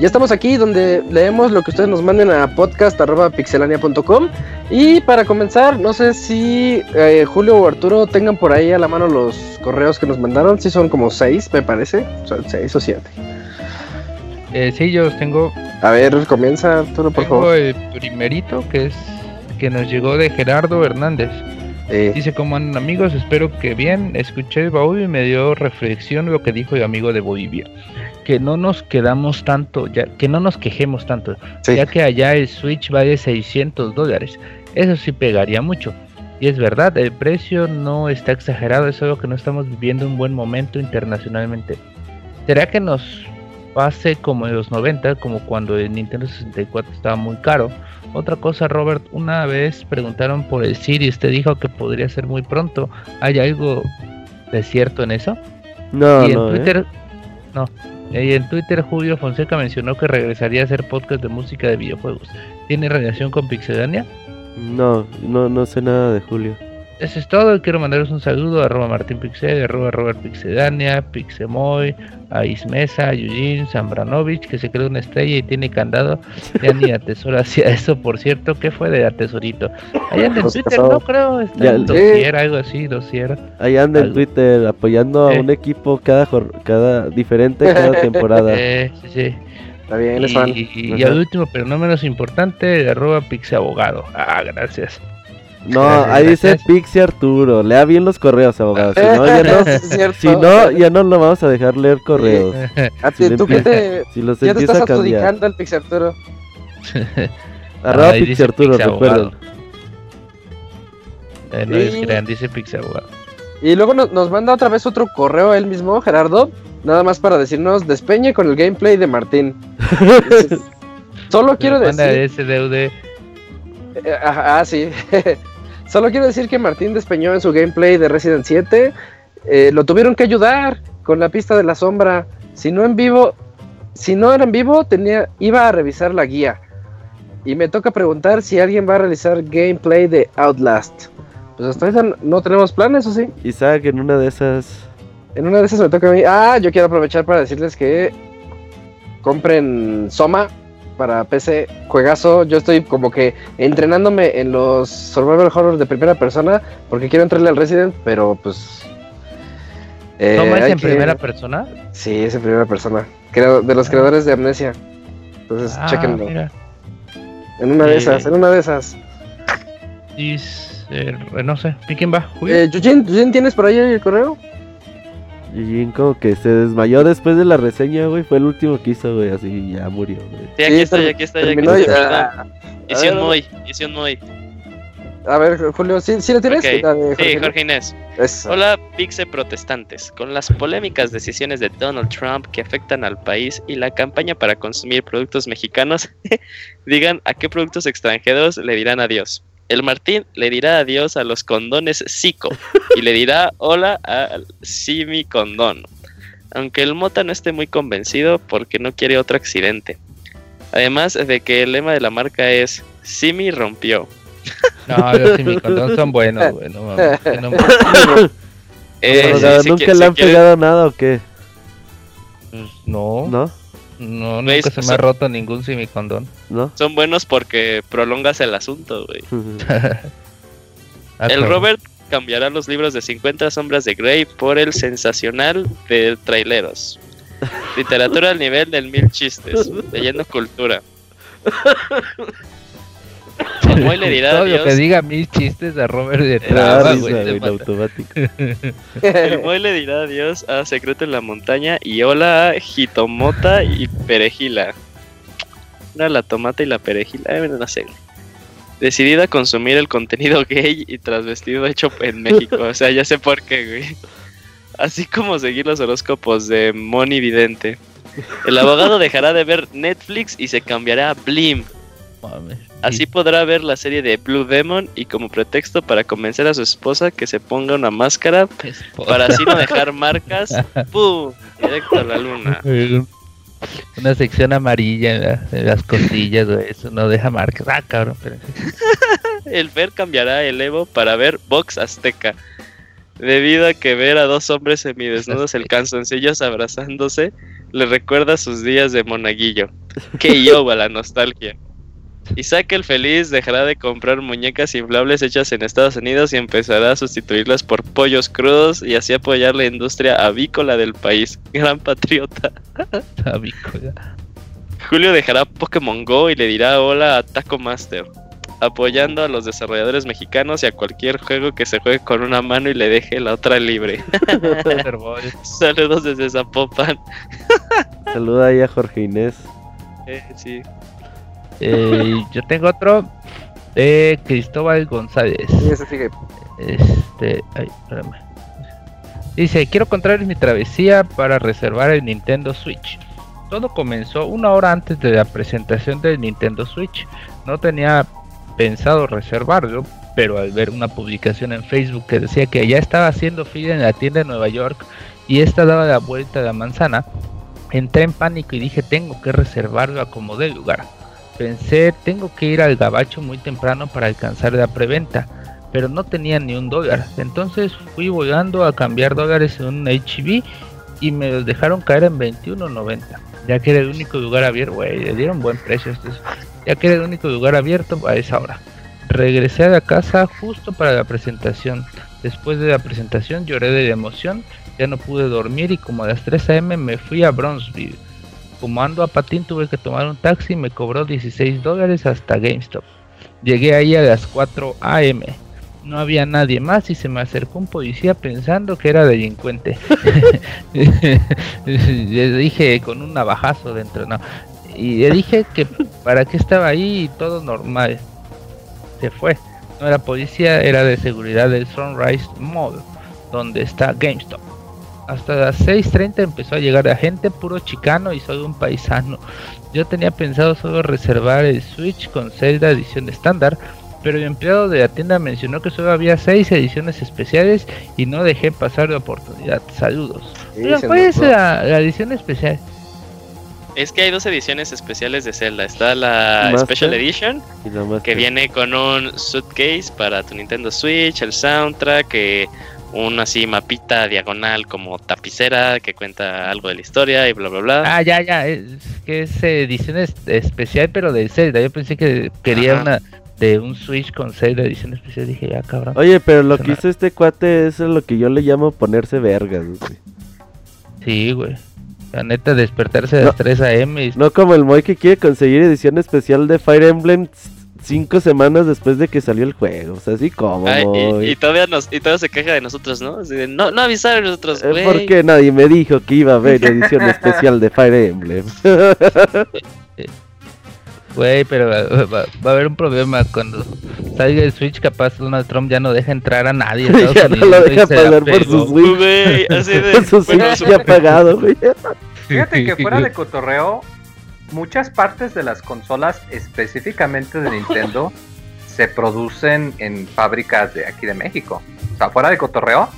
Ya estamos aquí donde leemos lo que ustedes nos manden a podcast.pixelania.com. Y para comenzar, no sé si eh, Julio o Arturo tengan por ahí a la mano los correos que nos mandaron. Si son como seis, me parece. Son seis o siete. Eh, sí, yo los tengo. A ver, comienza Arturo, por Tengo favor. el primerito que es que nos llegó de Gerardo Hernández. Eh, Dice, ¿cómo andan amigos? Espero que bien. Escuché Baubia y me dio reflexión lo que dijo el amigo de Bolivia. Que no nos quedamos tanto, ya, que no nos quejemos tanto, sí. ya que allá el Switch vale 600 dólares. Eso sí pegaría mucho. Y es verdad, el precio no está exagerado, es solo que no estamos viviendo un buen momento internacionalmente. ¿Será que nos pase como en los 90, como cuando el Nintendo 64 estaba muy caro? Otra cosa, Robert, una vez preguntaron por el Series, te dijo que podría ser muy pronto. ¿Hay algo de cierto en eso? No, y en no, ¿eh? Twitter, no. Y en Twitter Julio Fonseca mencionó que regresaría a hacer podcast de música de videojuegos. ¿Tiene relación con Pixelania? No, no, no sé nada de Julio. Eso es todo. Quiero mandaros un saludo a arroba Martín Pixel, arroba Robert Pixedania, Pixemoy, a Ismesa, a Eugene, Zambranovich, que se creó una estrella y tiene candado. Ya ni atesora hacia eso, por cierto. ¿Qué fue de atesorito? Allá anda en Pues Twitter, no creo. Está en sí. dosier, algo así, dosier. Ahí anda en. Twitter apoyando a Eh. un equipo cada jor- cada diferente cada temporada. Eh, sí, sí. Está bien. Y, y- al último, pero no menos importante, arroba Pixabogado. Ah, gracias. No, ahí dice. Pixie Arturo. Lea bien los correos, abogado. Si no, ya no, Es cierto. si no, ya no lo vamos a dejar leer correos. A ti, si le ¿Tú qué te, Si los ya te estás adjudicando al Pixarturo? Arroba Ahí Pixie Arturo, recuerden. Eh, no es dice Pixabogado. Y luego nos, nos manda otra vez otro correo él mismo, Gerardo, nada más para decirnos despeñe con el gameplay de Martín. Solo quiero Manda decir... SDUD. eh, ah, sí. Solo quiero decir que Martín despeñó en su gameplay de Resident 7. eh, lo tuvieron que ayudar con la pista de la sombra. Si no en vivo, si no era en vivo, tenía, iba a revisar la guía. Y me toca preguntar si alguien va a realizar gameplay de Outlast. Pues hasta ahorita no tenemos planes, ¿o sí? Isaac, en una de esas. En una de esas me toca a mí. Ah, yo quiero aprovechar para decirles que compren Soma para PC, juegazo. Yo estoy como que entrenándome en los survival horror de primera persona porque quiero entrarle al Resident, pero pues eh, ¿Toma es en que- primera persona? Sí, es en primera persona. Creo de los creadores de Amnesia. Entonces, Ah, chequenlo. mira. En una de Eh, esas, en una de esas. Dice, eh, no sé, ¿quién va? Eh, Yujin, ¿tienes por ahí el correo? Como que se desmayó después de la reseña, güey. Fue el último que hizo, güey. Así ya murió, güey. Sí, aquí Sí, estoy, ter- aquí estoy, aquí ah, Hice a un ver, muy, hice un muy. A ver, Julio, ¿sí, sí lo tienes? Ok. La de Sí, Jorge. Jorge Inés. Eso. Hola, Pixe protestantes. Con las polémicas decisiones de Donald Trump que afectan al país y la campaña para consumir productos mexicanos, digan a qué productos extranjeros le dirán adiós. El Martín le dirá adiós a los condones Zico y le dirá hola al Simi Condón. Aunque el Mota no esté muy convencido porque no quiere otro accidente. Además de que el lema de la marca es Simi rompió. No, los semicondón son buenos, güey. No, mames, Eh, si ¿Nunca le han pegado nada o qué? no, ¿No? No, nunca se me ha roto ningún semicondón. ¿No? Son buenos porque prolongas el asunto, güey. Ah, El. Robert cambiará los libros de 50 sombras de Grey por el sensacional de traileros. Literatura al nivel del mil chistes, leyendo cultura. Le dirá Todo lo que adiós. diga mis chistes a Robert de traba, güey. en automático. El dirá adiós a Secreto en la Montaña y hola a Jitomota y Perejila. Era la tomata y la perejila, eh, no sé. Decidida a consumir el contenido gay y transvestido hecho en México. O sea, ya sé por qué, güey. Así como seguir los horóscopos de Moni Vidente. El abogado dejará de ver Netflix y se cambiará a Blim. Así podrá ver la serie de Blue Demon y como pretexto para convencer a su esposa que se ponga una máscara para así no dejar marcas. ¡Pum! Directo a la luna. Una sección amarilla en, la- en las costillas, güey. Eso no deja marcas. Ah, cabrón, pero. El Fer cambiará el Evo para ver Box Azteca. Debido a que ver a dos hombres semidesnudos en calzoncillos abrazándose le recuerda sus días de monaguillo. Que yo a la nostalgia. Isaac el feliz dejará de comprar muñecas inflables hechas en Estados Unidos y empezará a sustituirlas por pollos crudos y así apoyar la industria avícola del país. Gran patriota. Tabico, ya. Julio dejará Pokémon Go y le dirá hola a Taco Master. apoyando a los desarrolladores mexicanos y a cualquier juego que se juegue con una mano y le deje la otra libre. Saludos desde Zapopan. Saluda ahí a Jorge Inés. Eh, sí. Eh, yo tengo otro de Cristóbal González. Y ese sigue. Este, ay, espérame. Dice, quiero contarles mi travesía para reservar el Nintendo Switch. Todo comenzó una hora antes de la presentación del Nintendo Switch. No tenía pensado reservarlo, pero al ver una publicación en Facebook que decía que ya estaba haciendo fila en la tienda de Nueva York y esta daba la vuelta a la manzana, entré en pánico y dije tengo que reservarlo a como de lugar. Pensé tengo que ir al gabacho muy temprano para alcanzar la preventa, pero no tenía ni un dólar. Entonces fui volando a cambiar dólares en un HB y me los dejaron caer en 21.90. Ya que era el único lugar abierto, güey, le dieron buen precio estos. Ya que era el único lugar abierto a esa hora. Regresé a la casa justo para la presentación. Después de la presentación lloré de emoción, ya no pude dormir y como a las 3 am me fui a Bronzeville. Como ando a patín tuve que tomar un taxi me cobró 16 dólares hasta GameStop. Llegué ahí a las 4 am. No había nadie más y se me acercó un policía pensando que era delincuente. le dije con un navajazo dentro, no. Y le dije que para qué estaba ahí y todo normal. Se fue. No era policía, era de seguridad del Sunrise Mall, donde está GameStop. Hasta las 6.30 empezó a llegar la gente, puro chicano y solo un paisano. Yo tenía pensado solo reservar el Switch con Zelda edición estándar, pero el empleado de la tienda mencionó que solo había 6 ediciones especiales y no dejé pasar la oportunidad. Saludos. Sí, Oigan, se ¿Cuál es la, la edición especial? Es que hay dos ediciones especiales de Zelda. Está la Master. Special Edition, que viene con un suitcase para tu Nintendo Switch, el soundtrack, que un así mapita diagonal como tapicera que cuenta algo de la historia y bla bla bla. Ah, ya, ya. Es que es edición es- especial, pero de Zelda. Yo pensé que quería Ajá. una de un Switch con Zelda edición especial. Dije, ya, cabrón. Oye, pero lo que hizo este cuate es lo que yo le llamo ponerse vergas. güey. Sí, güey. La neta, despertarse a las 3 a.m. y No como el Moy que quiere conseguir edición especial de Fire Emblem cinco semanas después de que salió el juego. O sea, así como. Ay, Moy. y, y todavía nos y todavía se queja de nosotros, ¿no? Así de, no, no avisaron nosotros, Eh, güey. Porque nadie me dijo que iba a haber edición especial de Fire Emblem. Güey, pero va, va- va a haber un problema cuando salga el Switch. Capaz Donald Trump ya no deja entrar a nadie. ya no lo deja pasar por su Switch. Güey, así de. Por su Switch ya pagado, güey. Fíjate que fuera de cotorreo, muchas partes de las consolas específicamente de Nintendo se producen en fábricas de aquí de México. O sea, fuera de cotorreo,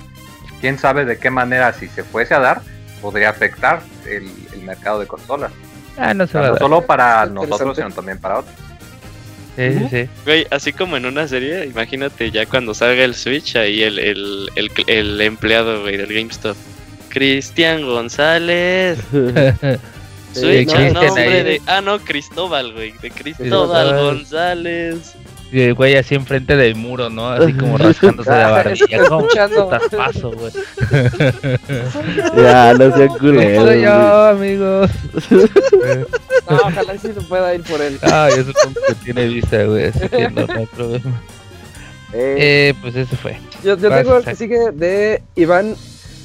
quién sabe de qué manera, si se fuese a dar, podría afectar el, el mercado de consolas. Ah, no O se sea, va a no dar. solo para nosotros, sino también para otros. Sí, sí, sí. Güey, así como en una serie, imagínate ya cuando salga el Switch, ahí el, el, el, el empleado, güey, del GameStop. Cristian González. No, a no, nombre ahí. de. Ah, no, Cristóbal, güey. De Cristóbal. González. Y el güey así enfrente del muro, ¿no? Así como rascándose la barbilla. ¿Cómo Escuchando. paso, güey? ya, no sean Soy culeros. güey. yo, amigos. No, ojalá sí se pueda ir por él. Ay, es un que tiene vista, güey. Así que no, no hay problema. Eh, Eh, pues eso fue. yo yo vas, tengo el que sigue de Iván.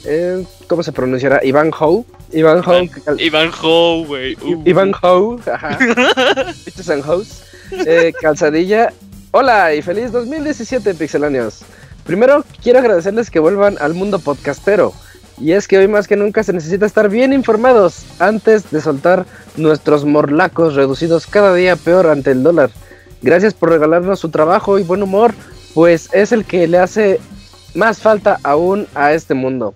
Eh, ¿Cómo se pronunciará? Iván Howe. Iván Howe. Iván, Iván Ho, güey. Uh. Iván Howe. Ajá. Bitches and Hoes. Eh, calzadilla. Hola y feliz 2017, pixeláneos. Primero, quiero agradecerles que vuelvan al mundo podcastero. Y es que hoy más que nunca se necesita estar bien informados antes de soltar nuestros morlacos reducidos cada día peor ante el dólar. Gracias por regalarnos su trabajo y buen humor, pues es el que le hace más falta aún a este mundo.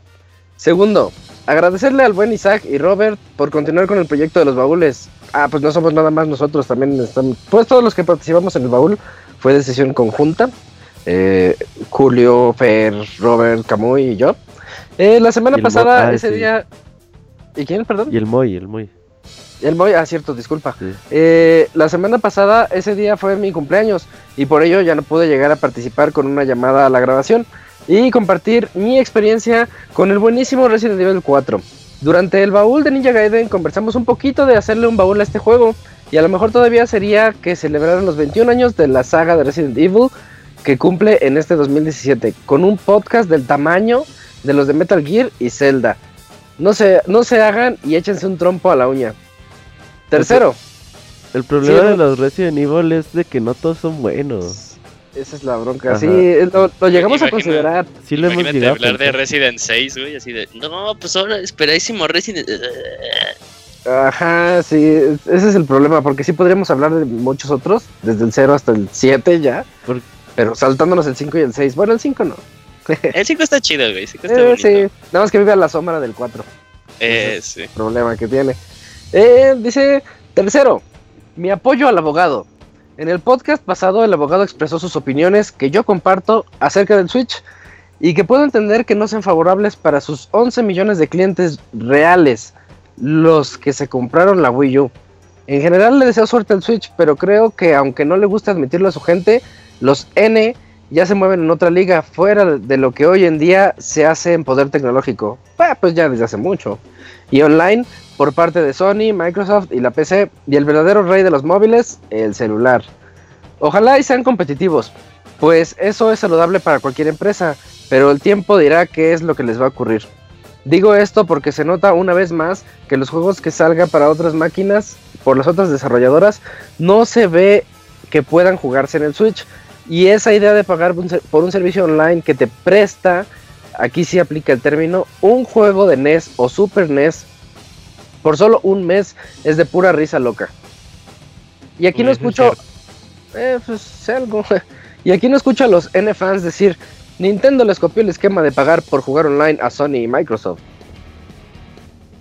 Segundo, agradecerle al buen Isaac y Robert por continuar con el proyecto de los baúles. Ah, pues no somos nada más nosotros, también estamos. Pues todos los que participamos en el baúl fue decisión conjunta. Eh, Julio, Fer, Robert, Camuy y yo. Eh, la semana pasada, ah, ese sí. día. ¿Y quién, perdón? Y el Moy, el Moy. El Moy, ah, cierto, disculpa. Sí. Eh, la semana pasada, ese día fue mi cumpleaños y por ello ya no pude llegar a participar con una llamada a la grabación y compartir mi experiencia con el buenísimo Resident Evil 4. Durante el baúl de Ninja Gaiden conversamos un poquito de hacerle un baúl a este juego Y a lo mejor todavía sería que celebraran los 21 años de la saga de Resident Evil que cumple en este 2017, con un podcast del tamaño de los de Metal Gear y Zelda. No se, no se hagan y échense un trompo a la uña. Tercero, El problema Sí, de los Resident Evil es de que no todos son buenos. Esa es la bronca. Ajá. Sí, lo, lo llegamos a Imagina- considerar. Sí lo hemos llegado a hablar de. Resident 6, güey, así de, no, pues ahora esperadísimo Resident... Ajá, sí, ese es el problema, porque sí podríamos hablar de muchos otros, desde el 0 hasta el 7 ya, Por- pero saltándonos el 5 y el 6. Bueno, el 5 no. El 5 está chido, güey, el 5 está Eh, sí, nada más que vive a la sombra del 4. Eh, sí. problema que tiene. Eh, dice, tercero, mi apoyo al abogado. En el podcast pasado el abogado expresó sus opiniones que yo comparto acerca del Switch y que puedo entender que no sean favorables para sus 11 millones de clientes reales, los que se compraron la Wii U. En general le deseo suerte al Switch, pero creo que aunque no le gusta admitirlo a su gente, los N ya se mueven en otra liga fuera de lo que hoy en día se hace en poder tecnológico. Pues ya desde hace mucho y online por parte de Sony, Microsoft y la PC y el verdadero rey de los móviles, el celular. Ojalá y sean competitivos, pues eso es saludable para cualquier empresa, pero el tiempo dirá qué es lo que les va a ocurrir. Digo esto porque se nota una vez más que los juegos que salgan para otras máquinas, por las otras desarrolladoras, no se ve que puedan jugarse en el Switch. Y esa idea de pagar por un servicio online que te presta, aquí sí aplica el término, un juego de NES o Super NES por solo un mes es de pura risa loca. Y aquí no es escucho, eh, pues sé algo. Y aquí no escucho a los N fans decir, Nintendo les copió el esquema de pagar por jugar online a Sony y Microsoft.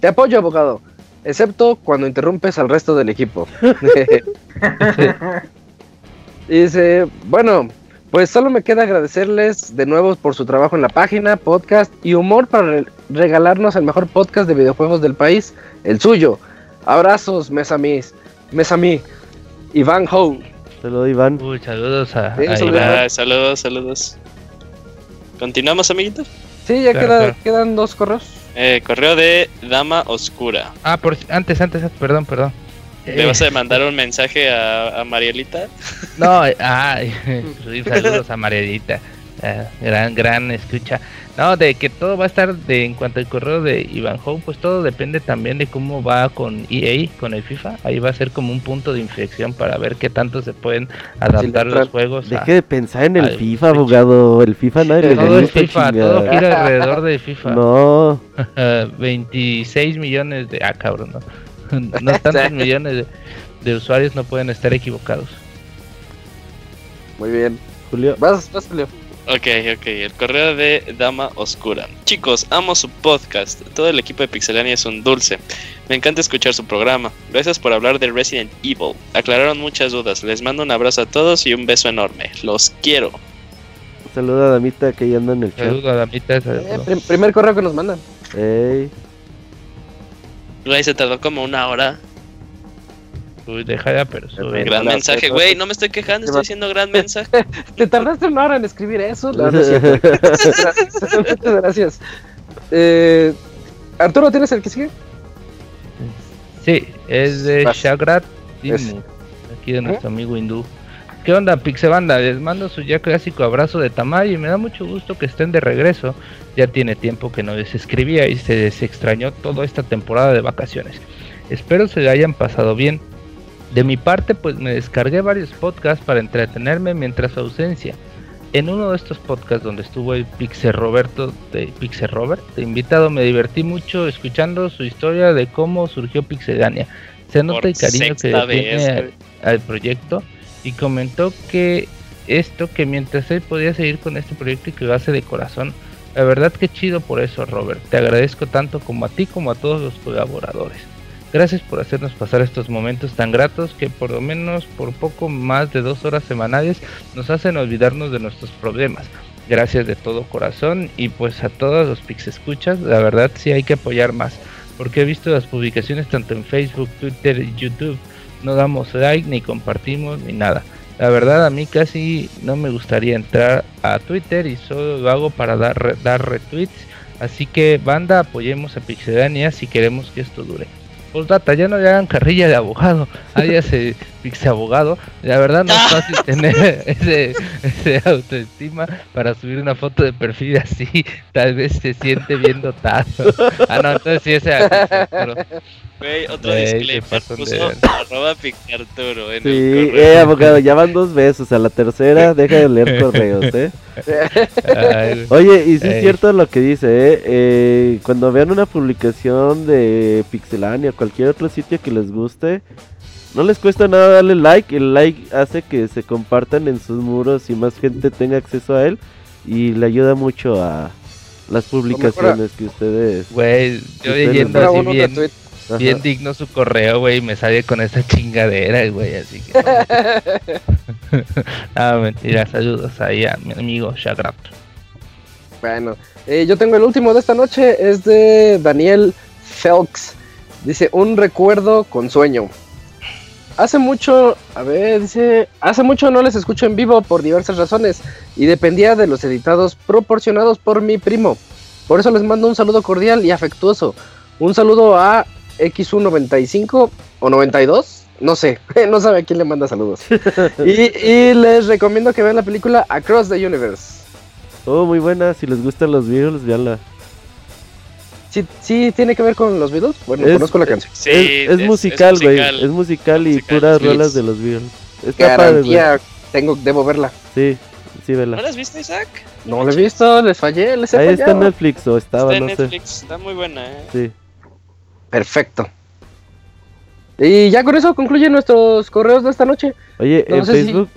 Te apoyo, abogado, excepto cuando interrumpes al resto del equipo. y dice, bueno, pues solo me queda agradecerles de nuevo por su trabajo en la página, podcast y humor para re- regalarnos el mejor podcast de videojuegos del país, el suyo. Abrazos, Mesamis, Mesami, Iván Ho. Saludos, Iván. Uy, saludos a, Sí, a saludos. Iván. Ah, saludos, saludos. ¿Continuamos, amiguitos? Sí, ya Claro, queda- claro. quedan dos correos. Eh, correo de Dama Oscura. Ah, por, antes, antes, antes, perdón, perdón. ¿Le vas a mandar un mensaje a, a Marielita? No, ay, sí, saludos a Marielita. eh, gran, gran escucha. No, de que todo va a estar de en cuanto al correo de Iván Home, pues todo depende también de cómo va con EA, con el FIFA. Ahí va a ser como un punto de inflexión para ver qué tanto se pueden adaptar los juegos. a- Deje de pensar en el FIFA, abogado. El FIFA nadie le Todo es gusta, FIFA, chingada. todo gira alrededor de FIFA. No, Eh, 26 millones de... Ah, cabrón, no. No tantos millones de, de usuarios no pueden estar equivocados. Muy bien. Julio. Vas, vas, Julio. Ok, ok, el correo de Dama Oscura. Chicos, amo su podcast. Todo el equipo de Pixelania es un dulce. Me encanta escuchar su programa. Gracias por hablar de Resident Evil. Aclararon muchas dudas. Les mando un abrazo a todos y un beso enorme. Los quiero. Saluda a Damita que ya anda en el chat. Saludos a Damita. Eh, primer correo que nos mandan. Ey, Güey, se tardó como una hora. Uy, deja ya, pero sube. Gran mensaje, güey. No me estoy quejando, estoy diciendo gran mensaje. ¿Te tardaste una hora en escribir eso? No, no. Muchas gracias. Eh, Arturo, ¿tienes el que sigue? Sí, es de. Shagrat aquí de nuestro amigo hindú. ¿Qué onda, Pixebanda? Les mando su ya clásico abrazo de Tamay y me da mucho gusto que estén de regreso. Ya tiene tiempo que no les escribía y se les extrañó toda esta temporada de vacaciones. Espero se hayan pasado bien. De mi parte, pues me descargué varios podcasts para entretenerme mientras su ausencia. En uno de estos podcasts donde estuvo el Pixel Roberto de Pixel Robert de invitado, me divertí mucho escuchando su historia de cómo surgió Pixelania. Se nota el cariño que le tiene al- al proyecto y comentó que esto que mientras él podía seguir con este proyecto y que lo hace de corazón. La verdad que chido por eso, Robert. Te agradezco tanto como a ti como a todos los colaboradores. Gracias por hacernos pasar estos momentos tan gratos que por lo menos por poco más de dos horas semanales nos hacen olvidarnos de nuestros problemas. Gracias de todo corazón y pues a todos los Pix escuchas, la verdad sí hay que apoyar más, porque he visto las publicaciones tanto en Facebook, Twitter y YouTube, no damos like ni compartimos ni nada. La verdad a mí casi no me gustaría entrar a Twitter y solo lo hago para dar, dar retweets, así que banda apoyemos a Pixelania si queremos que esto dure. Postdata, ya no le hagan carrilla de abogado, hágase Pixie abogado. La verdad no es fácil tener ese, ese autoestima para subir una foto de perfil así. Tal vez se siente bien dotado. Ah, no, entonces sí ese Arturo. Güey, otro disclaimer. de Puso ver. arroba Picarturo en Sí, el correo. eh, abogado, ya van dos veces. A la tercera, deja de leer correos, ¿eh? Ay. Oye, y sí es cierto lo que dice, ¿eh? Eh, Cuando vean una publicación de Pixelania o cualquier otro sitio que les guste, no les cuesta nada darle like. El like hace que se compartan en sus muros y más gente tenga acceso a él. Y le ayuda mucho a las publicaciones que ustedes... Güey, yo leyendo así bien, bien digno su correo, güey, y me sale con esa chingadera, güey, así que... ah, mentira, saludos ahí a mi amigo Shagrat. Bueno, eh, yo tengo el último de esta noche, es de Daniel Felks. Dice, un recuerdo con sueño. Hace mucho, a ver, dice, hace mucho no les escucho en vivo por diversas razones y dependía de los editados proporcionados por mi primo. Por eso les mando un saludo cordial y afectuoso. Un saludo a X195 o 92, no sé, no sabe a quién le manda saludos. y, y les recomiendo que vean la película Across the Universe. Oh, muy buena. Si les gustan los Beatles, véanla. Sí, sí tiene que ver con los Beatles. Bueno, Es- conozco la canción. Sí, es, es musical, güey. Es musical y Musical, puras sí. rolas de los Beatles. Está padre, güey. Garantía, tengo, debo verla. Sí, sí, ¿No vela. la has visto, Isaac? No la he visto, les fallé, les he Ahí está en. Netflix o estaba, Está en no sé. Netflix, está muy buena, eh. Sí. Perfecto. Y ya con eso concluyen nuestros correos de esta noche. Oye, No en sé si- Facebook,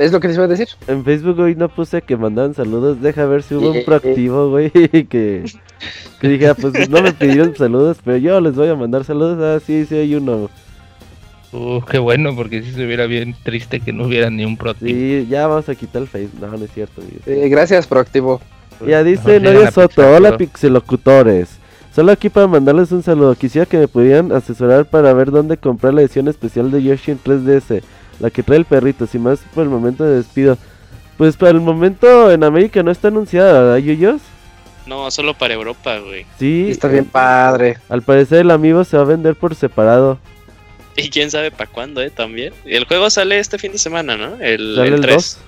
Es lo que les iba a decir. en Facebook hoy no puse que mandaban saludos. Deja ver si hubo un proactivo, güey, que, que dijera, pues no me pidieron saludos, pero yo les voy a mandar saludos. Ah, sí, sí hay uno. Uh, qué bueno, porque si se hubiera bien triste que no hubiera ni un protein. Sí, ya vamos a quitar el Facebook. No, no es cierto. Eh, gracias, proactivo. Ya dice a Soto, hola pixelocutores. Solo aquí para mandarles un saludo. Quisiera que me pudieran asesorar para ver dónde comprar la edición especial de Yoshi en 3DS. La que trae el perrito, sin más por el momento de despido. Pues para el momento en América no está anunciada, ¿verdad, Yuyos? No, solo para Europa, güey. Sí, Está bien padre. al parecer el amigo se va a vender por separado. Y quién sabe para cuándo, eh, también. El juego sale este fin de semana, ¿no? El, el el 3.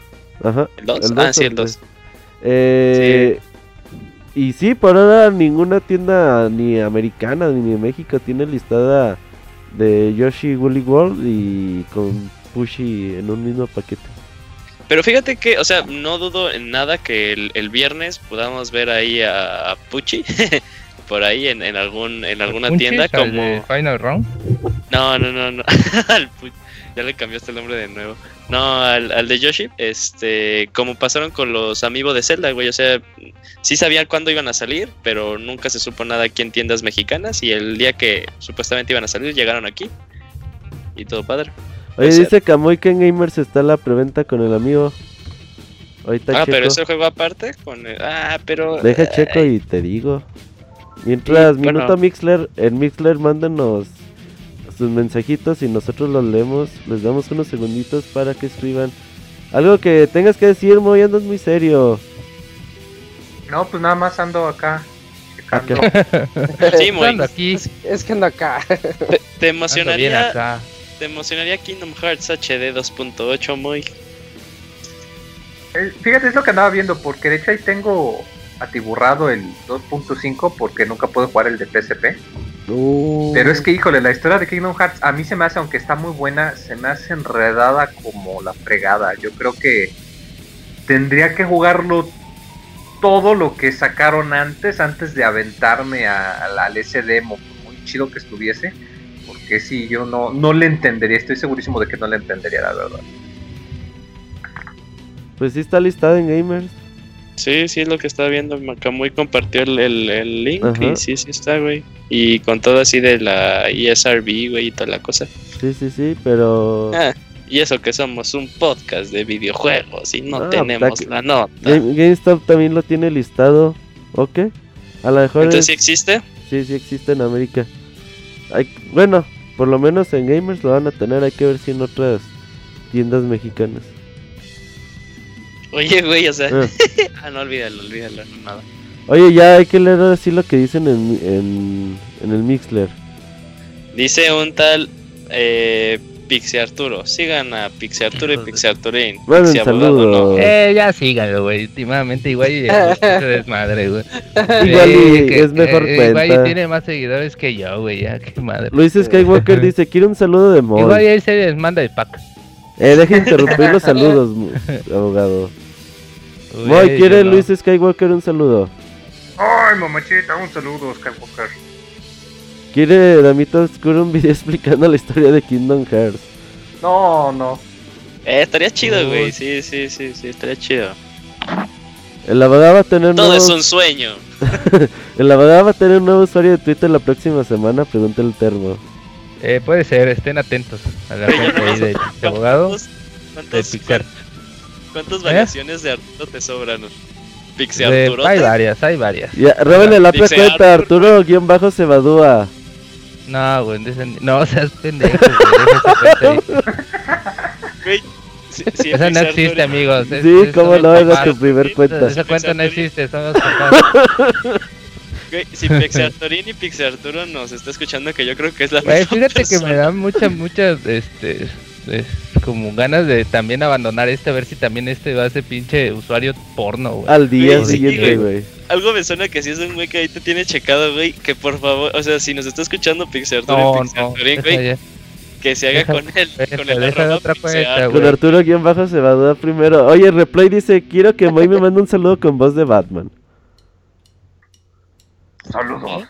2. Ajá. ¿El 2? El Ah, 2 sí, el 2. Eh, Y sí, por ahora ninguna tienda ni americana ni de México tiene listada de Yoshi Woolly World y con Pushy en un mismo paquete. Pero fíjate que, o sea, no dudo en nada que el, el viernes podamos ver ahí a, a Pucci por ahí en, en algún en alguna ¿Punchis tienda como Final Round. no no no no ya le cambiaste el nombre de nuevo no al, al de Yoshi este como pasaron con los amigos de Zelda güey o sea sí sabían cuándo iban a salir pero nunca se supo nada aquí en tiendas mexicanas y el día que supuestamente iban a salir llegaron aquí y todo padre Oye, O sea- dice Kamui que en Gamers está la preventa con el amigo. Ahorita ah checo. pero es el juego aparte con el- ah pero Deja checo y te digo. Mientras, Sí, bueno. Minuto Mixler, en Mixler mándanos sus mensajitos y nosotros los leemos. Les damos unos segunditos para que escriban. Algo que tengas que decir, Moy, andas muy serio. No, pues nada más ando acá. checando. Acá. sí Ando aquí, Es que ando acá. te ando bien emocionaría acá. Te emocionaría Kingdom Hearts HD 2.8 muy Eh, Fíjate, es lo que andaba viendo, porque de hecho ahí tengo atiburrado el 2.5 porque nunca puedo jugar el de PSP. Pero es que, híjole, la historia de Kingdom Hearts a mí se me hace, aunque está muy buena, se me hace enredada como la fregada. Yo creo que tendría que jugarlo todo lo que sacaron antes, antes de aventarme a- al al por muy chido que estuviese. Porque si yo no, no le entendería, estoy segurísimo de que no le entendería, la verdad. Pues sí está listada en Gamers. Sí, sí, es lo que estaba viendo. Macamuy compartió el, el, el link Ajá. y sí, sí está, güey. Y con todo así de la ESRB, güey, y toda la cosa. Sí, sí, sí, pero... Ah, y eso que somos un podcast de videojuegos y no Ah, tenemos pues, la nota. Game- GameStop también lo tiene listado. ¿Ok? A lo mejor Entonces es- sí existe. Sí, sí existe en América. Bueno, por lo menos en Gamers lo van a tener. Hay que ver si en otras tiendas mexicanas. Oye, güey, o sea. Ah. ah, no, olvídalo, olvídalo, no nada. Oye, ya hay que leer así lo que dicen en, en, en el Mixler. Dice un tal eh, Pixie Arturo. Sigan a Pixie Arturo y Pixie Arturín. Bueno, Pixie no. Eh, ya síganlo, güey. Últimamente igual y se desmadre, güey. Igual y es mejor eh, Igual cuenta. y tiene más seguidores que yo, güey. Ya, qué madre. Luis Skywalker dice, quiero un saludo de Igual Moy. y ahí se desmanda el pack. Eh, deja de interrumpir los saludos, abogado. Moy, ¿quiere no. Luis Skywalker un saludo? Ay, mamachita, un saludo, Skywalker. ¿Quiere Damito Oscuro un video explicando la historia de Kingdom Hearts? No, no. Eh, estaría chido, güey. Sí, sí, sí, sí, estaría chido. El abogado va a tener Todo nuevo... es un sueño. El abogado va a tener un nuevo usuario de Twitter la próxima semana, pregunta el termo. Eh, puede ser, estén atentos a la cuenta de este abogado ¿Cuántos, de cuántos, Pixar. cuántas ¿Eh? variaciones de Arturo te sobran? Pixie De- Arturo. hay varias, hay varias. Ya, la cuenta, Arturo guion bajo Cebadúa. No, güey, de ese- no seas pendejo, güey, si- si Esa no existe, amigos. es- Sí, es- cómo era papás. tu primer cuenta. Esa cuenta no existe, son los papás. Güey, si Pixie Arturín y Pixie Arturo nos está escuchando, que yo creo que es la Güey, misma fíjate que me persona. dan muchas, muchas, este, es como ganas de también abandonar este, a ver si también este va a ser pinche usuario porno, güey. Al día sí, siguiente, güey. Algo me suena que si es un güey que ahí te tiene checado, güey, que por favor, o sea, si nos está escuchando Arturo No, no, güey, que se haga con deja- con el arroba. Con. Arturo guion bajo Cebadúa primero. Oye, Replay dice, quiero que Moy me mande un saludo con voz de Batman. Saludos.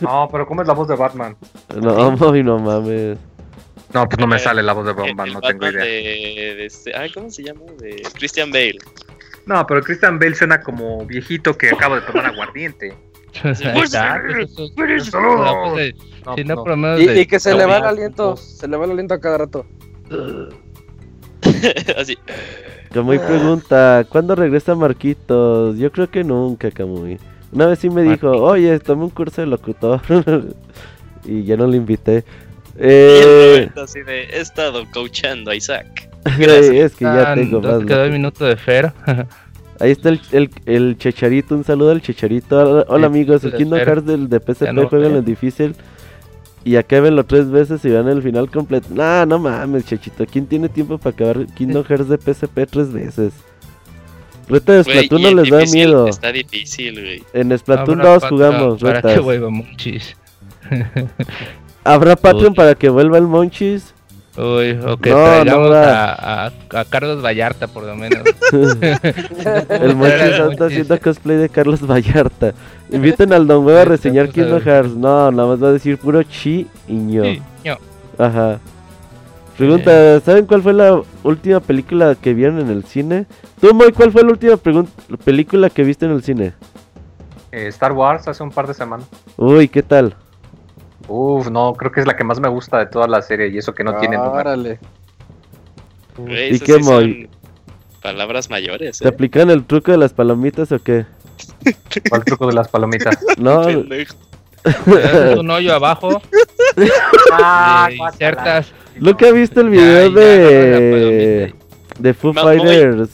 No, pero ¿cómo es la voz de Batman? No, Moy, no mames. No, pues no me Eh, sale la voz de el no tengo idea. De, de este, ay, ¿cómo se llama? De Christian Bale. No, pero Christian Bale suena como viejito que acaba de tomar aguardiente. Pues, Y, que se le va el no, aliento, se le va el aliento a cada rato. Así. Camuy pregunta, ¿cuándo regresa Marquitos? Yo creo que nunca, Camuy. Una vez sí me dijo, oye, tomé un curso de locutor. y ya no le invité. Y el Eh, así de, he estado coachando a Isaac. güey, es que ya Ah, tengo más. quedó el locu- minuto de Fer. Ahí está el, el, el Checharito, un saludo al Checharito. Hola, amigos, el Kingdom. Hearts del de PSP no juegan en difícil. Y acábenlo tres veces y vean el final completo. Nah, no mames, Chechito. ¿Quién tiene tiempo para acabar Kingdom Hearts de PSP tres veces? Reta de Splatoon no les da miedo. Está difícil, güey. En Splatoon Habrá 2 pata jugamos, Para retas. monchis. ¿Habrá Patreon Uy. para que vuelva el Monchis? Uy, o que No, no traigamos va. a, a, a Carlos Vallarta, por lo menos. El Monchis Monchis. haciendo cosplay de Carlos Vallarta. Inviten al Don Huevo a reseñar Kingdom. Hearts. No, nada más va a decir puro chi y ño. Sí, ño. Ajá. Pregunta, ¿saben cuál fue la última película que vieron en el cine? Tú, Moy, ¿cuál fue la última película que viste en el cine? Eh, Star Wars hace un par de semanas. Uy, ¿qué tal? Uf, no, creo que es la que más me gusta de toda la serie y eso que no tiene número. Órale. Güey, ¿Y qué, sí son palabras mayores, ¿Te ¿eh? aplican el truco de las palomitas o qué? ¿Cuál truco de las palomitas? No, un hoyo abajo. Ah, le insertas. ¿Nunca has visto el Ya, video ya, de... palomita de Foo. Fighters?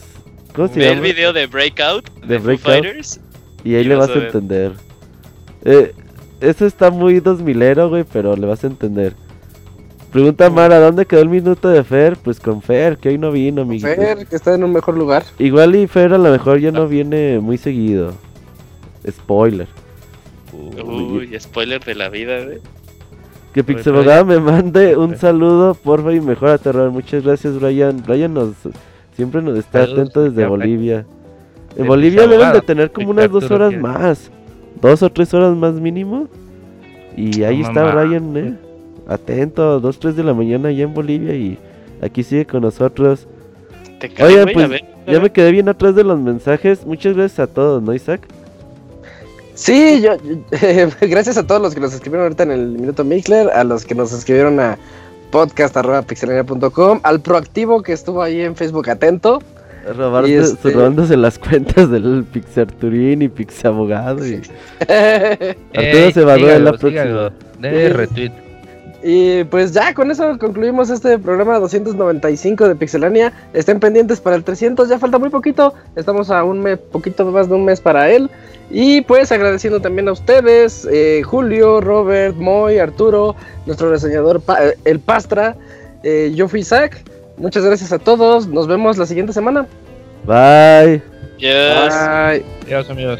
¿Cómo se Ve el video de Breakout De de, Foo Breakout. Fighters. Y ahí y le vas a a entender. Eh, eso está muy dos milero, güey, pero le vas a entender. Pregunta Mara, ¿dónde quedó el minuto de Fer? Pues con Fer, que hoy no vino, amiguito. Fer, que está en un mejor lugar. Igual y Fer a lo mejor ya no viene muy seguido. Spoiler. Uy, spoiler de la vida, güey. Que Uy, Pixabogada me mande un saludo, porfa, y mejor terror. Muchas gracias, Brian. Brian nos siempre nos está Saludos, atento desde. Bolivia. En De Bolivia deben de tener como unas dos horas más. Dos o tres horas más mínimo. Y ahí No está mamá. Brian, eh. Atento, dos, tres de la mañana allá en Bolivia y aquí sigue con nosotros. Te cae, Oigan, güey, pues a ver, ya me quedé bien atrás de los mensajes. Muchas gracias a todos, ¿no, Isaac? Sí, yo, yo- gracias a todos los que nos escribieron ahorita en el Minuto Mixler, a los que nos escribieron a podcast.pixelania.com, al proactivo que estuvo ahí en Facebook atento. Este- Robándose las cuentas del Pixarturín y Pixabogado. Y... Arturo Ey, se va a dar la próxima. Dale retweet. Y pues ya con eso concluimos este programa 295 de Pixelania. Estén pendientes para el 300, ya falta muy poquito. Estamos a un mes, poquito más de un mes para él. Y pues agradeciendo también a ustedes, eh, Julio, Robert, Moy, Arturo, nuestro reseñador Pa- eh, El Pastra. Eh, yo fui Zach. Muchas gracias a todos. Nos vemos la siguiente semana. Bye. Yes. Bye. Adiós, amigos.